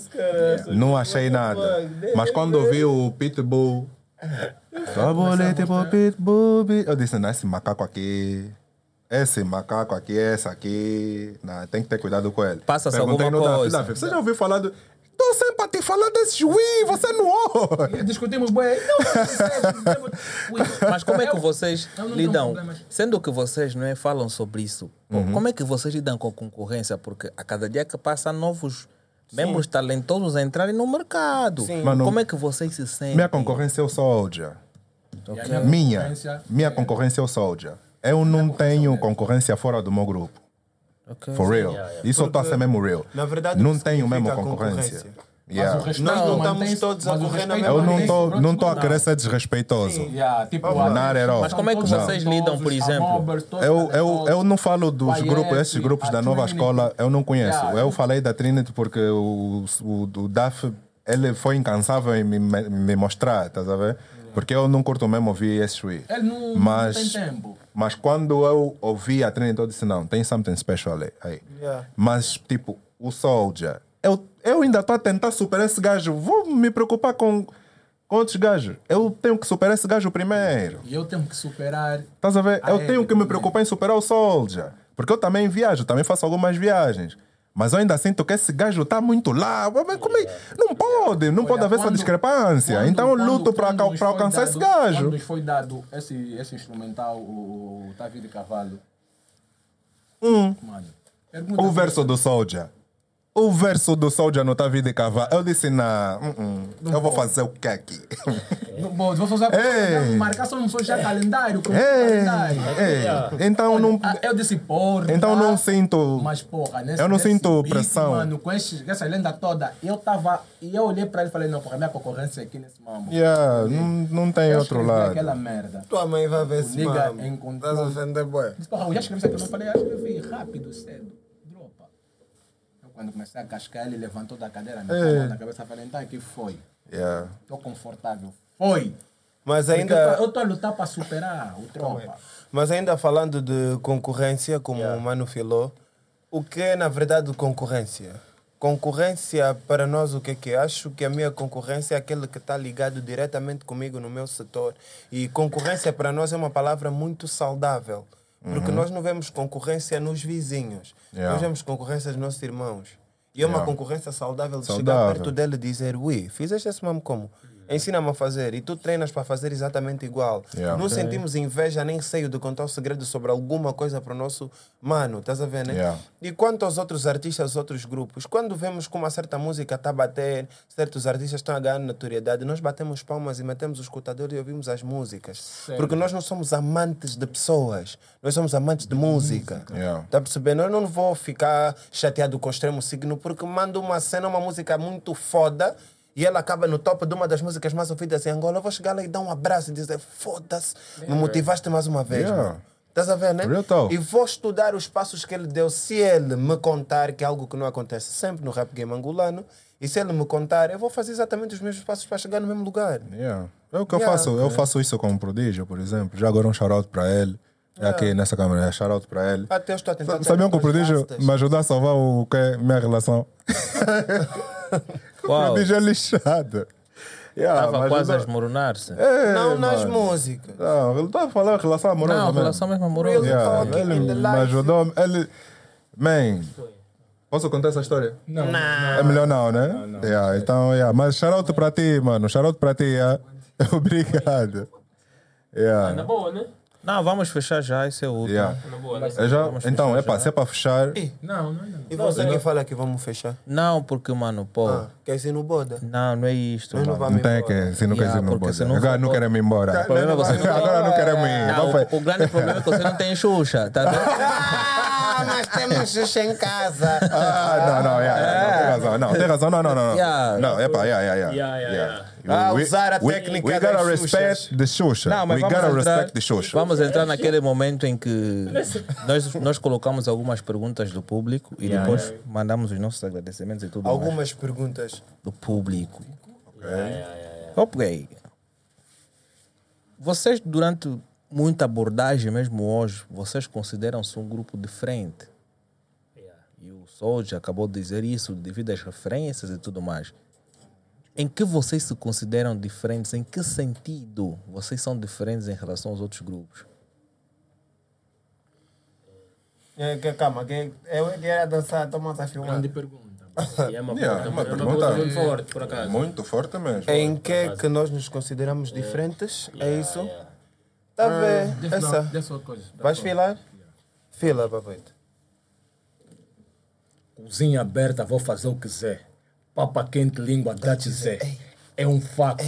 Não achei nada. Mas quando ouvi o Pitbull, Fabolete tipo Pitbull, bi-" eu disse, não, esse macaco aqui, esse macaco aqui, esse aqui, não, tem que ter cuidado com ele. Passa-se alguma no coisa. Davi, você já ouviu falar do... Tô sempre a te falar desse juiz, você não ouve. Discutimos bem. Não, Mas como é que vocês lidam, sendo que vocês não é, falam sobre isso, Uhum. como é que vocês lidam com concorrência? Porque a cada dia que passa novos membros talentosos a entrarem no mercado. Mano, como é que vocês se sentem? Minha concorrência é o Soldier. Minha, minha concorrência é o Soldier. Eu não tenho concorrência fora do meu grupo. Ok. For real. Isso eu estou a ser mesmo real. Na verdade, não tenho mesmo concorrência. concorrência? Yeah. Nós não estamos todos a correr na mesma Eu não estou não tô a querer ser desrespeitoso. Yeah, tipo. Mas como é que vocês lidam, por exemplo? Eu, eu, eu não falo dos grupos, esses grupos da nova escola, eu não conheço. Yeah, Eu falei da Trinity porque o, o, o DAF ele foi incansável em me, me mostrar, estás a ver? Porque eu não curto mesmo ouvir esse. Ele não, Mas- não tem tempo. Mas quando eu ouvi a Trinity, eu disse: não, tem something special aí. Yeah. Mas, tipo, o Soldier, eu, eu ainda estou a tentar superar esse gajo. Vou me preocupar com, com outros gajos. Eu tenho que superar esse gajo primeiro. E eu tenho que superar. Estás a ver? Ah, eu tenho que me também. preocupar em superar o Soldier. Porque eu também viajo, também faço algumas viagens. Mas eu ainda sinto que esse gajo está muito lá. Mas como é? Não pode, não pode Olha, haver essa quando- discrepância. quando- então eu luto para alcançar esse dado- gajo. Quando nos foi dado esse, esse instrumental, o, o Davi de Cavalo. Mano, pergunta O verso do Soldier. O verso do Soldier no Tá Vida de Cavalo. Eu disse, não, hum, hum, eu vou fazer o que aqui? Não, bom, vou fazer Ei. marcação não sou já calendário. calendário. ei, então não, Ah, Eu disse, porra. então não sinto. Mas, porra, nesse, Eu não nesse sinto beat, pressão. Mano, com esse, essa lenda toda, eu tava. E eu olhei pra ele e falei, não, porra, minha concorrência é aqui nesse mambo. Yeah, não, não tem Eu outro lado. aquela merda. Tua mãe vai ver esse Nigga mamo. encontrou- Estás a ofender, boy. Disse, porra, eu já escrevi isso aqui. Eu falei, eu escrevi rápido, cedo. Quando comecei a cascar, ele levantou da cadeira, me é. na cabeça, falei, então aqui foi. Yeah. Tô confortável. Foi. Mas ainda. Eu tô a lutar pra superar o tropa. Mas ainda falando de concorrência, como o Mano falou, o que é na verdade concorrência? Concorrência para nós o que é que é? Acho que a minha concorrência é aquele que está ligado diretamente comigo no meu setor. E concorrência para nós é uma palavra muito saudável. Porque nós não vemos concorrência nos vizinhos. Yeah. Nós vemos concorrência dos nossos irmãos. E é uma Yeah. concorrência saudável de Saudável. chegar perto dele e dizer, ui, fizeste esse mesmo como? Ensina-me a fazer. E tu treinas para fazer exatamente igual. Yeah. Não sentimos inveja nem seio de contar o segredo sobre alguma coisa para o nosso mano, estás a ver, né? Yeah. E quanto aos outros artistas, aos outros grupos, quando vemos que uma certa música está a bater, certos artistas estão a ganhar notoriedade, nós batemos palmas e metemos o escutador e ouvimos as músicas. Porque nós não somos amantes de pessoas, nós somos amantes de música. Yeah. Tá percebendo? Eu não vou ficar chateado com o extremo signo porque mando uma cena, uma música muito foda e ela acaba no top de uma das músicas mais ouvidas em Angola. Eu vou chegar lá e dar um abraço e dizer: foda-se, me motivaste mais uma vez. Yeah. mano." Estás a ver, né? Real. E vou estudar os passos que ele deu. Se ele me contar, que é algo que não acontece sempre no rap game angolano, e se ele me contar, eu vou fazer exatamente os mesmos passos para chegar no mesmo lugar. Yeah. É o que eu Yeah. faço. Eu faço isso com o Prodígio, por exemplo. Já agora um shout-out para ele. É Aqui nessa câmera, é shout-out para ele. Até eu estou a tentar. Sabiam que o Prodígio me ajudou a salvar o que é minha relação? Uau, Prodígio é lixado. Yeah, estava quase a esmoronar-se. É, Não nas mano. músicas. Não, ele estava falando relação amorosa. Não, mesmo. relação mesmo amorosa. Real Yeah, ele me ajudou. Ele. Man, posso contar essa história? Não. É melhor não, né? Yeah, então, yeah. Mas shout para ti, mano. Shout para ti, yeah. Obrigado. Na Yeah. boa, né? Não, vamos fechar já, esse é o último. Yeah. Né? Eu já, então, é pá, se é para fechar. Não, não, não. E você que fala que vamos fechar? Não, porque, mano, pô. Ah, quer ser no boda? Não, não é isto. Não Não tem que, se não quer Yeah, ir, não porque pode. se não Agora não queremos ir embora. O problema é você não- Agora não queremos ir. Não, o, o grande problema é que você não tem Xuxa, tá vendo? Ah, nós temos Xuxa em casa. Ah, não, não, yeah, yeah, não, tem razão. Não, tem razão. Não, não, não. não. Yeah. Não, é pá, yeah, yeah, yeah. Yeah, yeah, yeah. Ah, usar a we- técnica We gotta das respect the Xuxa. Não, mas we vamos gotta entrar, respect the Xuxa. vamos entrar naquele momento em que nós, nós colocamos algumas perguntas do público e Yeah, depois yeah. mandamos os nossos agradecimentos e tudo mais Algumas perguntas. do público. Ok. Vocês, durante muita abordagem, mesmo hoje, vocês consideram-se um grupo diferente. Yeah. E o Soldier acabou de dizer isso devido às referências e tudo mais. Em que vocês se consideram diferentes? Em que sentido vocês são diferentes em relação aos outros grupos? É, que- calma, que eu queria dançar, toma a filmar. Grande pergunta. E é uma Yeah, pergunta, uma é uma pergunta- pergunta muito forte, por acaso. Muito forte mesmo. Em que que nós nos consideramos diferentes? É Yeah, isso? yeah. Tá a ver? Deixa Essa. coisa. Vais filar? Fila, papaito. Cozinha aberta, vou fazer o que quiser. Papa quente, língua, dá-te Zé. É um facto.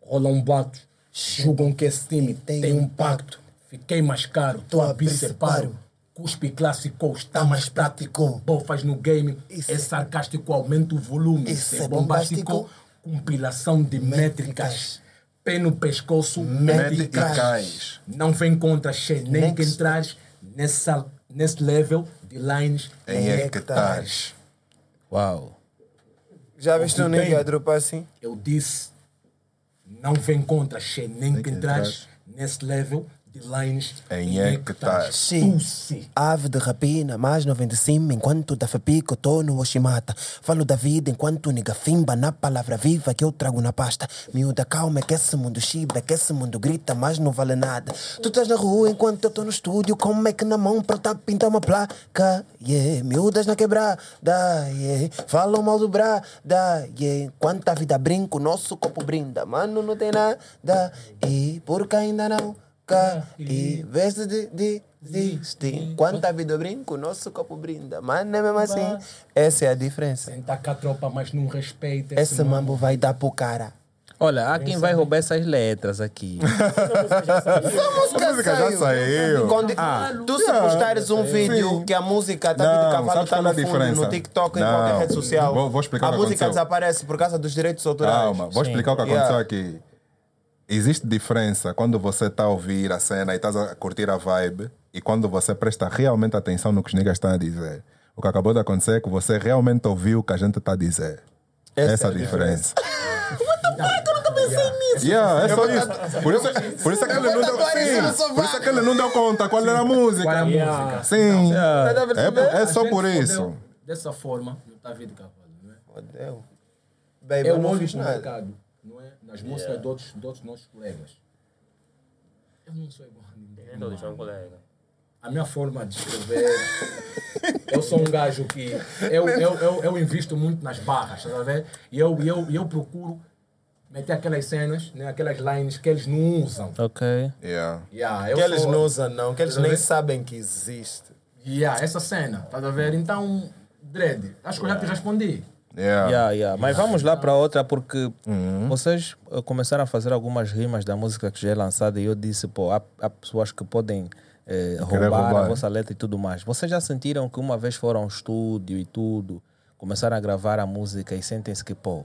Rola um bato. Julgam que esse time tem um pacto. Fiquei mais caro, tô a separo. Cuspe clássico, está mais prático. Bofas no game, é sarcástico, aumenta o volume. Isso Isso é é bombástico, compilação de métricas. Pé no pescoço, métricas. Métricas. Não vem contra Xê, nem que Next. entras nessa, nesse level de lines Em hectares. Uau! Já viste um nigga a dropar assim? Eu disse, não vem contra Xê, nem que entras nesse level lines Em hectares. Sim. Ave de rapina, mais não vem de cima enquanto da fapico tô no Oshimata. Falo da vida enquanto nega fimba na palavra viva que eu trago na pasta. Miúda calma é que esse mundo chiba, é que esse mundo grita, mas não vale nada. Tu estás na rua enquanto eu tô no estúdio, como é que na mão pra tá pintar uma placa? Yeah, miúdas na quebrada, yeah. Falam mal do brada, yeah. Enquanto a vida brinca, o nosso copo brinda. Mano, não tem nada, e porque ainda não e vez de, de, desistir. Enquanto a vida brinca, o nosso copo brinda. Mas não é mesmo assim. Essa é a diferença. Senta com a tropa, mas não respeita Esse mambo vai dar pro cara. Olha, há quem vai roubar essas letras aqui. A música já saiu. Quando, tu se postares um vídeo que a música tá vindo cavalo tá no é a fundo, no TikTok, em qualquer rede social, vou- vou explicar a o que música aconteceu. desaparece por causa dos direitos autorais. Calma, vou explicar o que Yeah. aconteceu aqui. Existe diferença quando você está a ouvir a cena e estás a curtir a vibe e quando você presta realmente atenção no que os niggas estão a dizer. O que acabou de acontecer é que você realmente ouviu o que a gente está a dizer. Essa Essa, é é a diferença. Yeah, é só isso. Por isso, por isso é que ele não deu, sim, por isso é que ele não deu conta qual era a música. Qual é a música? Sim, é, é só por isso. Dessa forma, no David Cavalo, não é? Fodeu. Baby, Eu eu não fiz nada. Não é? Nas músicas de, outros, de outros nossos colegas. Eu não sou igual a ninguém. Nem todos são colega. A minha forma de escrever. eu sou um gajo que. Eu, eu, eu, eu invisto muito nas barras, tá ver? E eu, eu, eu procuro meter aquelas cenas, né, aquelas lines que eles não usam. ok. Yeah. Yeah, eu Que eles sou- não usam, não, que eles Tá nem vendo? sabem que existe. Yeah, essa cena, tá a ver? Então, Dredd, acho que eu já te respondi. Yeah. Yeah, yeah. Mas vamos lá para outra, porque Uhum. vocês eh, começaram a fazer algumas rimas da música que já é lançada e eu disse, pô, há, há pessoas que podem eh, roubar, a roubar. vossa letra e tudo mais. Vocês já sentiram que uma vez foram ao estúdio e tudo, começaram a gravar a música e sentem-se que, pô,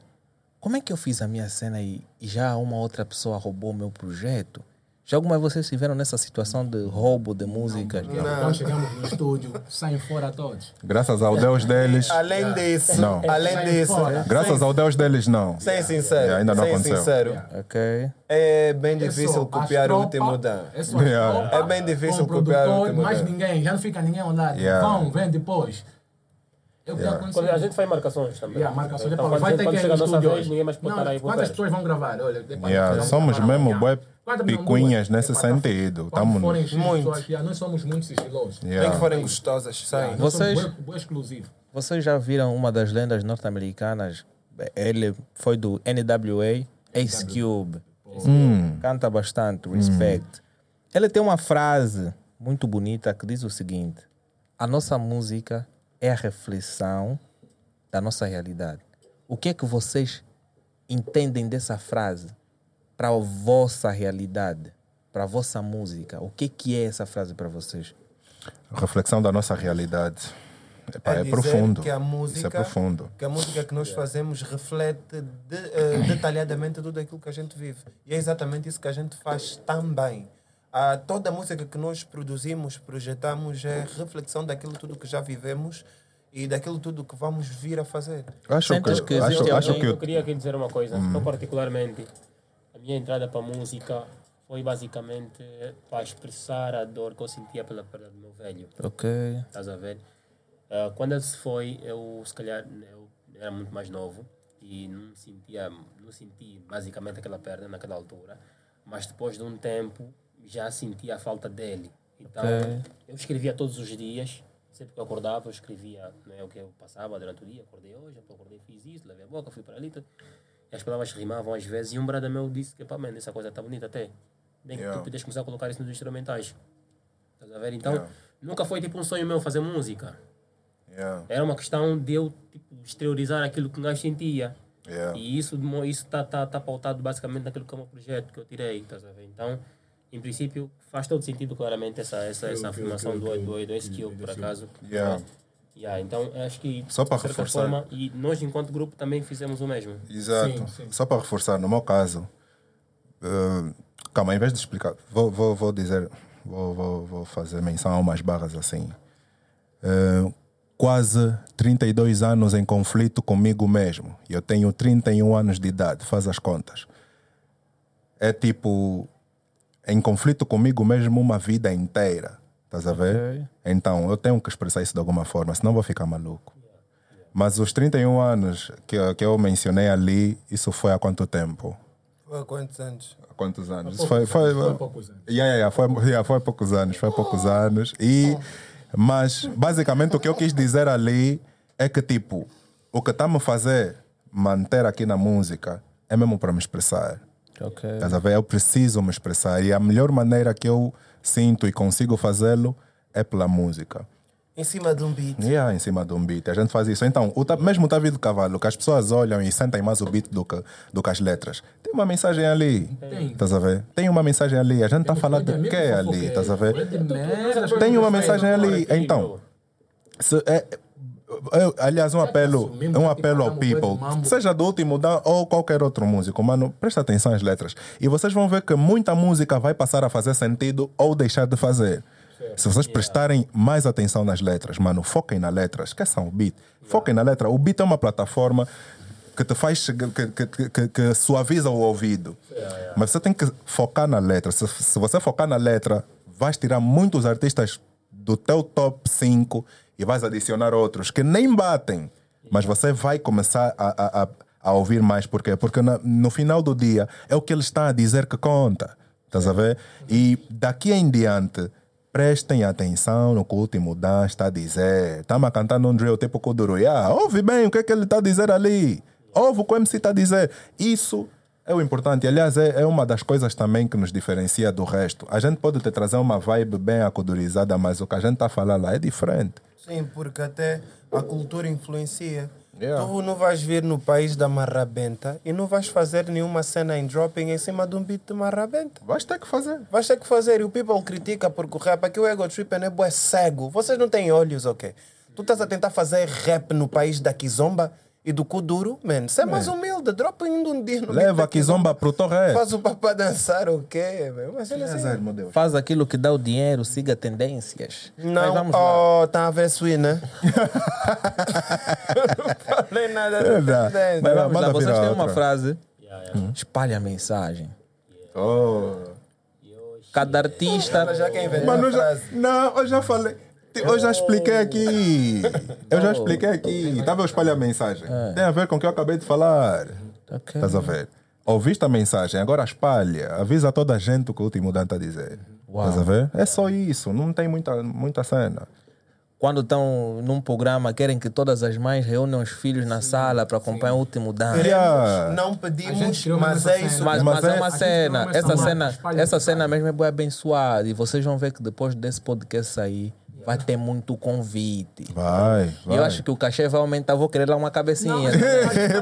como é que eu fiz a minha cena e, e já uma outra pessoa roubou o meu projeto? Já alguma vez vocês estiveram nessa situação de roubo de músicas? Então chegamos no estúdio, saem fora todos. Graças ao Deus deles. Além disso, Não. além disso. Graças ao Deus deles, não. sem sincero, Yeah, ainda não sem aconteceu. sincero, Ok. é bem É difícil copiar o último Dan. É, É bem difícil com o copiar o último mais Dan. ninguém, já não fica ninguém ao lado. Yeah. Vão, vem depois. É o que Yeah. aconteceu. Quando a gente faz marcações também. Yeah, marcações. Então, quando, vai ter quando que chega a nossa vez, ninguém mais pode aí Quantas pessoas vão gravar? Olha, Yeah, somos gravar mesmo bué não, picuinhas nesse tá- sentido. Forem X Muito. pessoas, nós somos muito sigilosos. Nem Yeah. que forem gostosas, saem. Vocês- bué- bué exclusivos. Vocês já viram uma das lendas norte-americanas? Ele foi do NWA, Ace Cube. Canta bastante, respect. Ele tem uma frase muito bonita que diz o seguinte: A nossa música é a reflexão da nossa realidade. O que é que vocês entendem dessa frase para a vossa realidade, para a vossa música? O que, que é essa frase para vocês? Reflexão da nossa realidade. Epá, é, dizer profundo. Que a Isso música, é profundo. Que a música que nós fazemos reflete de- eh, detalhadamente tudo aquilo que a gente vive. E é exatamente isso que a gente faz também. Ah, toda a música que nós produzimos, projetamos, é reflexão daquilo tudo que já vivemos e daquilo tudo que vamos vir a fazer. Acho Sentes que, que acho, existe acho alguém- que Eu queria aqui dizer uma coisa, eu particularmente, a minha entrada para a música foi basicamente para expressar a dor que eu sentia pela perda do meu velho. Ok. Estás a ver? Ah, quando ele se foi, eu se calhar eu era muito mais novo e não sentia, não senti basicamente aquela perda naquela altura, mas depois de um tempo já sentia a falta dele. Então Ok. eu escrevia todos os dias, sempre que eu acordava, eu escrevia né, o que eu passava durante o dia. Acordei hoje, acordei, fiz isso, lavei a boca, fui para ali. tudo. E as palavras rimavam às vezes. E um brother meu disse que, pá, man, essa coisa está bonita até. Bem que Yeah. tu podes começar a colocar isso nos instrumentais. Estás a ver? Então, Yeah. nunca foi tipo um sonho meu fazer música. Yeah, Era uma questão de eu tipo, exteriorizar aquilo que nós sentia. yeah. E isso demo- isso tá, tá, tá pautado basicamente naquilo que é o meu projeto que eu tirei, estás a ver? Então, em princípio, faz todo sentido claramente essa, essa, essa afirmação do, do, do SQ, por acaso. Yeah. Yeah, então, acho que, Só para de certa reforçar. forma, e nós, enquanto grupo, também fizemos o mesmo. Exato. Sim, sim. Só para reforçar, no meu caso, eh, calma, em vez de explicar, vou, vou, vou dizer, vou, vou, vou fazer menção a umas barras assim. Eh, quase 32 anos em conflito comigo mesmo. E eu tenho 31 anos de idade, faz as contas. É tipo. Em conflito comigo mesmo uma vida inteira. Estás a ver? Ok. Então, eu tenho que expressar isso de alguma forma, senão vou ficar maluco. Mas os 31 anos que, eu- que eu mencionei ali, isso foi há quanto tempo? Há quantos anos? Há quantos anos? foi, foi, Foi há poucos anos. Yeah, yeah, yeah, foi, yeah, foi há poucos anos, foi há poucos anos. E, mas, basicamente, o que eu quis dizer ali é que, tipo, o que está me fazer manter aqui na música é mesmo para me expressar. Ok. Estás a ver? Eu preciso me expressar. E a melhor maneira que eu sinto e consigo fazê-lo é pela música. Em cima de um beat. Yeah, em cima de um beat. A gente faz isso. Então, o mesmo o Tavi do Cavalo, que as pessoas olham e sentem mais o beat do que, do que as letras, tem uma mensagem ali. Tem. Estás a ver? Tem uma mensagem ali. A gente está a falar de quê fofoqueiro. ali? Estás a ver? É de merda. Tem uma mensagem ali. Então, se é, aliás, um apelo, assumimos um apelo ao people, seja do último Dan ou qualquer outro músico, mano, presta atenção às letras. E vocês vão ver que muita música vai passar a fazer sentido ou deixar de fazer. Se vocês prestarem mais atenção nas letras, mano, foquem na letra, esqueçam o beat. Foquem na letra. O beat é uma plataforma que te faz que, que, que, que- que suaviza o ouvido. Mas você tem que focar na letra. Se, se você focar na letra, vais tirar muitos artistas do teu top 5 e vais adicionar outros que nem batem. Mas você vai começar a, a, a, ouvir mais. Por quê? Porque na- no final do dia é o que eles estão a dizer que conta. Estás a ver? E daqui em diante, prestem atenção no que o último Dan está a dizer. Estamos a cantar num drill tipo Kuduro. Yeah, ouve bem o que, é que ele está a dizer ali. Ouve o que o MC está a dizer. Isso é o importante. Aliás, é, é uma das coisas também que nos diferencia do resto. A gente pode te trazer uma vibe bem acudurizada, mas o que a gente está a falar lá é diferente. Sim, porque até a cultura influencia. Yeah. Tu não vais vir no país da marrabenta e não vais fazer nenhuma cena em dropping em cima de um beat de marrabenta. Vais ter que fazer. Vais ter que fazer. E o people critica porque o rap aqui o ego trip é cego. Vocês não têm olhos, ok? Tu estás a tentar fazer rap no país da Kizomba e do Kuduro, man. Você é mais humilde. Dropa ainda um dia no Leva da a Kizomba pro Torre. Faz o papá dançar, o quê? meu? Mas ele assim. meu Deus. Faz aquilo que dá o dinheiro, siga tendências. Mas Não, vamos lá. oh, tá a ver sui, né? não falei nada É, da tendência. Mas Manda vamos lá, vocês têm uma frase. Espalha a mensagem. Oh. Cada artista. Já quem inventou Mano, a eu já, frase. não, eu já falei. Eu já expliquei aqui. Eu já expliquei aqui. Estava a espalhar a mensagem. Tem a ver com o que eu acabei de falar. Ok. Estás a ver? Ouviste a mensagem, agora espalha. Avisa toda a gente o que o último Dan está a dizer. Estás a ver? É só isso. Não tem muita, muita cena. Quando estão num programa, querem que todas as mães reúnam os filhos na sala para acompanhar o último dance. Yeah. Não pedimos, criou mas é isso. Mas, Mas mas é, é- uma cena, é essa cena, essa cena mesmo é abençoada. E vocês vão ver que depois desse podcast sair, vai ter muito convite. Vai, E vai. eu acho que o cachê vai aumentar, vou querer lá uma cabecinha.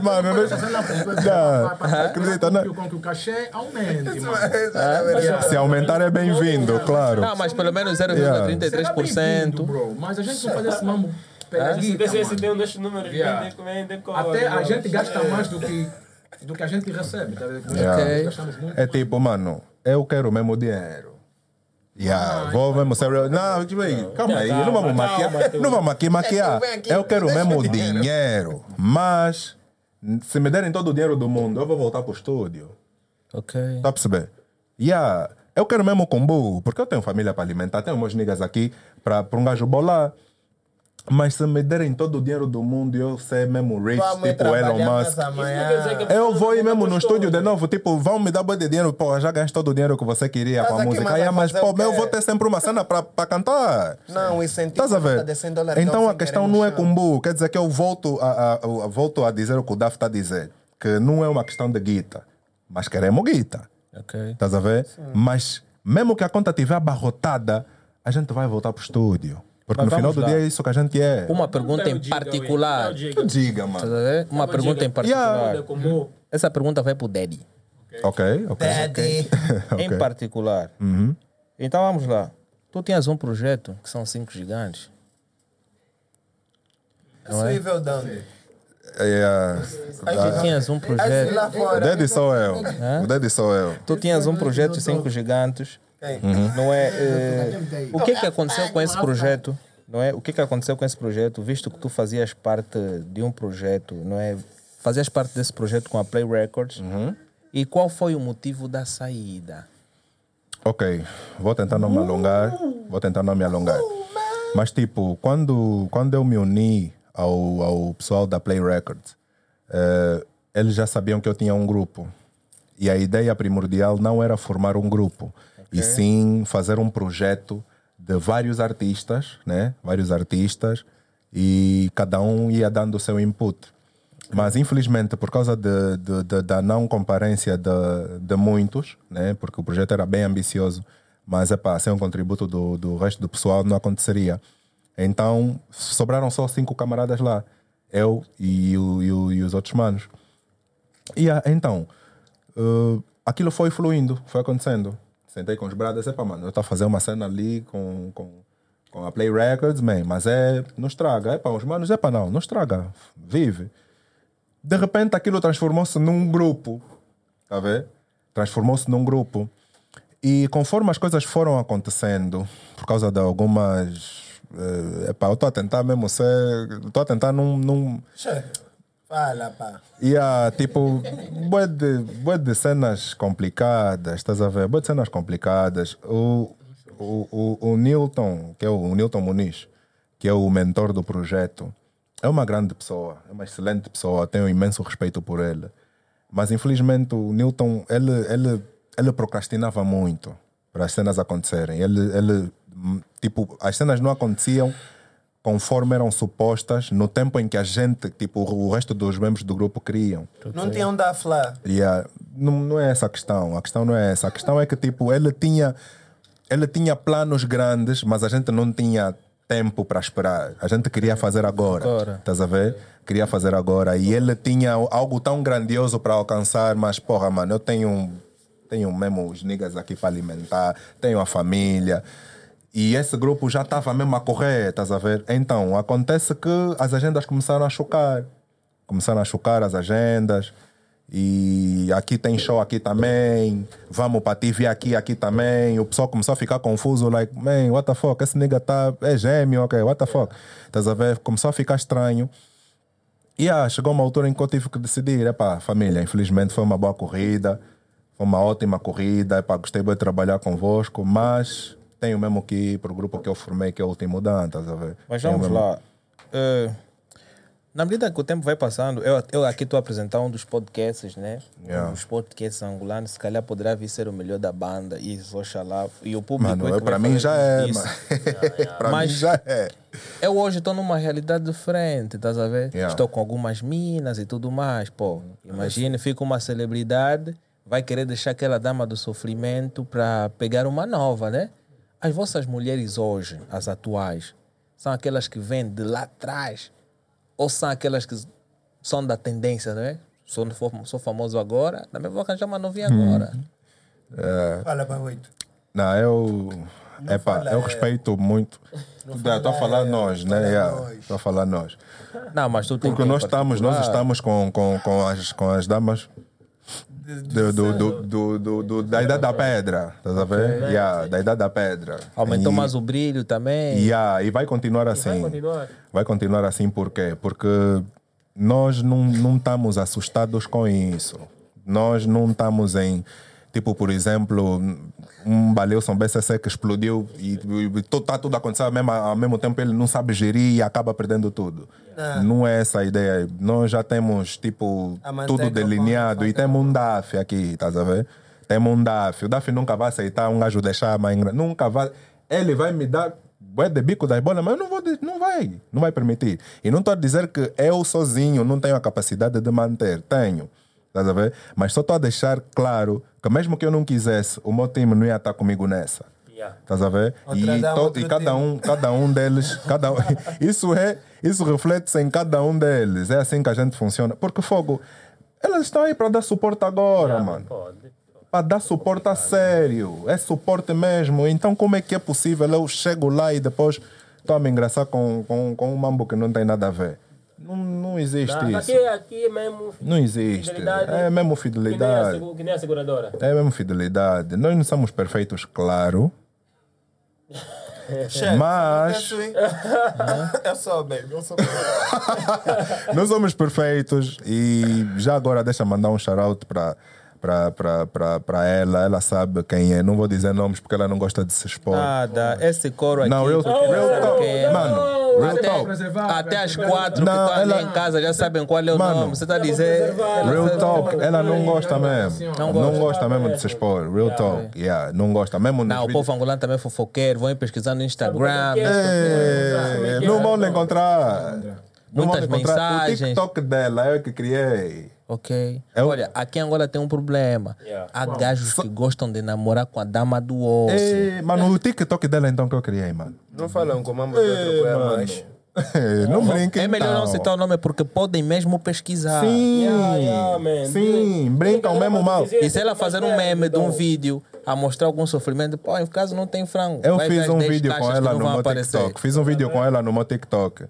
Mano, não- cena Não, vai acredita, não. com que o cachê aumente, mano. Se aumentar é bem-vindo, claro. Não, mas pelo menos Será 0,33%. bem-vindo, bro. Mas a gente não faz esse mambo desse esse mano. um vende, vende, com- Até a gente gasta mais do que, do que a gente recebe. Tá vendo? Yeah. Gastamos muito. É tipo, mano, eu quero mesmo dinheiro. Yeah, vou mesmo ser real. Não, tipo aí, calma aí, não vamos maquiar. Não vamos aqui maquiar. aqui, Eu quero deixa mesmo o dinheiro. dinheiro. Mas, se me derem todo o dinheiro do mundo, eu vou voltar pro estúdio. Ok. Tá a perceber? Yeah, eu quero mesmo combo, porque eu tenho família para alimentar, tenho meus niggas aqui para um gajo bolar. Mas se me derem todo o dinheiro do mundo e eu ser mesmo rich, Vamos tipo Elon mais Musk. Eu vou ir mesmo no estúdio de novo, tipo, vão me dar boi de dinheiro, pô, já ganhaste todo o dinheiro que você queria com a música. mas Aí, a mas, pô, o eu vou ter sempre uma cena para cantar. Não, o incentivo Estás a ver? tá de 100 dólares, Então a questão não é combo, quer dizer que eu volto a, a- a- volto a dizer o que o Daf está a dizer, que não é uma questão de guita, mas queremos guita. Ok. Estás a ver? Mas mesmo que a conta estiver abarrotada, a gente vai voltar pro estúdio. Porque Mas no final do lá. dia é isso que a gente é. Uma pergunta em particular. Diga, Estás mano. Uma pergunta em particular. Essa pergunta vai pro Daddy. Ok, ok. Daddy. Em particular. Então vamos lá. Tu tinhas um projeto que são cinco gigantes. Dan. É, Tu tinhas um Aí projeto. Daddy sou eu. O Daddy sou eu. Tu tinhas um projeto de cinco gigantes. Quem? Não é? eh, o que que aconteceu com esse projeto? Não é? O que que aconteceu com esse projeto? Visto que tu fazias parte de um projeto, não é? Fazias parte desse projeto com a Play Records. E qual foi o motivo da saída? Ok, vou tentar não me alongar. Vou tentar não me alongar. Mas, tipo, quando, quando eu me uni ao, ao pessoal da Play Records, eh, eles já sabiam que eu tinha um grupo. E a ideia primordial não era formar um grupo, e sim fazer um projeto de vários artistas, né? Vários artistas, e cada um ia dando o seu input. Mas infelizmente, por causa de, de- de- da não comparência de, de muitos, né? porque o projeto era bem ambicioso, mas epá, sem um contributo do, do resto do pessoal não aconteceria. Então sobraram só cinco camaradas lá, eu e, o- e o- e os outros manos. E ah, então, eh, aquilo foi fluindo, foi acontecendo. Sentei com os brothers, epá, mano, eu estou a fazer uma cena ali com, com, com a Play Records, man, mas é, não estraga. Epá, os manos, epá, não, não estraga, vive. De repente aquilo transformou-se num grupo, tá vendo? Transformou-se num grupo. E conforme as coisas foram acontecendo, por causa de algumas. eh, epá, eu estou a tentar mesmo ser. Estou a tentar num- num Fala, pá. e há, tipo, bué de, bué de cenas complicadas, estás a ver? Bué de cenas complicadas. O, o, o, o Newton, que é o, o Newton Muniz, que é o mentor do projeto, é uma grande pessoa, é uma excelente pessoa, tenho imenso respeito por ele. Mas infelizmente o Newton, ele, ele, ele procrastinava muito para as cenas acontecerem. Ele, ele, tipo, as cenas não aconteciam conforme eram supostas no tempo em que a gente, tipo, o resto dos membros do grupo queriam. Não tinha onde dar falar. Yeah. Não, não é essa a questão. A questão não é essa. A questão é que, tipo, ele tinha, ele tinha planos grandes, mas a gente não tinha tempo para esperar. A gente queria fazer agora. Agora. Estás a ver? Queria fazer agora. E ele tinha algo tão grandioso para alcançar, mas, porra, mano, eu tenho, tenho mesmo os niggas aqui para alimentar, tenho a família. E esse grupo já estava mesmo a correr, estás a ver? Então, acontece que as agendas começaram a chocar. Começaram a chocar as agendas. E aqui tem show aqui também. Vamos para TV aqui, aqui também. O pessoal começou a ficar confuso, like, man, what the fuck? Esse nigga tá, é gêmeo, ok, what the fuck? Estás a ver? Começou a ficar estranho. E ah, chegou uma altura em que eu tive que decidir, epá, família, infelizmente foi uma boa corrida, foi uma ótima corrida, epá, gostei de trabalhar convosco, mas tenho mesmo que ir para o grupo que eu formei, que é o Último Dan, a ver? Mas vamos mesmo- lá. Eh, na medida que o tempo vai passando, eu, eu aqui estou a apresentar um dos podcasts, né? Yeah. Um dos podcasts angolanos, se calhar poderá vir ser o melhor da banda. E oxalá. E o público. Mano, é para mim já é, isso. mano. para Mas- mim já é. Eu hoje estou numa realidade diferente, estás a ver? Estou com algumas minas e tudo mais, pô. Imagine, fica uma celebridade, vai querer deixar aquela dama do sofrimento para pegar uma nova, né? As vossas mulheres hoje, as atuais, são aquelas que vêm de lá atrás ou são aquelas que são da tendência, né? Sou, sou famoso agora, também vou arranjar uma novinha agora. Fala, pá, oito. Não, eu. Epá, fala, eu é. respeito muito. Estou a falar é, nós, né? Estou a falar nós. Não, mas tu tem Porque que nós estamos, nós estamos com, com, com, as, com as damas do, do, do, do, do- do- da Idade da Pedra. Estás a ver? Yeah, da Idade da Pedra. Aumentou E- mais o brilho também. Yeah, e vai continuar assim. Vai continuar. Vai continuar assim por quê? Porque nós não, não estamos assustados com isso. Nós não estamos em. Tipo, por exemplo, um Baleilson BCC que explodiu e está tudo acontecendo ao mesmo, ao mesmo tempo, ele não sabe gerir e acaba perdendo tudo. Não é essa a ideia. Nós já temos, tipo, A manteiga tudo delineado e temos um DAF aqui, estás a ver? Temos um DAF. O DAF nunca vai aceitar um gajo deixar a mãe. Nunca vai. Ele vai me dar bué de bico das bolas, mas eu não vou, não vai, não vai permitir. E não estou a dizer que eu sozinho não tenho a capacidade de manter, tenho. Estás a ver? Mas só estou a deixar claro que mesmo que eu não quisesse, o meu time não ia estar comigo nessa. Yeah. Estás a ver? Outra E, to- e cada um, cada um deles, cada um, isso é, isso reflete-se em cada um deles. É assim que a gente funciona. Porque fogo, elas estão aí para dar suporte agora, mano. Pode. Para dar suporte a sério. É suporte mesmo. Então como é que é possível eu chego lá e depois estou a me engraçar com, com, com um mambo que não tem nada a ver? Não, não existe isso. Aqui, aqui é mesmo. Não existe. fidelidade, É mesmo Que nem, a, fidelidade. que nem a seguradora. É mesmo fidelidade. Nós não somos perfeitos, claro. Chefe, Mas- Eu, sou, baby. Eu sou. Não somos perfeitos e já agora deixa mandar um shout-out para pra, pra, pra, pra ela, ela sabe quem é. Não vou dizer nomes porque ela não gosta de se expor. Nada, esse coro aqui. Não, real, tu real talk. é? Mano, real Até, talk. até às quatro que Não, estão ali ela- em casa já sabem qual é o Mano. nome. Você está a dizer. Real talk, ela não gosta mesmo. Não Não gosta. gosta mesmo de se expor. Real talk, yeah, não gosta mesmo. Não, o povo angolano também é fofoqueiro, vão ir pesquisar no Instagram. É, não vão lhe encontrar. Não vão Muitas encontrar. O mensagens. TikTok dela eu que criei. Ok. É o- Olha, aqui em Angola tem um problema. Yeah. Há gajos que gostam de namorar com a dama do osso. É, mano, o TikTok dela então que eu criei, mano. Não falam com a mama de coisa mano. mais. não brinque. É melhor não então. citar o nome porque podem mesmo pesquisar. Sim, Yeah, yeah, man. sim, brincam mesmo mal. E se ela fazer um meme de um vídeo a mostrar algum sofrimento, pô, em caso não tem frango. Eu vai ver fiz as um 10 vídeo com caixas que ela não no vão meu aparecer. TikTok. Fiz um vídeo com ela no meu TikTok.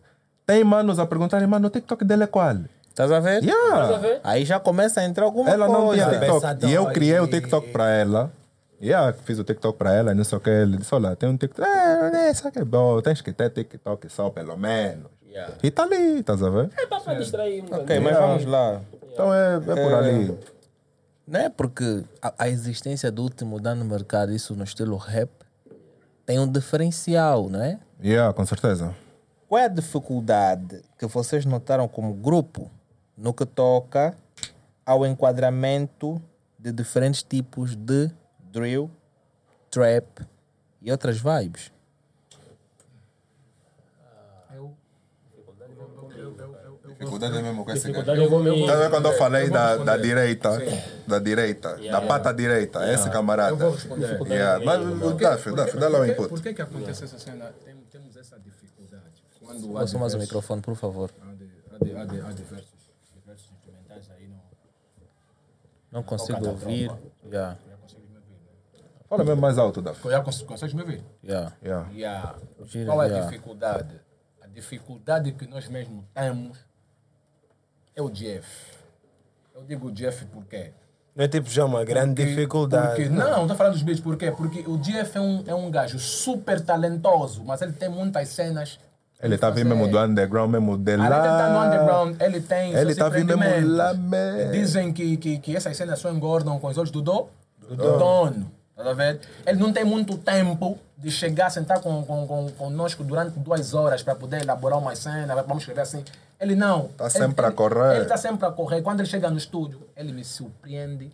Tem manos a perguntarem, mano, o TikTok dela é qual? Estás a ver? Yeah. Aí já começa a entrar alguma Ela não coisa. tinha TikTok. Cabeça E eu criei o TikTok para ela. Yeah, fiz o TikTok para ela, não sei o que. Ele disse: Olha, tem um TikTok. É, isso aqui é bom, tens que ter TikTok só, pelo menos. Yeah. E tá ali, estás a ver? É pra distrair. um Ok, mas vamos lá. Então é, é por ali. Não é porque a, a existência do último dano no mercado, isso no estilo rap, tem um diferencial, não é? Yeah, com certeza. Qual é a dificuldade que vocês notaram como grupo no que toca ao enquadramento de diferentes tipos de drill, trap e outras vibes? Dificuldade mesmo com esse eu me... Tá vendo quando eu falei da, da direita? Da direita, da pata direita, esse camarada. Eu vou responder. Yeah. Mas o Daf, Daf, dá lá o input. Por que que acontece essa cena? Tem- temos essa dificuldade. Quando Posso mais o microfone, por favor? há de- há de- há de- há diversos, diversos instrumentais aí, não, Não consigo ouvir. Yeah, já consegues me ouvir, né? Fala mesmo mais alto, Daf. Já cons- consegues me ouvir? yeah. Yeah. Yeah. Gira, Qual é a yeah. dificuldade? A dificuldade que nós mesmos temos é o Jeff. Eu digo Jeff porque Não é tipo já uma grande Porque- dificuldade. porque- não, não estou falando dos beats, por quê? Porque o Jeff é um, é um gajo super talentoso, mas ele tem muitas cenas. Ele tá vindo mesmo do underground, mesmo de Além de ele tá no lá. underground, ele tem Ele seus tá vindo mesmo lá mesmo. Dizem que, que, que essas cenas só engordam com os olhos do, do, do dono. Tá a ver? Ele não tem muito tempo de chegar, sentar com, com, com, conosco durante duas horas para poder elaborar uma cena, vamos escrever assim. Ele não. Tá Ele- sempre a ele- correr. Ele está sempre a correr. Quando ele chega no estúdio, ele me surpreende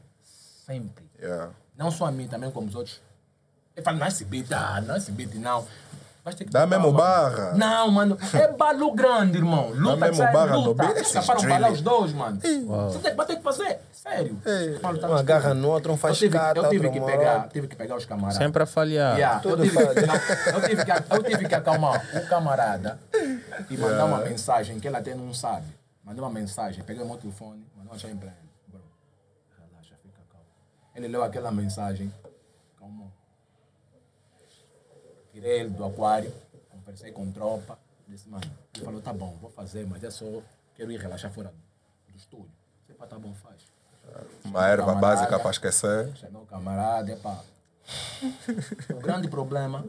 sempre. Yeah. Não só a mim, também como os outros. Ele fala, não é esse beat, ah, não é esse beat, não. Vais ter que Dá mesmo mano." barra. Não, mano, é balo grande, irmão. Luta, mesmo sai, barra luta. drill. balar os dois, mano. Você tem, vai ter que fazer, sério. Falo, tá no Um agarra estúdio. no outro, um Eu faz tive, cata, eu tive que pegar, tive que pegar os camaradas. Sempre a falhar. Yeah, eu, tive, não, eu, tive que, eu tive que acalmar o camarada e mandar uma mensagem que ele até não sabe. Mandei uma mensagem, peguei o meu telefone, mandei uma mensagem para ele. Bro, relaxa, fica calmo. Ele leu aquela mensagem, Tirei ele do aquário, conversei com tropa. Disse, mano, ele falou, tá bom, vou fazer, mas é só, quero ir relaxar fora do estúdio. Você pá, tá bom, faz. Uma erva Camarada. básica para esquecer. Chamei o camarada, epá. o grande problema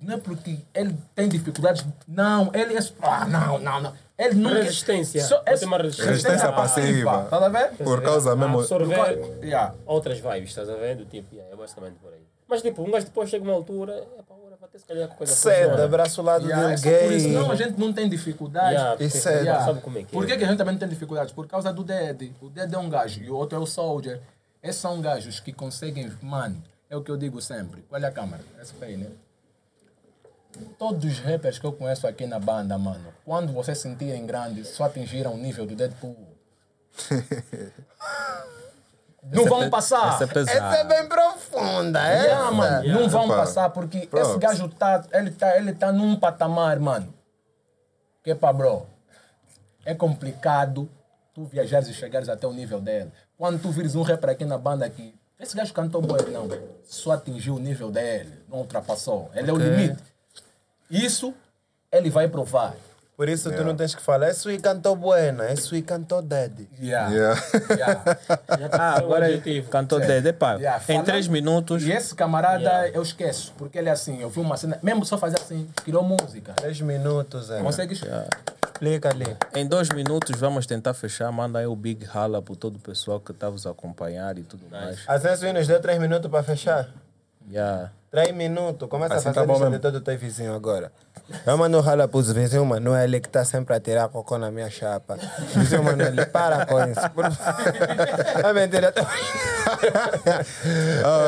não é porque ele tem dificuldades. Não, ele é. Ah, não, não, não. Ele nunca. Resistência. Só- ter uma resistência. Resistência passiva. Tá a ver? Por causa mesmo. Absorver Yeah. outras vibes, estás a ver? Do tipo, yeah, é basicamente por aí. Mas tipo, um gajo depois chega uma altura, é agora vai ter se calhar com coisa Cedo, abraço o lado Yeah, é dele só por isso. gay. Não, a gente não tem dificuldades. Yeah, Isso é- Yeah. Sabe como é que Por que, é? que a gente também não tem dificuldades? Por causa do Dead. O Dead é um gajo e o outro é o Soldier. Esses são gajos que conseguem. Mano, é o que eu digo sempre. Olha a câmera. Essa tá aí, né? Todos os rappers que eu conheço aqui na banda, mano, quando vocês sentirem grandes, só atingiram o nível do Deadpool. não vão passar. Essa é pesada. Essa é bem profunda, é? Yeah, mano, não vão Epa. passar porque esse Props. gajo tá, ele tá, ele tá num patamar, mano. Que pá, bro. É complicado tu viajares e chegares até o nível dele. Quando tu vires um rapper aqui na banda aqui, esse gajo cantou bom, não. Só atingiu o nível dele, não ultrapassou. Ele é o limite. Isso ele vai provar. Por isso tu não tens que falar, esse e cantou buena, esse e cantou dead. Yeah. Yeah. Yeah. Já tá Ah, agora cantou Dede, pá. Yeah, Em três minutos. E esse camarada Yeah. eu esqueço, porque ele é assim, eu vi uma cena, mesmo só fazer assim, criou música. Três minutos, é. Consegues? Explica ali. Em dois minutos vamos tentar fechar. Manda aí o Big Hala para todo o pessoal que está vos a acompanhar e tudo mais. A Senso nos deu três minutos para fechar. Yeah. Três minutos. Começa Assim a tá fazer bom lista mesmo. de todo o teu vizinho agora. Eu mando rala para os vizinhos, mano. É ele que está sempre a tirar cocô na minha chapa. Vizinho, mano, ele para com isso. Por... É mentira. tô- Eu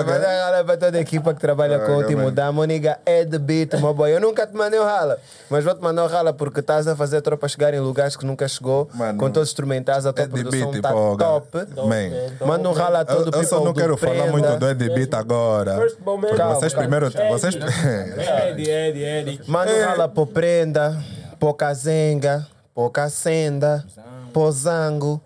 mando rala para toda a equipa que trabalha com o último mano. Damo. Niga, é de beat, meu boy. Eu nunca te mandei o rala, mas vou te mandar o rala porque estás a fazer a tropa chegar em lugares que nunca chegou. Mano, com todos os instrumentais, a tua É produção beat, tá pô, top. Man. Manda um rala a todo Eu, eu só não quero falar Prenda. muito do Ed Beat agora. First moment. Calma, Vocês calma. primeiro. Vocês. Ed, Ed, Ed. Manda um rala pro Prenda, pro Kazenga, pro Cacenda, pro Zango,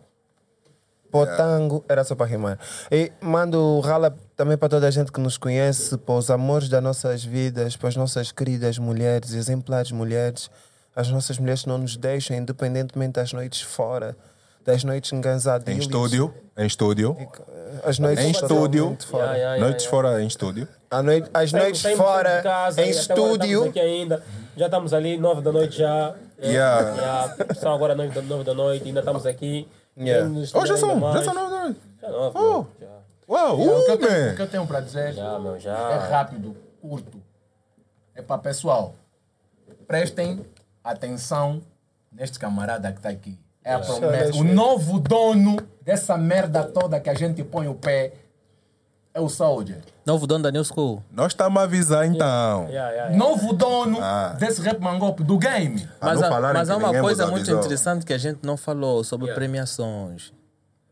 pro Tango. Era só para rimar. E mando rala também para toda a gente que nos conhece, para os amores das nossas vidas, para as nossas queridas mulheres, exemplares mulheres, as nossas mulheres que não nos deixam, independentemente das noites fora, das noites enganzadas. Em estúdio. Em estúdio. As noites Em estúdio. fora. Yeah, yeah, yeah, Noites yeah. fora em estúdio. A noite, as noites Saímos- saímos fora, de casa em estúdio. ainda. Já estamos ali, nove da noite já. Yeah. Yeah. São agora nove da, nove da noite, ainda estamos aqui. Yeah. Oh, já são. Já nove. Já nove, Oh. meu, já. Uau, o, que uh, eu tenho, o que eu tenho para dizer Já, meu, é já. rápido, curto. É para pessoal, prestem atenção neste camarada que está aqui. É a promessa. O novo dono dessa merda toda que a gente põe o pé é o Soldier. Novo dono da New School. Nós estamos a avisar então. Yeah, yeah, yeah. Novo dono Ah. desse rap mangope do game. Ah, Mas, falarem mas há uma coisa muito interessante que a gente não falou sobre Yeah. premiações.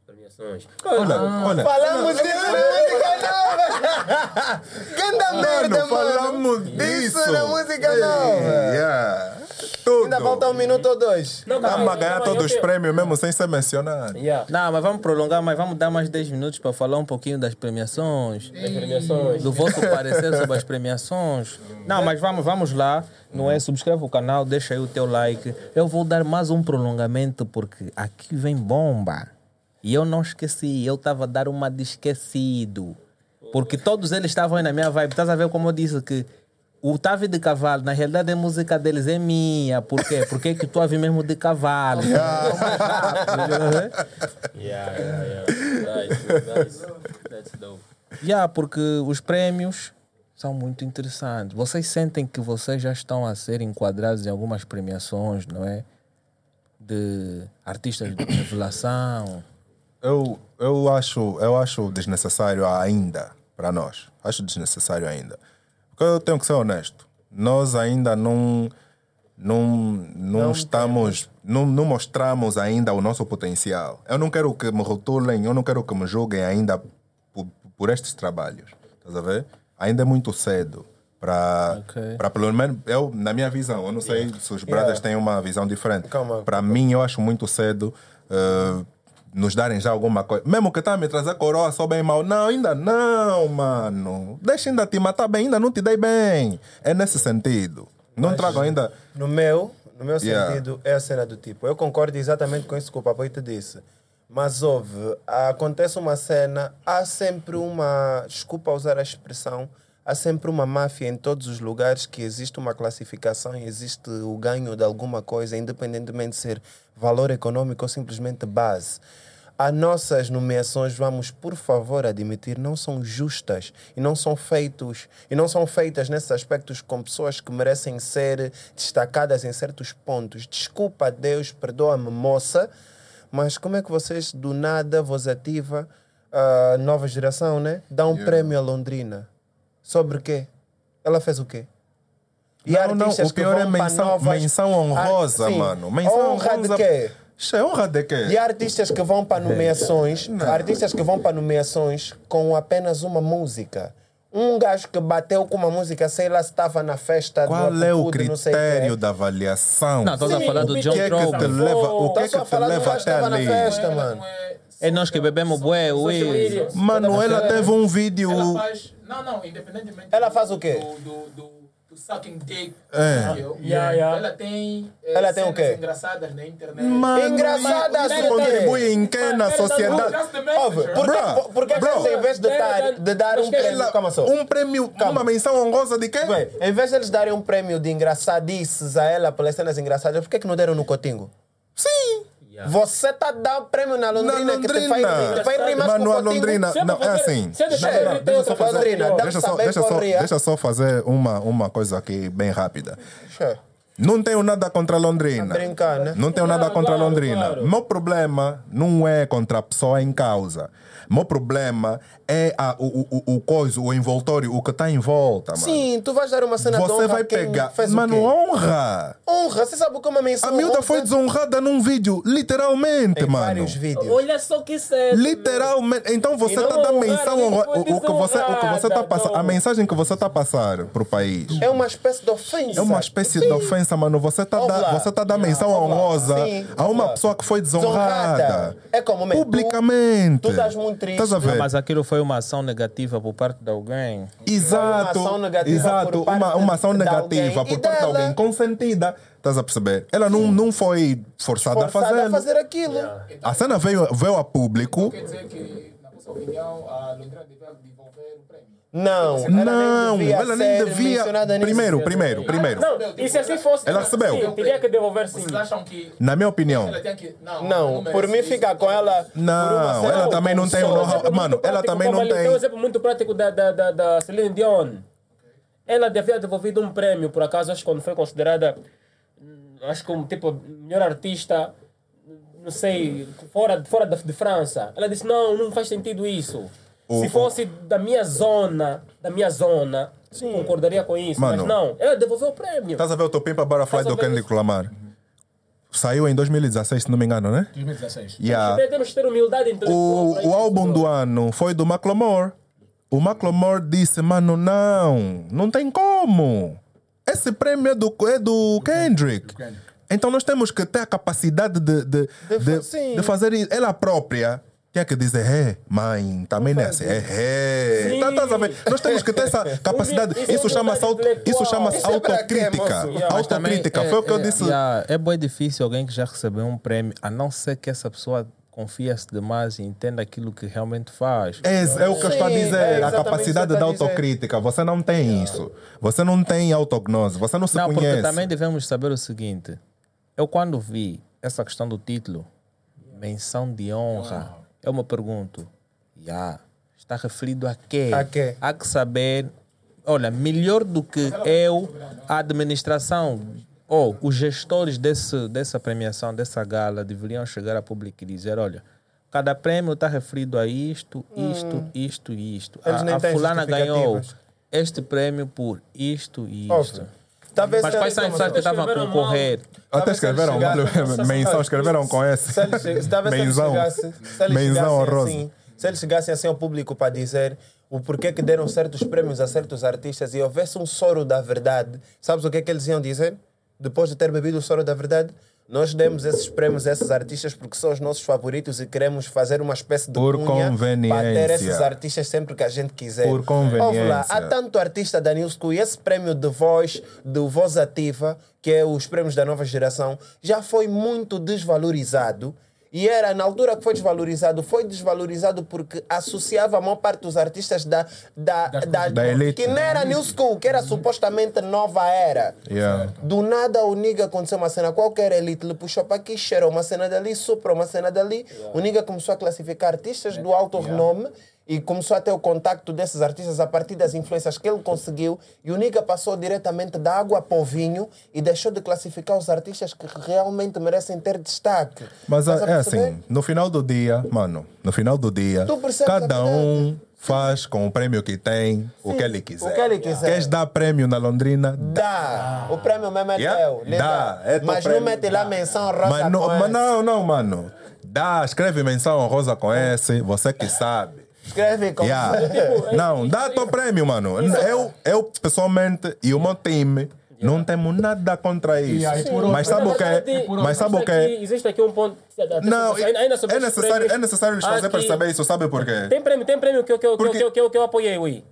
Premiações. Olha, olha. Falamos disso na música nova! Ganda merda, mano! falamos Isso disso. na música nova! Tudo. Ainda falta um minuto ou dois. Não, Estamos a ganhar todos eu os tenho- prêmios mesmo sem ser mencionado. Yeah. Não, mas vamos prolongar, mas vamos dar mais 10 minutos para falar um pouquinho das premiações. As premiações. Do vosso parecer sobre as premiações. Não, mas vamos, vamos lá. Não é? Subscreve o canal, deixa aí o teu like. Eu vou dar mais um prolongamento porque aqui vem bomba. E eu não esqueci, eu estava a dar uma de esquecido. Porque todos eles estavam aí na minha vibe. Estás a ver como eu disse que o Tavi de Cavalo, na realidade a música deles é minha. Por quê? Porque é que tu ouve mesmo de cavalo. Yeah, yeah, yeah. Nice, nice. That's dope. Yeah, porque os prêmios são muito interessantes. Vocês sentem que vocês já estão a ser enquadrados em algumas premiações, não é? De artistas de revelação. Eu, eu, acho, eu acho desnecessário ainda para nós. Acho desnecessário ainda. Porque eu tenho que ser honesto. Nós ainda não, não, não, estamos. Não, não mostramos ainda o nosso potencial. Eu não quero que me rotulem, eu não quero que me julguem ainda por, por estes trabalhos. Estás a ver? Ainda é muito cedo. Para, Ok. para pelo menos, eu, na minha visão, eu não sei se os brothers têm uma visão diferente. Calma. Para mim, eu acho muito cedo eh, nos darem já alguma coisa. Mesmo que tá a me trazer coroa só bem mal. Não, ainda não, mano. Deixa ainda te matar bem, ainda não te dei bem. É nesse sentido. Não trago ainda. No meu, no meu Yeah. sentido, é a cena do tipo. Eu concordo exatamente com isso que o papai te disse. Mas houve, acontece uma cena, há sempre uma, desculpa usar a expressão, há sempre uma máfia em todos os lugares que existe uma classificação e existe o ganho de alguma coisa, independentemente de ser valor econômico ou simplesmente base. As nossas nomeações, vamos por favor admitir, não são justas e não são feitos e não são feitas nesses aspectos com pessoas que merecem ser destacadas em certos pontos. Desculpa, Deus, perdoa-me, moça, mas como é que vocês do nada vos ativa a nova geração, né? Dá um prêmio a Londrina. Sobre quê? Ela fez o quê? E Não, não, o pior que é menção, menção honrosa, Ah, mano. Menção honra de honrosa. Quê? Xe, honra de quê? E há artistas que vão para nomeações, artistas que vão para nomeações com apenas uma música. Um gajo que bateu com uma música, sei lá se estava na festa Qual do é o não sei quê. critério da avaliação? Não, estás a falar do John O que é que te leva, o que é que a te leva até estava na ali? festa, mano. É nós que bebemos bué, ui. Media. Mano, ela teve um vídeo. Ela faz. Não, não, independentemente. Ela faz o quê? Do, do, do, do sucking dick. É. Eu- Yeah, yeah. Ela tem. eh, Ela tem o quê? engraçadas na internet. Mano, Engraçadas isso o quê? contribui em que na Just sociedade? the messenger. Ouve, por Bro, em vez de dar, de dar um Mas prêmio... Calma só. Um prêmio, uma menção honrosa de quê? Bem, em vez de eles darem um prêmio de engraçadices a ela pelas cenas engraçadas, por que, que não deram no Cotingo? Sim. Você tá dando prêmio na Londrina, Na que te faz, Londrina. te faz Mano, com a? Londrina, não, é assim. tem deixa eu fazer-. Dá- Deixa só, deixa, só, deixa só fazer uma, uma coisa aqui bem rápida. Não tenho nada contra a Londrina. Tá brincar, né? Não tenho nada contra Londrina. Meu problema não é contra a pessoa em causa. Meu problema é a, o, o, o, o coisa, o envoltório, o que está em volta, mano. Sim, tu vais dar uma cena de Você honra vai a pegar. fez Mano, o quê? honra! Honra, você sabe o que é uma menção A miúda honra? foi desonrada num vídeo, literalmente, Tem mano. vários vídeos. Olha só que sério. Literalmente. Então você está dando menção honra- o, o que você, o que você tá passando, a mensagem que você está a passar para o país. É uma espécie de ofensa. É uma espécie de ofensa, mano. Você está lá. você tá dando menção honrosa Sim, a uma pessoa que foi desonrada. Desonrada. É como, man, tu- Publicamente. tu estás muito triste. Estás a ver? Mas aquilo foi uma ação negativa por parte de alguém. Exato. Uma ação negativa exato. por parte Uma, uma ação de negativa alguém por parte de dela. alguém consentida. Estás a perceber? Ela não, não foi forçada, a forçada fazer. a fazer aquilo. A cena veio, veio a público. Quer dizer que, na vossa opinião, a Londrina prêmio. Não, ela Não, nem ela nem devia. Primeiro, primeiro, primeiro. Não, e se assim fosse. Ela recebeu. Sim, teria que devolver sim. Vocês acham que Na minha opinião. ela tem que. Não, Não, por mim ficar com ela. por uma Não, cena ela de também não tem o exemplo Mano, ela também não ali, tem. um exemplo muito prático da, da, da, da Celine Dion. Ela devia devolvido um prêmio, por acaso, acho que quando foi considerada, hum, acho que como tipo, melhor artista, não sei, fora, fora da, de França. Ela disse, não, não faz sentido isso. O- Se fosse da minha zona, da minha zona, concordaria com isso. Mano. mas não, ela devolveu o prêmio. Estás a ver o teu Pimpa Butterfly do Kendrick Lamar? Saiu em 2016, se não me engano, né? 2016. Yeah. Temos que ter humildade. O, o álbum do ano foi do Macklemore. O Macklemore disse, mano, não, não tem como. Esse prêmio é do, é do Kendrick. Então nós temos que ter a capacidade de, de, De de, sim. de fazer. Ela própria tinha que dizer, é, mãe, também não é assim. É, é. Sim. Tá, tá ver? Nós temos que ter essa capacidade. Isso é Isso chama-se auto- isso chama-se Isso é quê, autocrítica. moço? Mas Autocrítica. também Foi o que eu é, disse. yeah, é bem difícil alguém que já recebeu um prêmio, a não ser que essa pessoa confia-se demais e entenda aquilo que realmente faz. É, é o que eu estou a dizer, é a capacidade isso da autocrítica. Você não tem isso. Você não tem autognose, você não se Não, porque conhece. também devemos saber o seguinte: eu, quando vi essa questão do título, menção de honra, eu me pergunto, já, está referido a quê? A quê? Há que saber, olha, melhor do que eu, a administração ou os gestores desse, dessa premiação, dessa gala, deveriam chegar a público e dizer: olha. Cada prêmio está referido a isto, isto, isto e isto. Eles A, a fulana ganhou este prêmio por isto e Óbvio. Talvez Mas quais são as pessoas que estavam a concorrer? Até escreveram, menção, escreveram com esse. Menzão. Menzão honroso. assim, se eles chegassem assim ao público para dizer o porquê que deram certos prêmios a certos artistas e houvesse um soro da verdade, sabes o que é que eles iam dizer? Depois de ter bebido o soro da verdade, nós demos esses prêmios a esses artistas porque são os nossos favoritos e queremos fazer uma espécie de Por cunha para ter esses artistas sempre que a gente quiser. Por conveniência. Lá, há tanto artista da New School e esse prêmio de voz, de voz ativa, que é os prêmios da nova geração, já foi muito desvalorizado. E era, na altura que foi desvalorizado, foi desvalorizado porque associava a maior parte dos artistas da, da, da, Da elite. que não era New School, que era supostamente nova era. Yeah. Do nada o Niga aconteceu uma cena qualquer, elite lhe puxou para aqui, cheirou uma cena dali, soprou uma cena dali. O Niga começou a classificar artistas do alto renome e começou a ter o contacto desses artistas a partir das influências que ele conseguiu. E o Niga passou diretamente da água para o vinho e deixou de classificar os artistas que realmente merecem ter destaque. Mas é perceber? assim, no final do dia, mano, no final do dia, cada um faz com o prêmio que tem o que ele quiser. o que ele quiser. Queres dar prêmio na Londrina? Dá. O prêmio mesmo é Yeah. teu. Dá. É Mas não mete lá menção rosa Mas não, mas não, não, mano. Dá, escreve menção honrosa com esse, você que sabe. Escreve com Yeah. Não, dá teu prêmio, mano. Eu, eu pessoalmente e o meu time não temos nada contra isso. por Mas sabe o que? por Mas sabe o que? aqui- Existe aqui um ponto. Não, é necessário, é necessário lhes fazer aqui- perceber isso, sabe por quê? Tem prêmio, tem prêmio que eu, que eu, que eu, Porque- que eu, que eu, que eu apoiei, ui.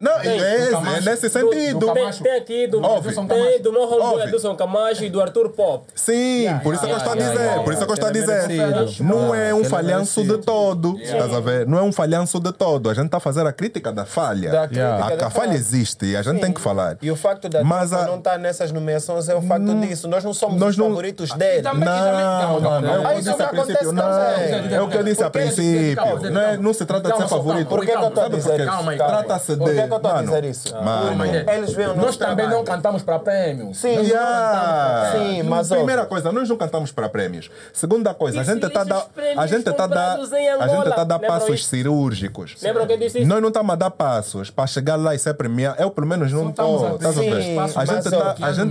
Não, Tem. é, é Camacho, nesse do- sentido. do Tem, Camacho. tem aqui do, Óbvio. tem do meu Camacho e do Arthur Pop. Sim, por isso é que eu estou a yeah, dizer, yeah, por isso é que eu estou a é dizer. merecido. Não Yeah, é um é falhanço de todo, estás a ver? Não é um falhanço de todo. A gente está a fazer a crítica da falha. Da crítica a, da a falha falha. existe e a gente tem que falar. E o facto da Mas a- não estar nessas nomeações é o facto disso. Nós não somos Nós os não- favoritos dele. Não, Não, mano, é o que Ah, eu isso disse não a acontece Não, também. é o que eu disse a Porque- princípio. Não, é- não se trata de ser favorito. Por que, eu estou a dizer. Trata-se de. Que, eu estou a dizer isso? Mano. Eles veem o nosso Nós também não trabalho. cantamos para prêmios. Sim, Nós não Yeah. Sim, mas Primeira ó, coisa, nós não cantamos para prémios. Segunda coisa, a gente está a dar, esses prémios a gente tá a gente tá a dar passos isso? cirúrgicos. Lembram que eu disse isso? Nós não estamos a dar passos para chegar lá e ser premiado. Eu, pelo menos, não estou. a Estás a gente está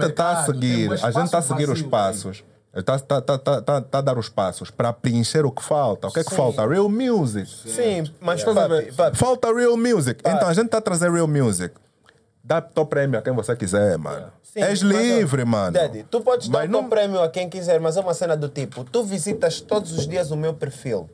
a tá a seguir, a gente está a seguir os vazio Está tá, tá, tá, tá, tá a dar os passos para preencher o que falta. O que é que falta? Real music. sim, mas a papi, ver? papi, Falta real music. Então a gente está a trazer real music. Dá teu prémio a quem você quiser, mano. Sim, És mas, livre, mano. Daddy, tu podes dar Mas o não- teu prémio a quem quiser, mas é uma cena do tipo: tu visitas todos os dias o meu perfil.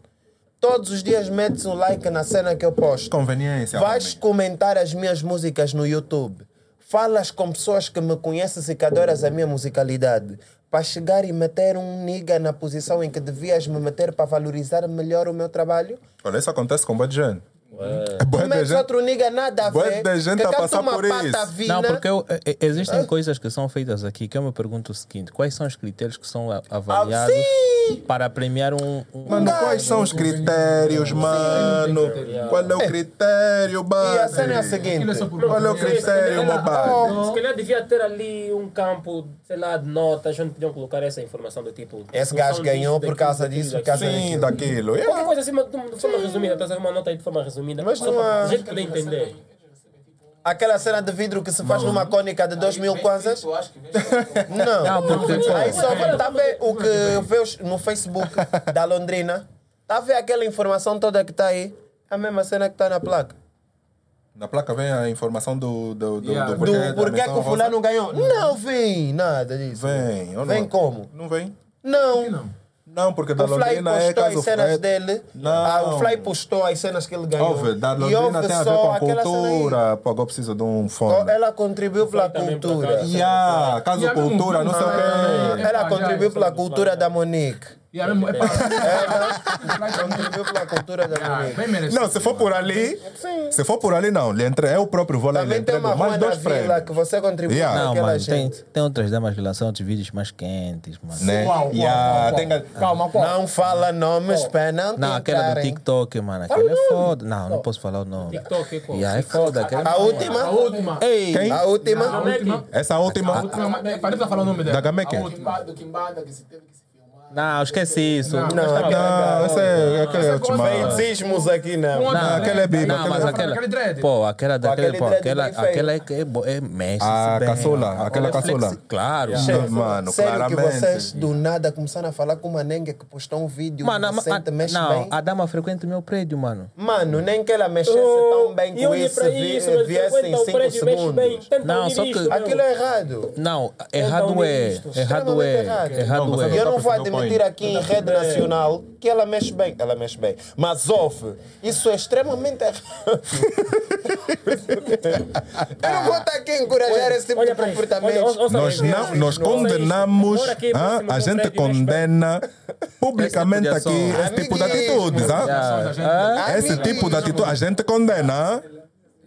Todos os dias metes um like na cena que eu posto. Conveniência. Vais homem. comentar as minhas músicas no YouTube. Falas com pessoas que me conhecem e que adoras a minha musicalidade. Para chegar e meter um nigga na posição em que devias me meter para valorizar melhor o meu trabalho. Olha, isso acontece com boa de É boa de Metes gente. outro nigga nada a ver. de gente que a passar uma por pata isso. Não, porque eu- eh, existem coisas que são feitas aqui que eu me pergunto o seguinte: quais são os critérios que são avaliados sim! para premiar um. um- Mano, quais são os critérios, mano? Qual é o critério, E a cena é a seguinte. É Qual é o critério, meu base? Se calhar devia ter ali um campo, sei lá, de notas, onde podiam colocar essa informação do tipo. Esse gajo ganhou por causa daquilo, disso, por causa Sim, daquilo. daquilo. Qualquer Yeah. coisa assim, de forma resumida, estás a uma nota aí de forma resumida, Mas só não há- a gente poder entender. Aquela cena de vidro que se faz numa cônica de 2 mil kwanzas? Eu acho que Não. Não, porque, pô, Aí só tá a ver o que vês no Facebook da Londrina. Tá a ver aquela informação toda que tá aí? É a mesma cena que tá na placa. Na placa vem a informação do, do, do, Yeah. do Do porquê da porquê que menção o fulano ganhou. Não vem nada disso. Vem. ou Vem não? como? Não vem? Não. Não, porque da O Fly Londrina é postou caso... as cenas é- dele. Não. Ah, o Fly postou as cenas que ele ganhou. Óbvio, da Londrina tem a ver com aí. cultura. Pô, agora preciso de um fone. Ela contribuiu pela cultura. Yeah, caso cultura, não sei o quê. Ela Epá, contribuiu pela somos cultura da Monique. E é mesmo- é pá, Contribuiu pela cultura da ah, merecido. Não, se for por ali, se for por ali, não. Lhe entre, eu próprio vou lá e lhe Também tem uma mais na dois vila que você contribuiu Yeah. para Não, aquela mano, tem, gente. tem outras damas que lançam outros vídeos mais quentes, mano. Né? Qual, qual, Yeah, qual, tem qual? que- Calma, qual? Não fala nomes para não Não, aquela do tentarem. TikTok, mano. Aquela é foda. Não, não posso falar o nome. TikTok, qual? Yeah, é foda. Aquela... A última? A última. Ei! Quem? A última? A última. Essa última. A última. Parece que falar o nome dela. Da Gameque? A última. do Kimbanda que se teve que se. Não, esquece isso. Não, Não, Não, esse é aquele é último. Feitiçismos aqui não. Não, aquele é bico. Não, aquele mas é- aquela. aquele dread. Pô, aquela daquele. aquele Pô, aquela, aquela é que é, é mexe. A bem. caçula, Ela aquela é caçula. flexi- Claro. Não, Mano, Sério que vocês do nada começaram a falar com uma nenga que postou um vídeo Mano, recente, a, mexe não, bem? a dama frequenta o meu prédio, mano. Mano, nem que ela mexesse tão bem com isso, viesse em o 5 prédio, mexe bem. segundos. Não, só que-. Aquilo é errado. Não, errado é. Errado é. Extremamente errado. Não, é. E eu não vou admitir point. aqui em rede nacional que ela mexe bem. Ela mexe bem. Mas, off, isso é extremamente errado. eu não vou estar aqui a encorajar esse tipo de comportamento. Nós, não, nós condenamos, ah, a gente condena publicamente aqui esse tipo de atitudes. ah. Esse tipo de atitude a gente condena.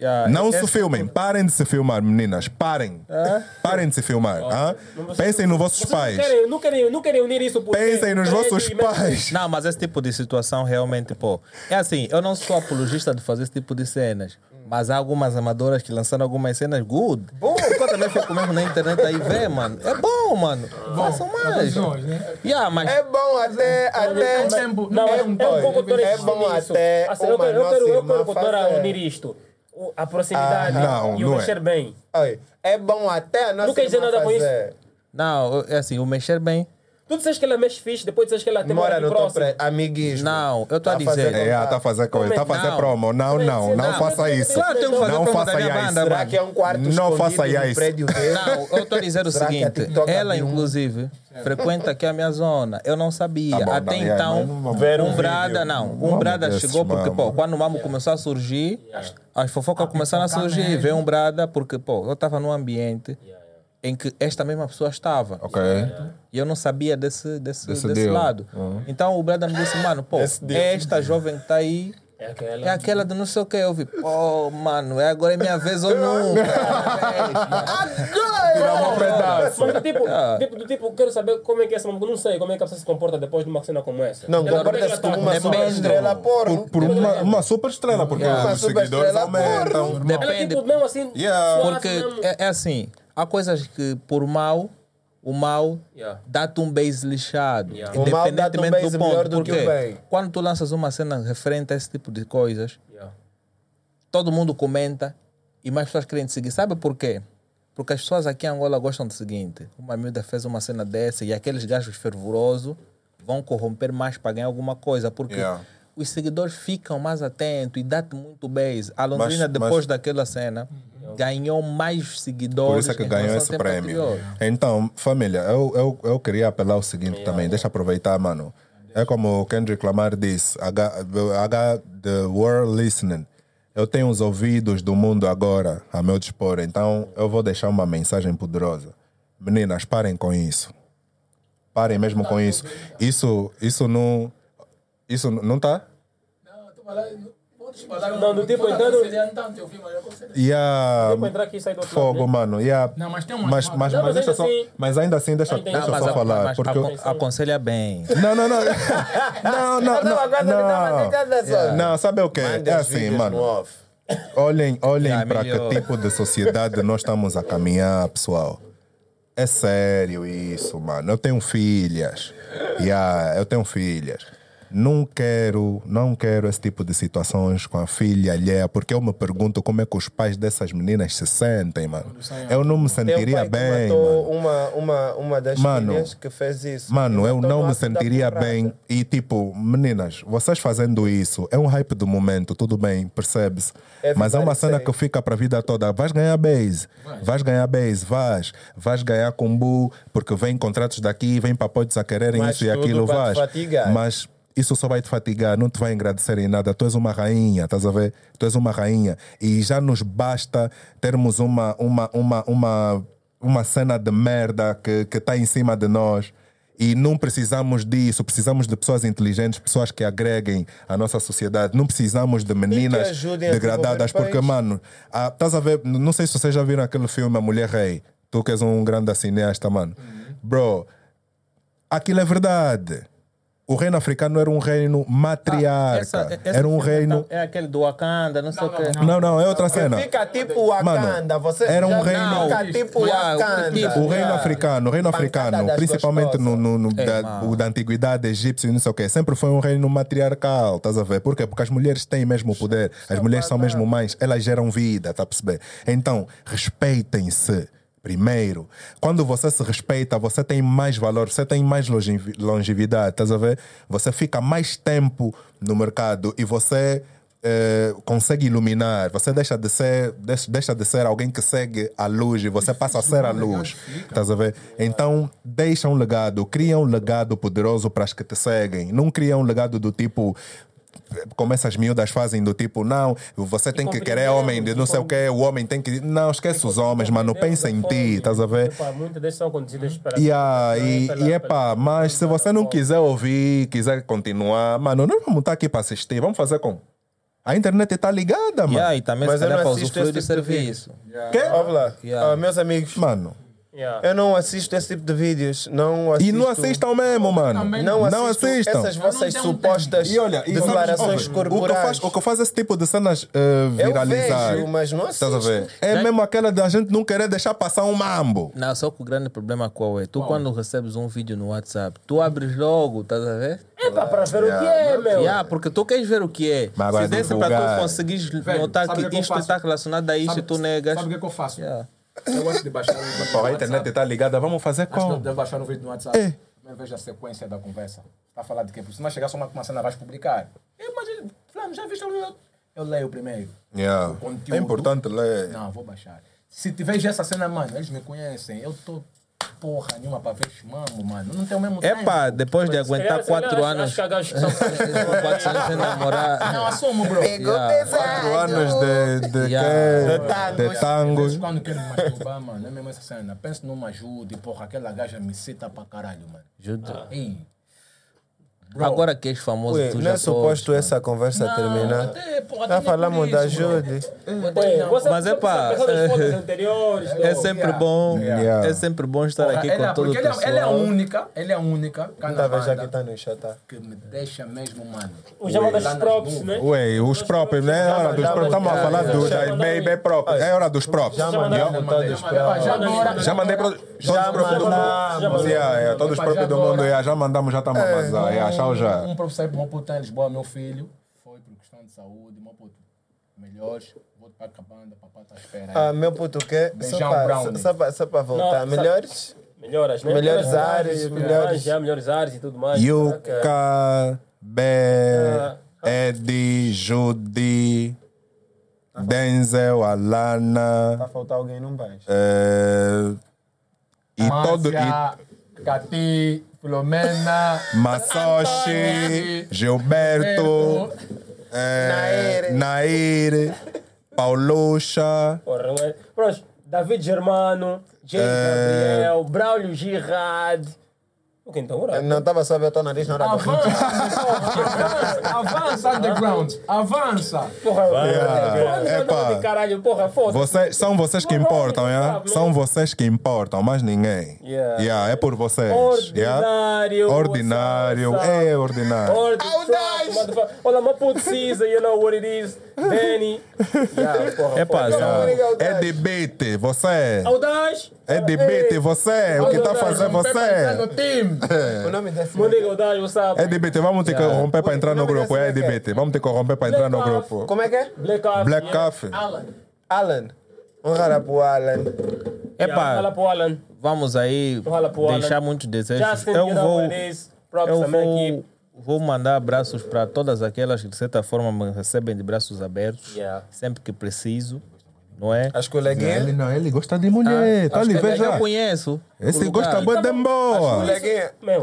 Ah. Yeah. Não se filmem, parem de se filmar, meninas, parem. Parem de se filmar. ah. Pensem nos vossos Vocês não pais. querem, não, querem, não querem unir isso por Pensem nos vossos pais. Não, mas esse tipo de situação realmente, pô. É assim, eu não sou apologista de fazer esse tipo de cenas. Mas há algumas amadoras que lançaram algumas cenas good. Bom, eu também fico mesmo na internet aí ver, mano. É bom, mano. Façam mais. nós, né? Yeah, mas. É bom até. até um tempo- Não, é é, um bom, pouco doutora é bom nisso. até Assim, eu quero, eu quero, eu quero unir isto. A proximidade Ah, não, e o não é. mexer bem. Olha, é bom até a nossa Não quer dizer nada com isso? fazer. Não, é assim, o mexer bem. Tu disseste que ela mexe fixe, depois disseste que ela tem Mora no próximo. top amiguismo. Não, eu tô a Tá dizer. fazendo- É, tá a fazer coisa, tá a fazer Não. promo. Não, não, não Não, faça isso. Claro, tem que fazer Não promo da faça minha isso. banda, Será mano. que é um quarto Não faça no isso. prédio dele? Não, eu estou a dizer o Será a seguinte: ela, inclusive, frequenta aqui a minha zona. Eu não sabia. Tá bom, Até não, então, não vamos- Ver um um brada, vídeo. não. Um brada chegou porque, pô, quando o mamo começou a surgir, as fofocas começaram a surgir. Veio um brada, porque, pô, eu estava num ambiente em que esta mesma pessoa estava. Ok. E eu não sabia desse, desse, Desse desse, lado. Então o brada me disse, mano, pô, deal. esta jovem que está aí. É aquela. É aquela do não sei o que. Eu vi, pô, mano, é agora é minha vez ou nunca. Tirar um pedaço. Mas do tipo, Ah. tipo, do tipo, quero saber como é que essa não sei como é que a pessoa se comporta depois de uma cena como essa. Não, Ela- comporta-se como uma super estrela porno. Por, por uma, uma super estrela, porque Uma os seguidores aumentam. Ela, Depende. tipo, mesmo assim, Yeah. Porque é, é assim, há coisas que por mal, o mal Yeah. dá-te um beijo lixado. Yeah. O mal dá-te um Independentemente beijo do ponto. do que o porque bem. quando tu lanças uma cena referente a esse tipo de coisas, Yeah. todo mundo comenta e mais pessoas querem te seguir. Sabe por quê? Porque as pessoas aqui em Angola gostam do seguinte: uma miúda fez uma cena dessa e aqueles gajos fervorosos vão corromper mais para ganhar alguma coisa. Porque Yeah. os seguidores ficam mais atentos e dá-te muito beijo. A Londrina, Mas- depois mas- daquela cena, ganhou mais seguidores. Por isso é que em ganhou esse prêmio. anterior. Então, família, eu, eu, eu queria apelar o seguinte também, deixa eu aproveitar, mano. É como o Kendrick Lamar disse, I got, I got the world listening. Eu tenho os ouvidos do mundo agora a meu dispor, então eu vou deixar uma mensagem poderosa. Meninas, parem com isso. Parem mesmo com isso. Isso, isso não. Isso não tá? Não, do tipo, entrando- E a. Vou entrar aqui e lado, Fogo, mano. E a, Não, mas tem uma- mas, mas, Não, mas mas deixa ainda só, assim- mas ainda assim, deixa, deixa Não, eu Mas, só a- falar. mas porque eu- acon- aconselha bem. Não, não, não. Não, não, não. Não, não sabe o que? É assim, no mano. Olhem, olhem Yeah, para que tipo de sociedade nós estamos a caminhar, pessoal. É sério isso, mano. Eu tenho filhas. Yeah, eu tenho filhas. Não quero, não quero esse tipo de situações com a filha alheia, porque eu me pergunto como é que os pais dessas meninas se sentem, mano. Eu não me sentiria bem, matou mano. uma, uma, uma das Mano, filhas que fez isso. Mano, eu não me sentiria bem. E tipo, meninas, vocês fazendo isso, é um hype do momento, tudo bem, percebes? Mas é uma cena que fica para a vida toda. Vais ganhar base, vais ganhar base, vais. Vais ganhar combo, porque vem contratos daqui, vem papotes a quererem Mas isso e aquilo, vais. fatigar. Mas isso só vai te fatigar, não te vai agradecer em nada. Tu és uma rainha, estás a ver? Tu és uma rainha. E já nos basta termos uma, uma, uma, uma, uma cena de merda que está em cima de nós. E não precisamos disso, precisamos de pessoas inteligentes, pessoas que agreguem a nossa sociedade. Não precisamos de meninas a degradadas, porque, mano, ah, estás a ver, não sei se vocês já viram aquele filme A Mulher Rei. Tu que és um grande cineasta, mano. Bro, aquilo é verdade. O reino africano era um reino matriarca. Essa- esse era um filme reino. É aquele do Wakanda, não sei o quê. Não, não, é outra cena. Fica tipo Wakanda. Você era um reino- Fica tipo Yeah, Wakanda. tipo, O reino africano, o reino africano, principalmente no, no- no- É, da, mano. o da antiguidade egípcia e não sei o quê, sempre foi um reino matriarcal, estás a ver? Por quê? Porque as mulheres têm mesmo o poder, as mulheres são mesmo mães, elas geram vida, tá a perceber? Então, respeitem-se. Primeiro, quando você se respeita, você tem mais valor, você tem mais longevi- longevidade, estás a ver? Você fica mais tempo no mercado e você eh, consegue iluminar. Você deixa de ser deixa de ser alguém que segue a luz e você passa a ser a luz. Estás a ver? Então, deixa um legado, cria um legado poderoso para as que te seguem. Não cria um legado do tipo como essas miúdas fazem do tipo, não, você tem que querer homem de não sei o que, o homem tem que. Não, esquece os homens, mano, pensa em ti, estás a ver? Muitas destas são conduzidas. Yeah, e, e pela- epá, mas se você não quiser ouvir, quiser continuar, mano, nós vamos estar aqui para assistir, vamos fazer como? A internet está ligada, mano. Yeah, e também Mas se calhar não para usufruir do tipo serviço. Quê? Olha lá. Yeah. Ah, meus amigos, Mano. Yeah. eu não assisto esse tipo de vídeos. Não assisto, E não assistam mesmo, mano. Não, Não assisto assistam. essas vossas Eu não supostas E olha, e sabes, declarações que corporais. faz, o que faz esse tipo de cenas eh, Eu viralizar. vejo, mas não Estás a assisto. ver? É mesmo aquela da gente não querer deixar passar um mambo. Não, só que o grande problema qual é? Tu quando recebes um vídeo no WhatsApp, tu abres logo, estás a ver? Epá, para ver o que é, meu. Yeah, porque tu queres ver o que é. Mas agora Se desse para tu conseguires notar sabe que que eu isto faço? está relacionado a isto e tu negas. Sabe o que é que eu faço? Yeah. Eu gosto de baixar um vídeo no a internet está ligada, vamos fazer como? de eu baixar um vídeo no WhatsApp. É. Eu vejo a sequência da conversa. Está a falar de quê? Porque se não chegar só uma, uma cena, vais publicar. Eu, mas fulano, já viste? Eu, eu leio primeiro. Yeah. É importante ler. Não, vou baixar. Se tu vejo essa cena, mano, eles me conhecem. Eu tô porra nenhuma pra ver mamo, mano. Não tenho o mesmo tempo. Epá, depois de aguentar quatro anos. Que que. Quatro anos sem namorar. Não, assumo, bro. Quatro anos de, de, Yeah. quê? de tangos. Quando quero me masturbar, mano, é mesmo essa cena. Penso numa ajuda e, porra, aquela gaja me cita pra caralho, mano. Ajuda. Ei. Agora que és famoso, Ui, tu não já é suposto podes, essa conversa terminar. até, porra, Já falamos da bro. Ué, você Mas é pá, das. É não? sempre Yeah. bom, Yeah. é sempre bom estar Porra, aqui ela- com todo o porque ela, pessoal. ela é a única, ela é a única cá na Tá vendo já banda que tá no chat, tá? que me deixa mesmo, mano. Os nuvens. né? Ué, os próprios, né? É hora dos próprios. Estamos a falar do, da baby próprios. É hora dos próprios. Já mandei para todos os próprios do mundo. todos os próprios já do mundo. Já mandamos, já estamos a vazar. Tchau já. Um professor para puto em Lisboa, meu filho, foi por questão de saúde, meu puto, melhores, vou para a banda, papai está à espera. Ah, meu puto, o quê? Só para só, pra voltar. Não, Melhores? Melhoras, né? Melhores áreas, melhores. melhores- Já, melhores áreas e tudo mais. Yuka, Bé, Eddie, Judy, Denzel, Alana. Tá faltar alguém num baixo. eh, e todo. E, Cati, Filomena, Massochi, Gilberto, eh, Nair, Paulucha. Porra, não é? Pronto, David Germano, James É. Gabriel, Braulio Girard. O que então, ora? Não estava a ver o teu nariz na hora avança, avança, avança underground, avança. Porra, Yeah. porra, Epá. de caralho, porra, foda Vocês, são vocês que importam, yeah? São vocês que importam, mais ninguém. Yeah. Yeah, é por vocês. Ordinário. Yeah? Ordinário, é ordinário. Olha, my put Caesar, you know what it is. Benny. Yeah, porra, Epá, porra. são- É de beat, você. Audaz. É de beat, você. O que está fazendo Tá no você? time. O nome desse. Audaz, what's up? É de beat, vamos ter que romper para entrar no grupo. É de é quê? beat, vamos ter que romper para entrar no grupo. Como é que é? Black Coffee. Black. Coffee. Alan. Um rara pro Alan. Pro Alan. vamos aí Alan. deixar muitos desejos. Justin, Eu vou, eu vou, aqui. Vou mandar abraços para todas aquelas que de certa forma me recebem de braços abertos, Yeah. sempre que preciso, não é? As coleguinhas. não, ele gosta de mulher. Tá ali, Eu veja. conheço. Esse gosta muito de boa.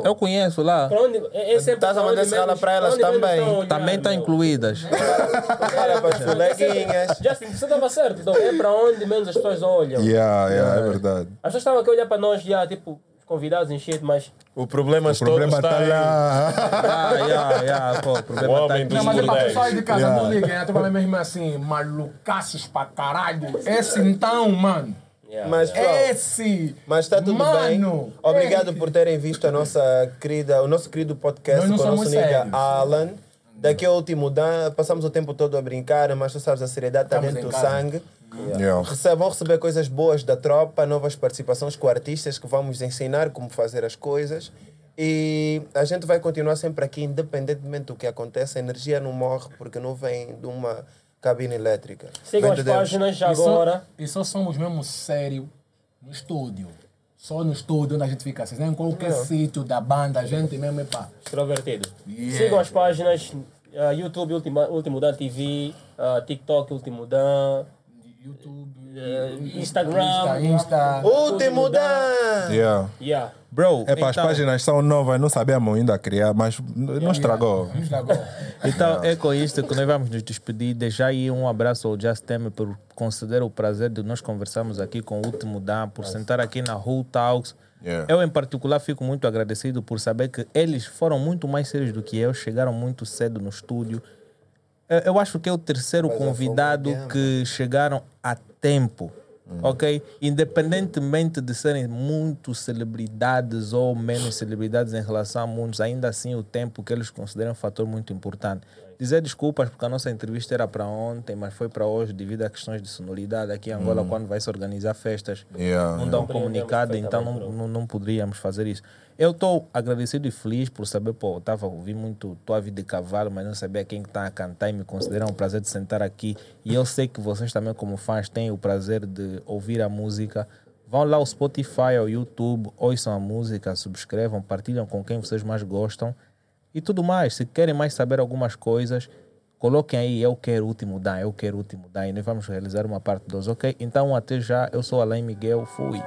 Eu conheço lá. pra onde, é, é Estás a mandar esse pra elas também. estão Também está meu. incluídas. Fala para as coleguinhas. Justin, você estava certo, então é para onde menos as pessoas olham. Yeah, yeah, é verdade. As pessoas estavam aqui a olhar para nós, já, tipo, convidados em shit, mas O problema, O problema está lá. Ah, yeah, yeah, pô, o O problema está homem dos Não, mas é para pessoal de casa, Yeah. não liguem. Eu tô mesmo assim, malucaços pra caralho. Esse então, mano. yeah, Mas, yeah. pessoal, Esse. Mas está tudo bem. Mano, Obrigado é. por terem visto a nossa querida, o nosso querido podcast com o nosso nigga. Alan. Daqui ao último dan, passamos o tempo todo a brincar, mas tu sabes, a seriedade está dentro do casa. sangue. Yeah. Rece- Vão receber coisas boas da tropa, novas participações com artistas que vamos ensinar como fazer as coisas. E a gente vai continuar sempre aqui, independentemente do que aconteça. A energia não morre porque não vem de uma cabine elétrica. Sigam as de Deus. páginas E só- agora. E só somos mesmo sério no estúdio. Só no estúdio onde a gente fica assim. Em qualquer sítio da banda, a gente mesmo é pá. Extrovertido. Yeah. Sigam as páginas ah, YouTube Ultima, Último Dan TV, ah, TikTok Último Dan, YouTube, eh, Instagram. Insta, Insta. Último dan! Yeah. Yeah. Bro, É para as então, páginas são novas, não sabíamos ainda criar, mas não estragou. Não estragou. então é com isto que nós vamos nos despedir. Deixar aí um abraço ao Just Teme por conceder o prazer de nós conversarmos aqui com o último Dan, por sentar aqui na Who Talks. Yeah. Eu, em particular, fico muito agradecido por saber que eles foram muito mais sérios do que eu, chegaram muito cedo no estúdio. Eu, acho que é o terceiro convidado que chegaram a tempo, ok? Independentemente de serem muito celebridades ou menos celebridades em relação a muitos, ainda assim o tempo que eles consideram um fator muito importante. Dizer desculpas porque a nossa entrevista era para ontem, mas foi para hoje devido a questões de sonoridade aqui em Angola, quando vai se organizar festas Yeah, não dá um Compreendemos comunicado, então não, não, não poderíamos fazer isso. Eu estou agradecido e feliz por saber, pô, eu estava a ouvir muito Tua Vida de Cavalo, mas não sabia quem está a cantar e me considera um prazer de sentar aqui. E eu sei que vocês também, como fãs, têm o prazer de ouvir a música. Vão lá ao Spotify, ao YouTube, ouçam a música, subscrevam, partilham com quem vocês mais gostam e tudo mais. Se querem mais saber algumas coisas, coloquem aí eu quero último Dan, eu quero último Dan e nós vamos realizar uma parte 2, ok? Então até já, eu sou Alain Miguel, fui.